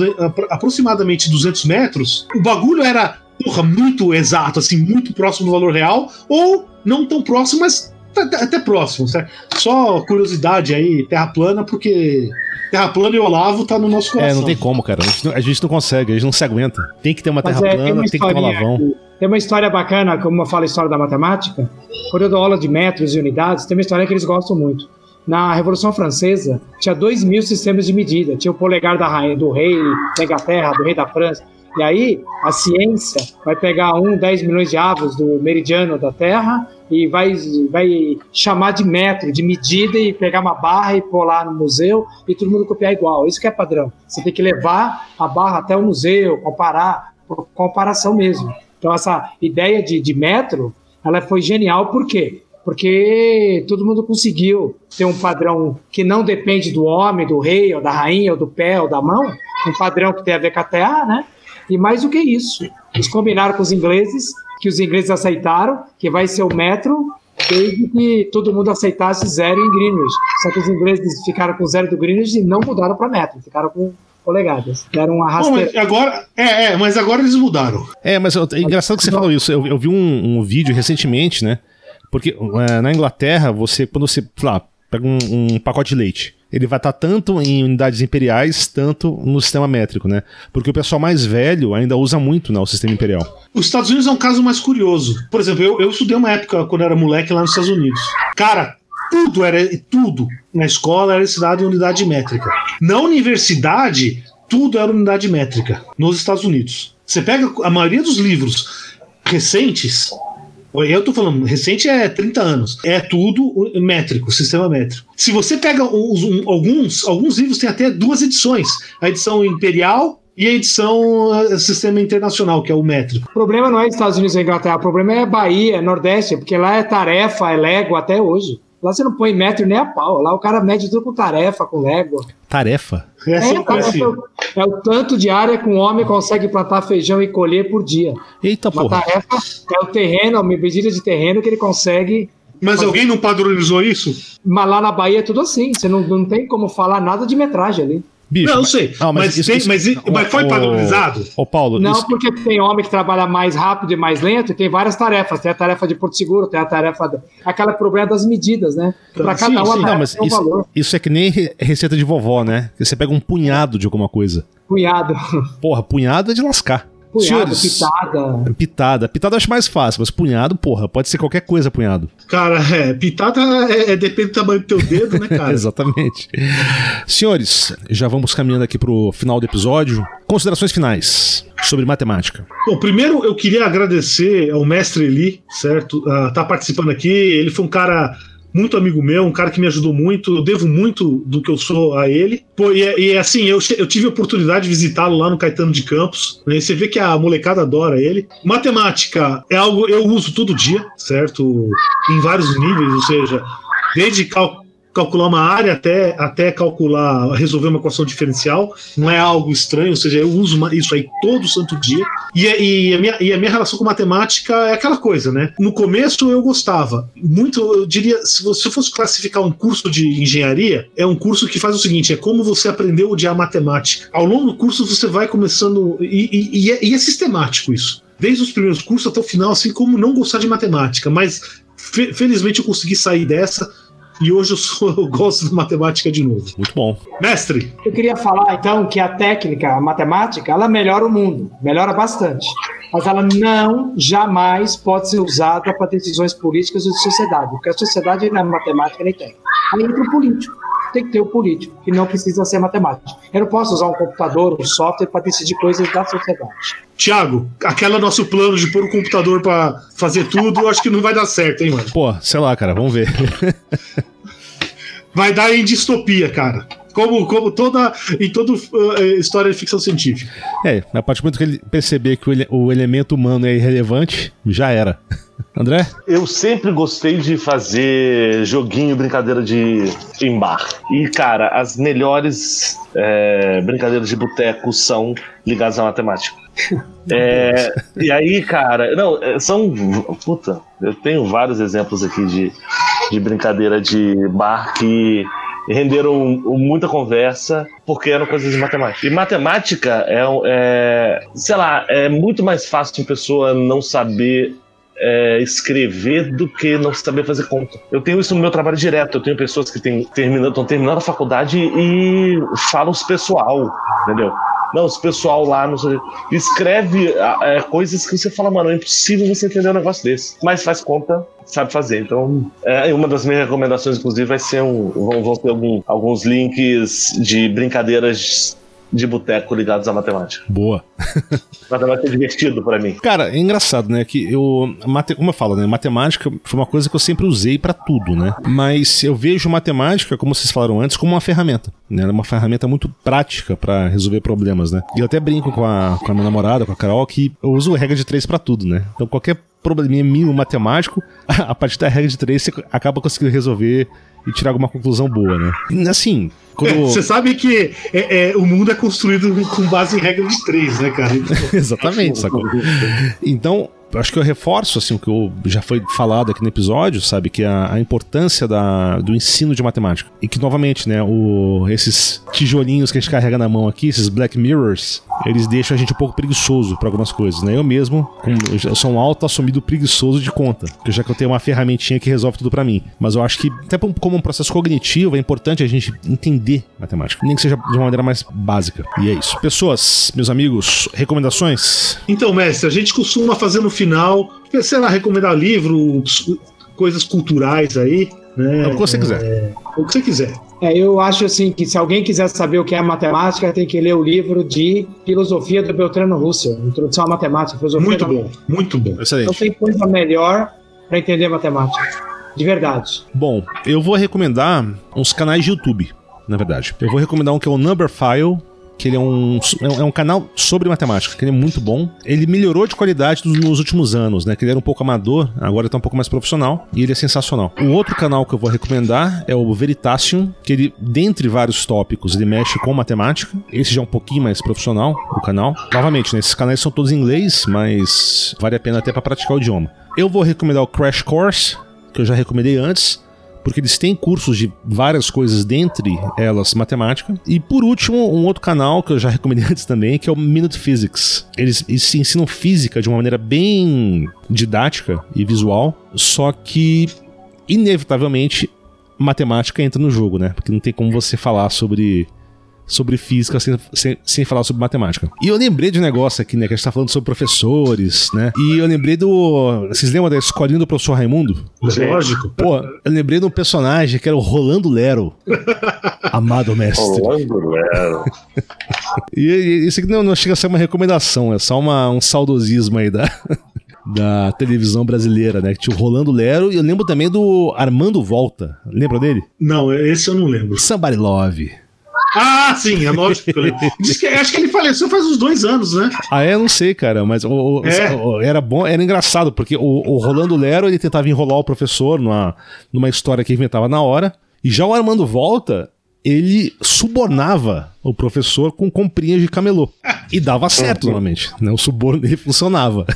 aproximadamente 200 metros, o bagulho era porra, muito exato, assim, muito próximo do valor real, ou não tão próximo, mas até próximo, certo? Só curiosidade aí, terra plana, porque terra plana e Olavo tá no nosso coração. É, não tem como, cara. A gente não, a gente não consegue, a gente não se aguenta. Tem que ter uma terra é, plana, tem, tem que ter um lavão. Tem uma história bacana, como eu falo história da matemática. Quando eu dou aula de metros e unidades, tem uma história que eles gostam muito. Na Revolução Francesa, tinha dois mil sistemas de medida. Tinha o polegar da rainha, do rei da Inglaterra, do rei da França. E aí, a ciência vai pegar um, 10 milhões de avos do meridiano da Terra e vai, vai chamar de metro, de medida, e pegar uma barra e lá no museu e todo mundo copiar igual. Isso que é padrão. Você tem que levar a barra até o museu, comparar, por comparação mesmo. Então, essa ideia de, de metro, ela foi genial, por quê? Porque todo mundo conseguiu ter um padrão que não depende do homem, do rei, ou da rainha, ou do pé, ou da mão, um padrão que tem a ver com a terra, né? E mais do que isso, eles combinaram com os ingleses, que os ingleses aceitaram, que vai ser o metro, desde que todo mundo aceitasse zero em Greenwich. Só que os ingleses ficaram com zero do Greenwich e não mudaram para metro, ficaram com polegadas. Deram uma rasteira. agora, é, é, mas agora eles mudaram. É, mas é engraçado que você falou isso. Eu, eu vi um, um, vídeo recentemente, né? Porque é, na Inglaterra, você, quando você, lá, pega um, um pacote de leite, ele vai estar tanto em unidades imperiais, tanto no sistema métrico, né? Porque o pessoal mais velho ainda usa muito né, o sistema imperial. Os Estados Unidos é um caso mais curioso. Por exemplo, eu, eu estudei uma época, quando eu era moleque, lá nos Estados Unidos. Cara, tudo era tudo na escola era ensinado em unidade métrica. Na universidade, tudo era unidade métrica nos Estados Unidos. Você pega a maioria dos livros recentes, eu tô falando, recente é 30 anos. É tudo métrico, sistema métrico. Se você pega uns, um, alguns, alguns livros têm até duas edições: a edição imperial e a edição eh, sistema internacional, que é o métrico. O problema não é Estados Unidos e Inglaterra, o problema é Bahia, Nordeste, porque lá é tarefa, é légua até hoje. Lá você não põe metro nem a pau. Lá o cara mede tudo com tarefa, com légua. Tarefa? É, é, é, o tanto de área que um homem consegue plantar feijão e colher por dia. Eita, Uma porra. tarefa é o terreno, a medida de terreno que ele consegue. Mas fazer. alguém não padronizou isso? Mas lá na Bahia é tudo assim. Você não, não tem como falar nada de metragem ali. Bicho, não, eu sei. Não, mas, mas, isso, tem, isso, mas, mas, foi padronizado? Ô, Paulo. Não, isso... porque tem homem que trabalha mais rápido e mais lento e tem várias tarefas. Tem a tarefa de Porto Seguro, tem a tarefa. Da... Aquela problema das medidas, né? Para cada uma não, mas um isso, valor. Isso é que nem receita de vovó, né? Você pega um punhado de alguma coisa. Punhado. Porra, punhado é de lascar. Punhado, Senhores, pitada. Pitada. Pitada eu acho mais fácil, mas punhado, porra, pode ser qualquer coisa punhado. Cara, é, pitada é, é, depende do tamanho do teu dedo, né, cara? Exatamente. Senhores, já vamos caminhando aqui pro final do episódio. Considerações finais sobre matemática. Bom, primeiro eu queria agradecer ao mestre Eli, certo? Uh, tá participando aqui. Ele foi um cara muito amigo meu, um cara que me ajudou muito, eu devo muito do que eu sou a ele. Pô, e, e assim, eu, eu tive a oportunidade de visitá-lo lá no Caetano de Campos, né? Você vê que a molecada adora ele. Matemática é algo eu uso todo dia, certo? Em vários níveis, ou seja, desde cálculo calcular uma área até, até calcular, resolver uma equação diferencial, não é algo estranho, ou seja, eu uso isso aí todo santo dia. E, e, a minha, e a minha relação com matemática é aquela coisa, né? No começo eu gostava, muito, eu diria, se você fosse classificar um curso de engenharia, é um curso que faz o seguinte: é como você aprendeu a odiar matemática. Ao longo do curso você vai começando, e, e, e é, é sistemático isso desde os primeiros cursos até o final, assim como não gostar de matemática, mas fe felizmente eu consegui sair dessa e hoje eu, sou, eu gosto de matemática de novo. Muito bom. Mestre! Eu queria falar então que a técnica, a matemática, ela melhora o mundo, melhora bastante. Mas ela não jamais pode ser usada para decisões políticas ou de sociedade, porque a sociedade não é matemática nem técnica. Aí entra o político. Tem que ter o político, que não precisa ser matemático. Eu não posso usar um computador, um software para decidir coisas da sociedade. Tiago, aquele nosso plano de pôr o computador para fazer tudo, eu acho que não vai dar certo, hein, mano? Pô, sei lá, cara, vamos ver. vai dar em distopia, cara. Como, como toda em toda uh, história de ficção científica. É, a partir do momento que ele perceber que o, ele, o elemento humano é irrelevante, já era. André? Eu sempre gostei de fazer joguinho, brincadeira de em bar. E, cara, as melhores é, brincadeiras de boteco são ligadas à matemática. É, e aí, cara, não, é, são. Puta, eu tenho vários exemplos aqui de, de brincadeira de bar que renderam muita conversa porque eram coisas de matemática. E matemática é, é sei lá, é muito mais fácil uma pessoa não saber é, escrever do que não saber fazer conta. Eu tenho isso no meu trabalho direto. Eu tenho pessoas que estão terminando, terminando a faculdade e falam os pessoal, entendeu? Não, os pessoal lá não sei, escreve é, coisas que você fala, mano, é impossível você entender um negócio desse. Mas faz conta, sabe fazer. Então, é, uma das minhas recomendações, inclusive, vai ser um. Vão, vão ter algum, alguns links de brincadeiras de boteco ligados à matemática. Boa. matemática é divertido para mim. Cara, é engraçado, né? Que eu. Mate, como eu falo, né? Matemática foi uma coisa que eu sempre usei para tudo, né? Mas eu vejo matemática, como vocês falaram antes, como uma ferramenta. Né? Ela é uma ferramenta muito prática para resolver problemas, né? E eu até brinco com a, com a minha namorada, com a Carol, que eu uso regra de três para tudo, né? Então qualquer probleminha mínimo matemático, a partir da regra de três você acaba conseguindo resolver e tirar alguma conclusão boa, né? Assim, quando... Você sabe que é, é, o mundo é construído com base em regra de três, né, cara? Exatamente, sacou? Então, acho que eu reforço assim o que eu, já foi falado aqui no episódio, sabe, que a, a importância da, do ensino de matemática e que novamente, né, o, esses tijolinhos que a gente carrega na mão aqui, esses Black Mirrors, eles deixam a gente um pouco preguiçoso para algumas coisas, né? Eu mesmo, eu sou um alto assumido preguiçoso de conta, já que eu tenho uma ferramentinha que resolve tudo para mim, mas eu acho que até como um processo cognitivo é importante a gente entender matemática, nem que seja de uma maneira mais básica. E é isso. Pessoas, meus amigos, recomendações? Então, mestre, a gente costuma fazer no final, sei lá, recomendar livros, coisas culturais aí. Né? É o que você quiser. É, o que você quiser. É, eu acho assim que se alguém quiser saber o que é matemática, tem que ler o livro de Filosofia do Beltrano Russell, Introdução à Matemática. Filosofia muito da... bom, muito bom. Excelente. Não tem coisa melhor para entender matemática. De verdade. Bom, eu vou recomendar uns canais de YouTube, na verdade. Eu vou recomendar um que é o Numberphile, que ele é um, é um canal sobre matemática, que ele é muito bom. Ele melhorou de qualidade nos últimos anos, né? Que ele era um pouco amador, agora está um pouco mais profissional e ele é sensacional. O outro canal que eu vou recomendar é o Veritasium, que ele, dentre vários tópicos, ele mexe com matemática. Esse já é um pouquinho mais profissional, o canal. Novamente, né, esses canais são todos em inglês, mas vale a pena até para praticar o idioma. Eu vou recomendar o Crash Course, que eu já recomendei antes porque eles têm cursos de várias coisas, dentre elas matemática. E por último, um outro canal que eu já recomendei antes também, que é o Minute Physics. Eles, eles ensinam física de uma maneira bem didática e visual, só que inevitavelmente matemática entra no jogo, né? Porque não tem como você falar sobre sobre física sem, sem, sem, falar sobre matemática. E eu lembrei de um negócio aqui, né? Que a gente tá falando sobre professores, né? E eu lembrei do. Vocês lembram da escolinha do professor Raimundo? Lógico. Pô, eu lembrei de um personagem que era o Rolando Lero. Amado mestre. Rolando Lero. e, e, isso aqui não, não chega a ser uma recomendação, é só uma, um saudosismo aí da. da televisão brasileira, né? Que tinha o Rolando Lero e eu lembro também do Armando Volta. Lembra dele? Não, esse eu não lembro. Somebody Love. Ah, sim, é lógico que acho que ele faleceu faz uns dois anos, né? Ah, é? Não sei, cara, mas o, o- É. o- era bom, era engraçado, porque o, Rolando Lero ele tentava enrolar o professor numa, numa história que inventava na hora, e já o Armando Volta, ele subornava o professor com comprinhas de camelô. E dava certo, normalmente. Né? O suborno dele funcionava.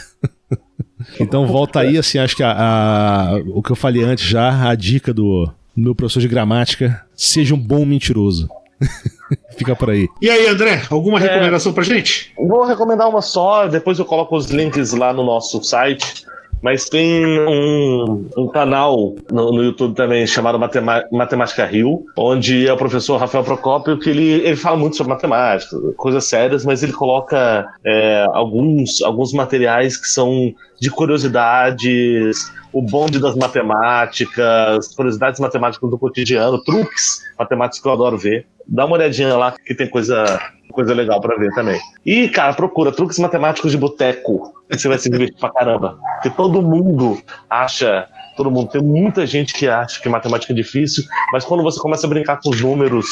Então volta aí, assim, acho que a, a- o que eu falei antes já, a dica do, do meu professor de gramática, seja um bom mentiroso. Fica por aí. E aí, André, alguma É. recomendação pra gente? Vou recomendar uma só, depois eu coloco os links lá no nosso site. Mas tem um, um canal no, no YouTube também chamado Matema- Matemática Rio, onde é o professor Rafael Procópio, que ele, ele fala muito sobre matemática, coisas sérias, mas ele coloca é, alguns, alguns materiais que são de curiosidades, o bonde das matemáticas, curiosidades matemáticas do cotidiano, truques matemáticos que eu adoro ver. Dá uma olhadinha lá que tem coisa, coisa legal pra ver também. E, cara, procura truques matemáticos de boteco. Você vai se divertir pra caramba. Porque todo mundo acha. Todo mundo. Tem muita gente que acha que matemática é difícil, mas quando você começa a brincar com os números,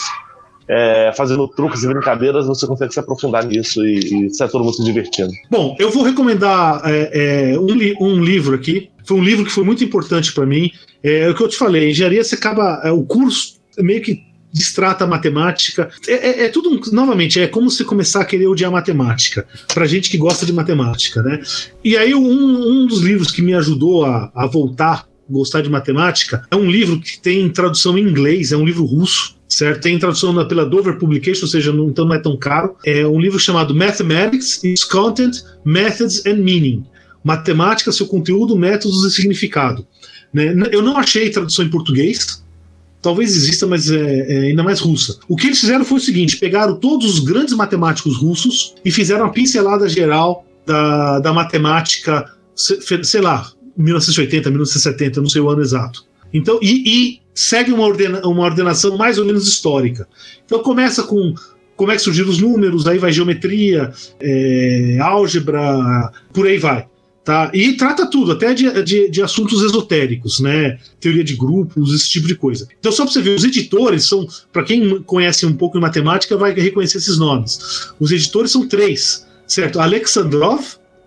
é, fazendo truques e brincadeiras, você consegue se aprofundar nisso e, e sai todo mundo se divertindo. Bom, eu vou recomendar é, é, um, li- um livro aqui. Foi um livro que foi muito importante para mim. É, o que eu te falei, engenharia você acaba. é, o curso meio que distrata a matemática. É, é- é tudo, novamente, é como você começar a querer odiar matemática. Pra gente que gosta de matemática, né? E aí, um, um dos livros que me ajudou a, a voltar a gostar de matemática é um livro que tem tradução em inglês, é um livro russo. Certo? Tem tradução na- pela Dover Publication, ou seja, não, então não é tão caro. É um livro chamado Mathematics, Its Content, Methods and Meaning. Matemática, seu conteúdo, métodos e significado. Né? Eu não achei tradução em português. Talvez exista, mas é, é ainda mais russa. O que eles fizeram foi o seguinte: pegaram todos os grandes matemáticos russos e fizeram uma pincelada geral da, da matemática, se- sei lá, 1980, 1970, não sei o ano exato. Então, e, e segue uma, ordena, uma ordenação mais ou menos histórica. Então começa com como é que surgiram os números, aí vai geometria, é, álgebra, por aí vai. Tá? E trata tudo, até de, de, de assuntos esotéricos, né? Teoria de grupos, esse tipo de coisa. Então, só para você ver, os editores são, para quem conhece um pouco de matemática, vai reconhecer esses nomes. Os editores são três, certo? Alexandrov,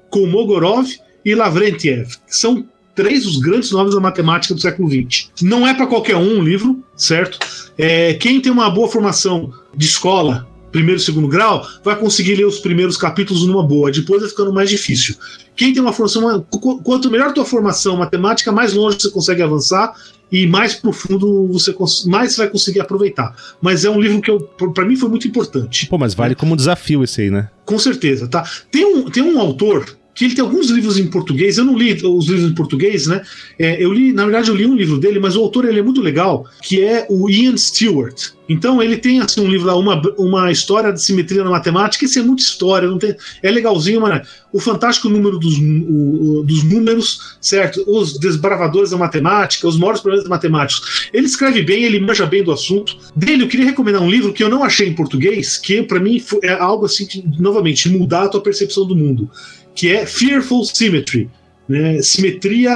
Kolmogorov e Lavrentiev, são três dos grandes nomes da matemática do século XX. Não é para qualquer um o livro, certo? É, quem tem uma boa formação de escola, primeiro e segundo grau, vai conseguir ler os primeiros capítulos numa boa, depois vai ficando mais difícil. Quem tem uma formação, qu- quanto melhor a tua formação matemática, mais longe você consegue avançar e mais profundo você mais você vai conseguir aproveitar. Mas é um livro que para mim foi muito importante. Pô, mas vale como desafio esse aí, né? Com certeza, tá? Tem um, tem um autor que ele tem alguns livros em português. Eu não li os livros em português, né? É, eu li, na verdade, eu li um livro dele, mas o autor ele é muito legal, que é o Ian Stewart. Então ele tem assim um livro lá, uma, uma história de simetria na matemática. Isso é muita história, não tem, é legalzinho, mas o fantástico número dos, o- dos números, certo? Os desbravadores da matemática, os maiores problemas matemáticos. Ele escreve bem, ele manja bem do assunto. Dele, eu queria recomendar um livro que eu não achei em português, que para mim é algo assim que, novamente, mudar a tua percepção do mundo, que é Fearful Symmetry, né? simetria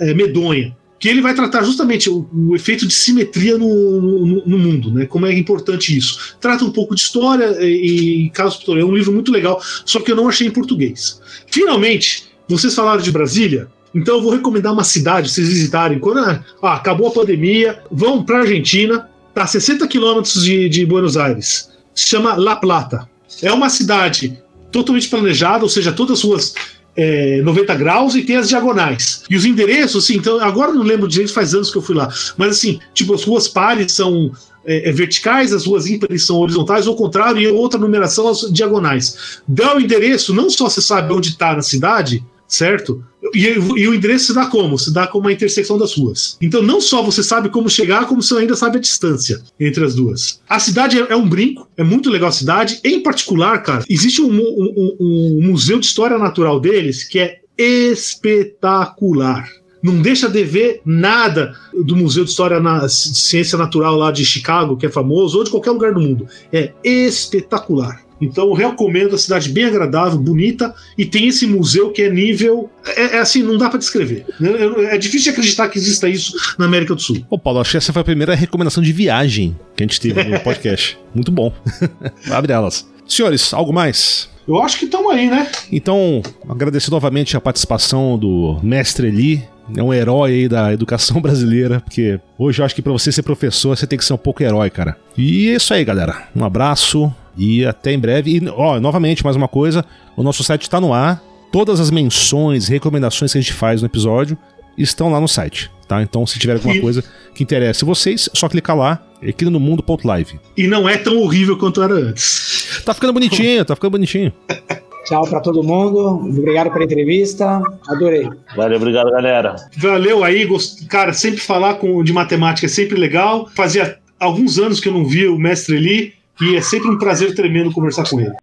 é, é, medonha. Que ele vai tratar justamente o, o efeito de simetria no, no- no mundo, né? Como é importante isso. Trata um pouco de história e, e caso é um livro muito legal, só que eu não achei em português. Finalmente, vocês falaram de Brasília, então eu vou recomendar uma cidade vocês visitarem. Quando ah, acabou a pandemia, vão para Argentina, tá a 60 quilômetros de, de Buenos Aires. Se chama La Plata. É uma cidade totalmente planejada, ou seja, todas as ruas é, 90 graus e tem as diagonais. E os endereços, assim, então, agora não lembro direito, faz anos que eu fui lá. Mas assim, tipo, as ruas pares são é, é, verticais, as ruas ímpares são horizontais, ou ao contrário, e outra numeração as diagonais. Dá o endereço, não só você sabe onde está na cidade, certo? E, e o endereço se dá como? Se dá como a intersecção das ruas. Então, não só você sabe como chegar, como você ainda sabe a distância entre as duas. A cidade é, é um brinco, é muito legal a cidade. Em particular, cara, existe um, um- um- um museu de história natural deles que é espetacular. Não deixa de ver nada do Museu de História na Ciência Natural lá de Chicago, que é famoso, ou de qualquer lugar do mundo. É espetacular. Então recomendo a cidade bem agradável, bonita, e tem esse museu que é nível. É, é assim, não dá para descrever. É, é difícil de acreditar que exista isso na América do Sul. Ô, Paulo, acho que essa foi a primeira recomendação de viagem que a gente teve no podcast. Muito bom. Abre elas. Senhores, algo mais? Eu acho que estamos aí, né? Então, agradecer novamente a participação do mestre Eli, é um herói aí da educação brasileira, porque hoje eu acho que para você ser professor, você tem que ser um pouco herói, cara. E é isso aí, galera. Um abraço e até em breve. E, ó, novamente, mais uma coisa, o nosso site está no ar. Todas as menções, recomendações que a gente faz no episódio estão lá no site, tá? Então, se tiver alguma e... coisa que interesse vocês, é só clicar lá, equinomundo.live. E não é tão horrível quanto era antes. Tá ficando bonitinho, tá ficando bonitinho. Tchau para todo mundo. Obrigado pela entrevista. Adorei. Valeu, obrigado, galera. Valeu aí, cara. Sempre falar com, de matemática é sempre legal. Fazia alguns anos que eu não vi o mestre ali e é sempre um prazer tremendo conversar com ele.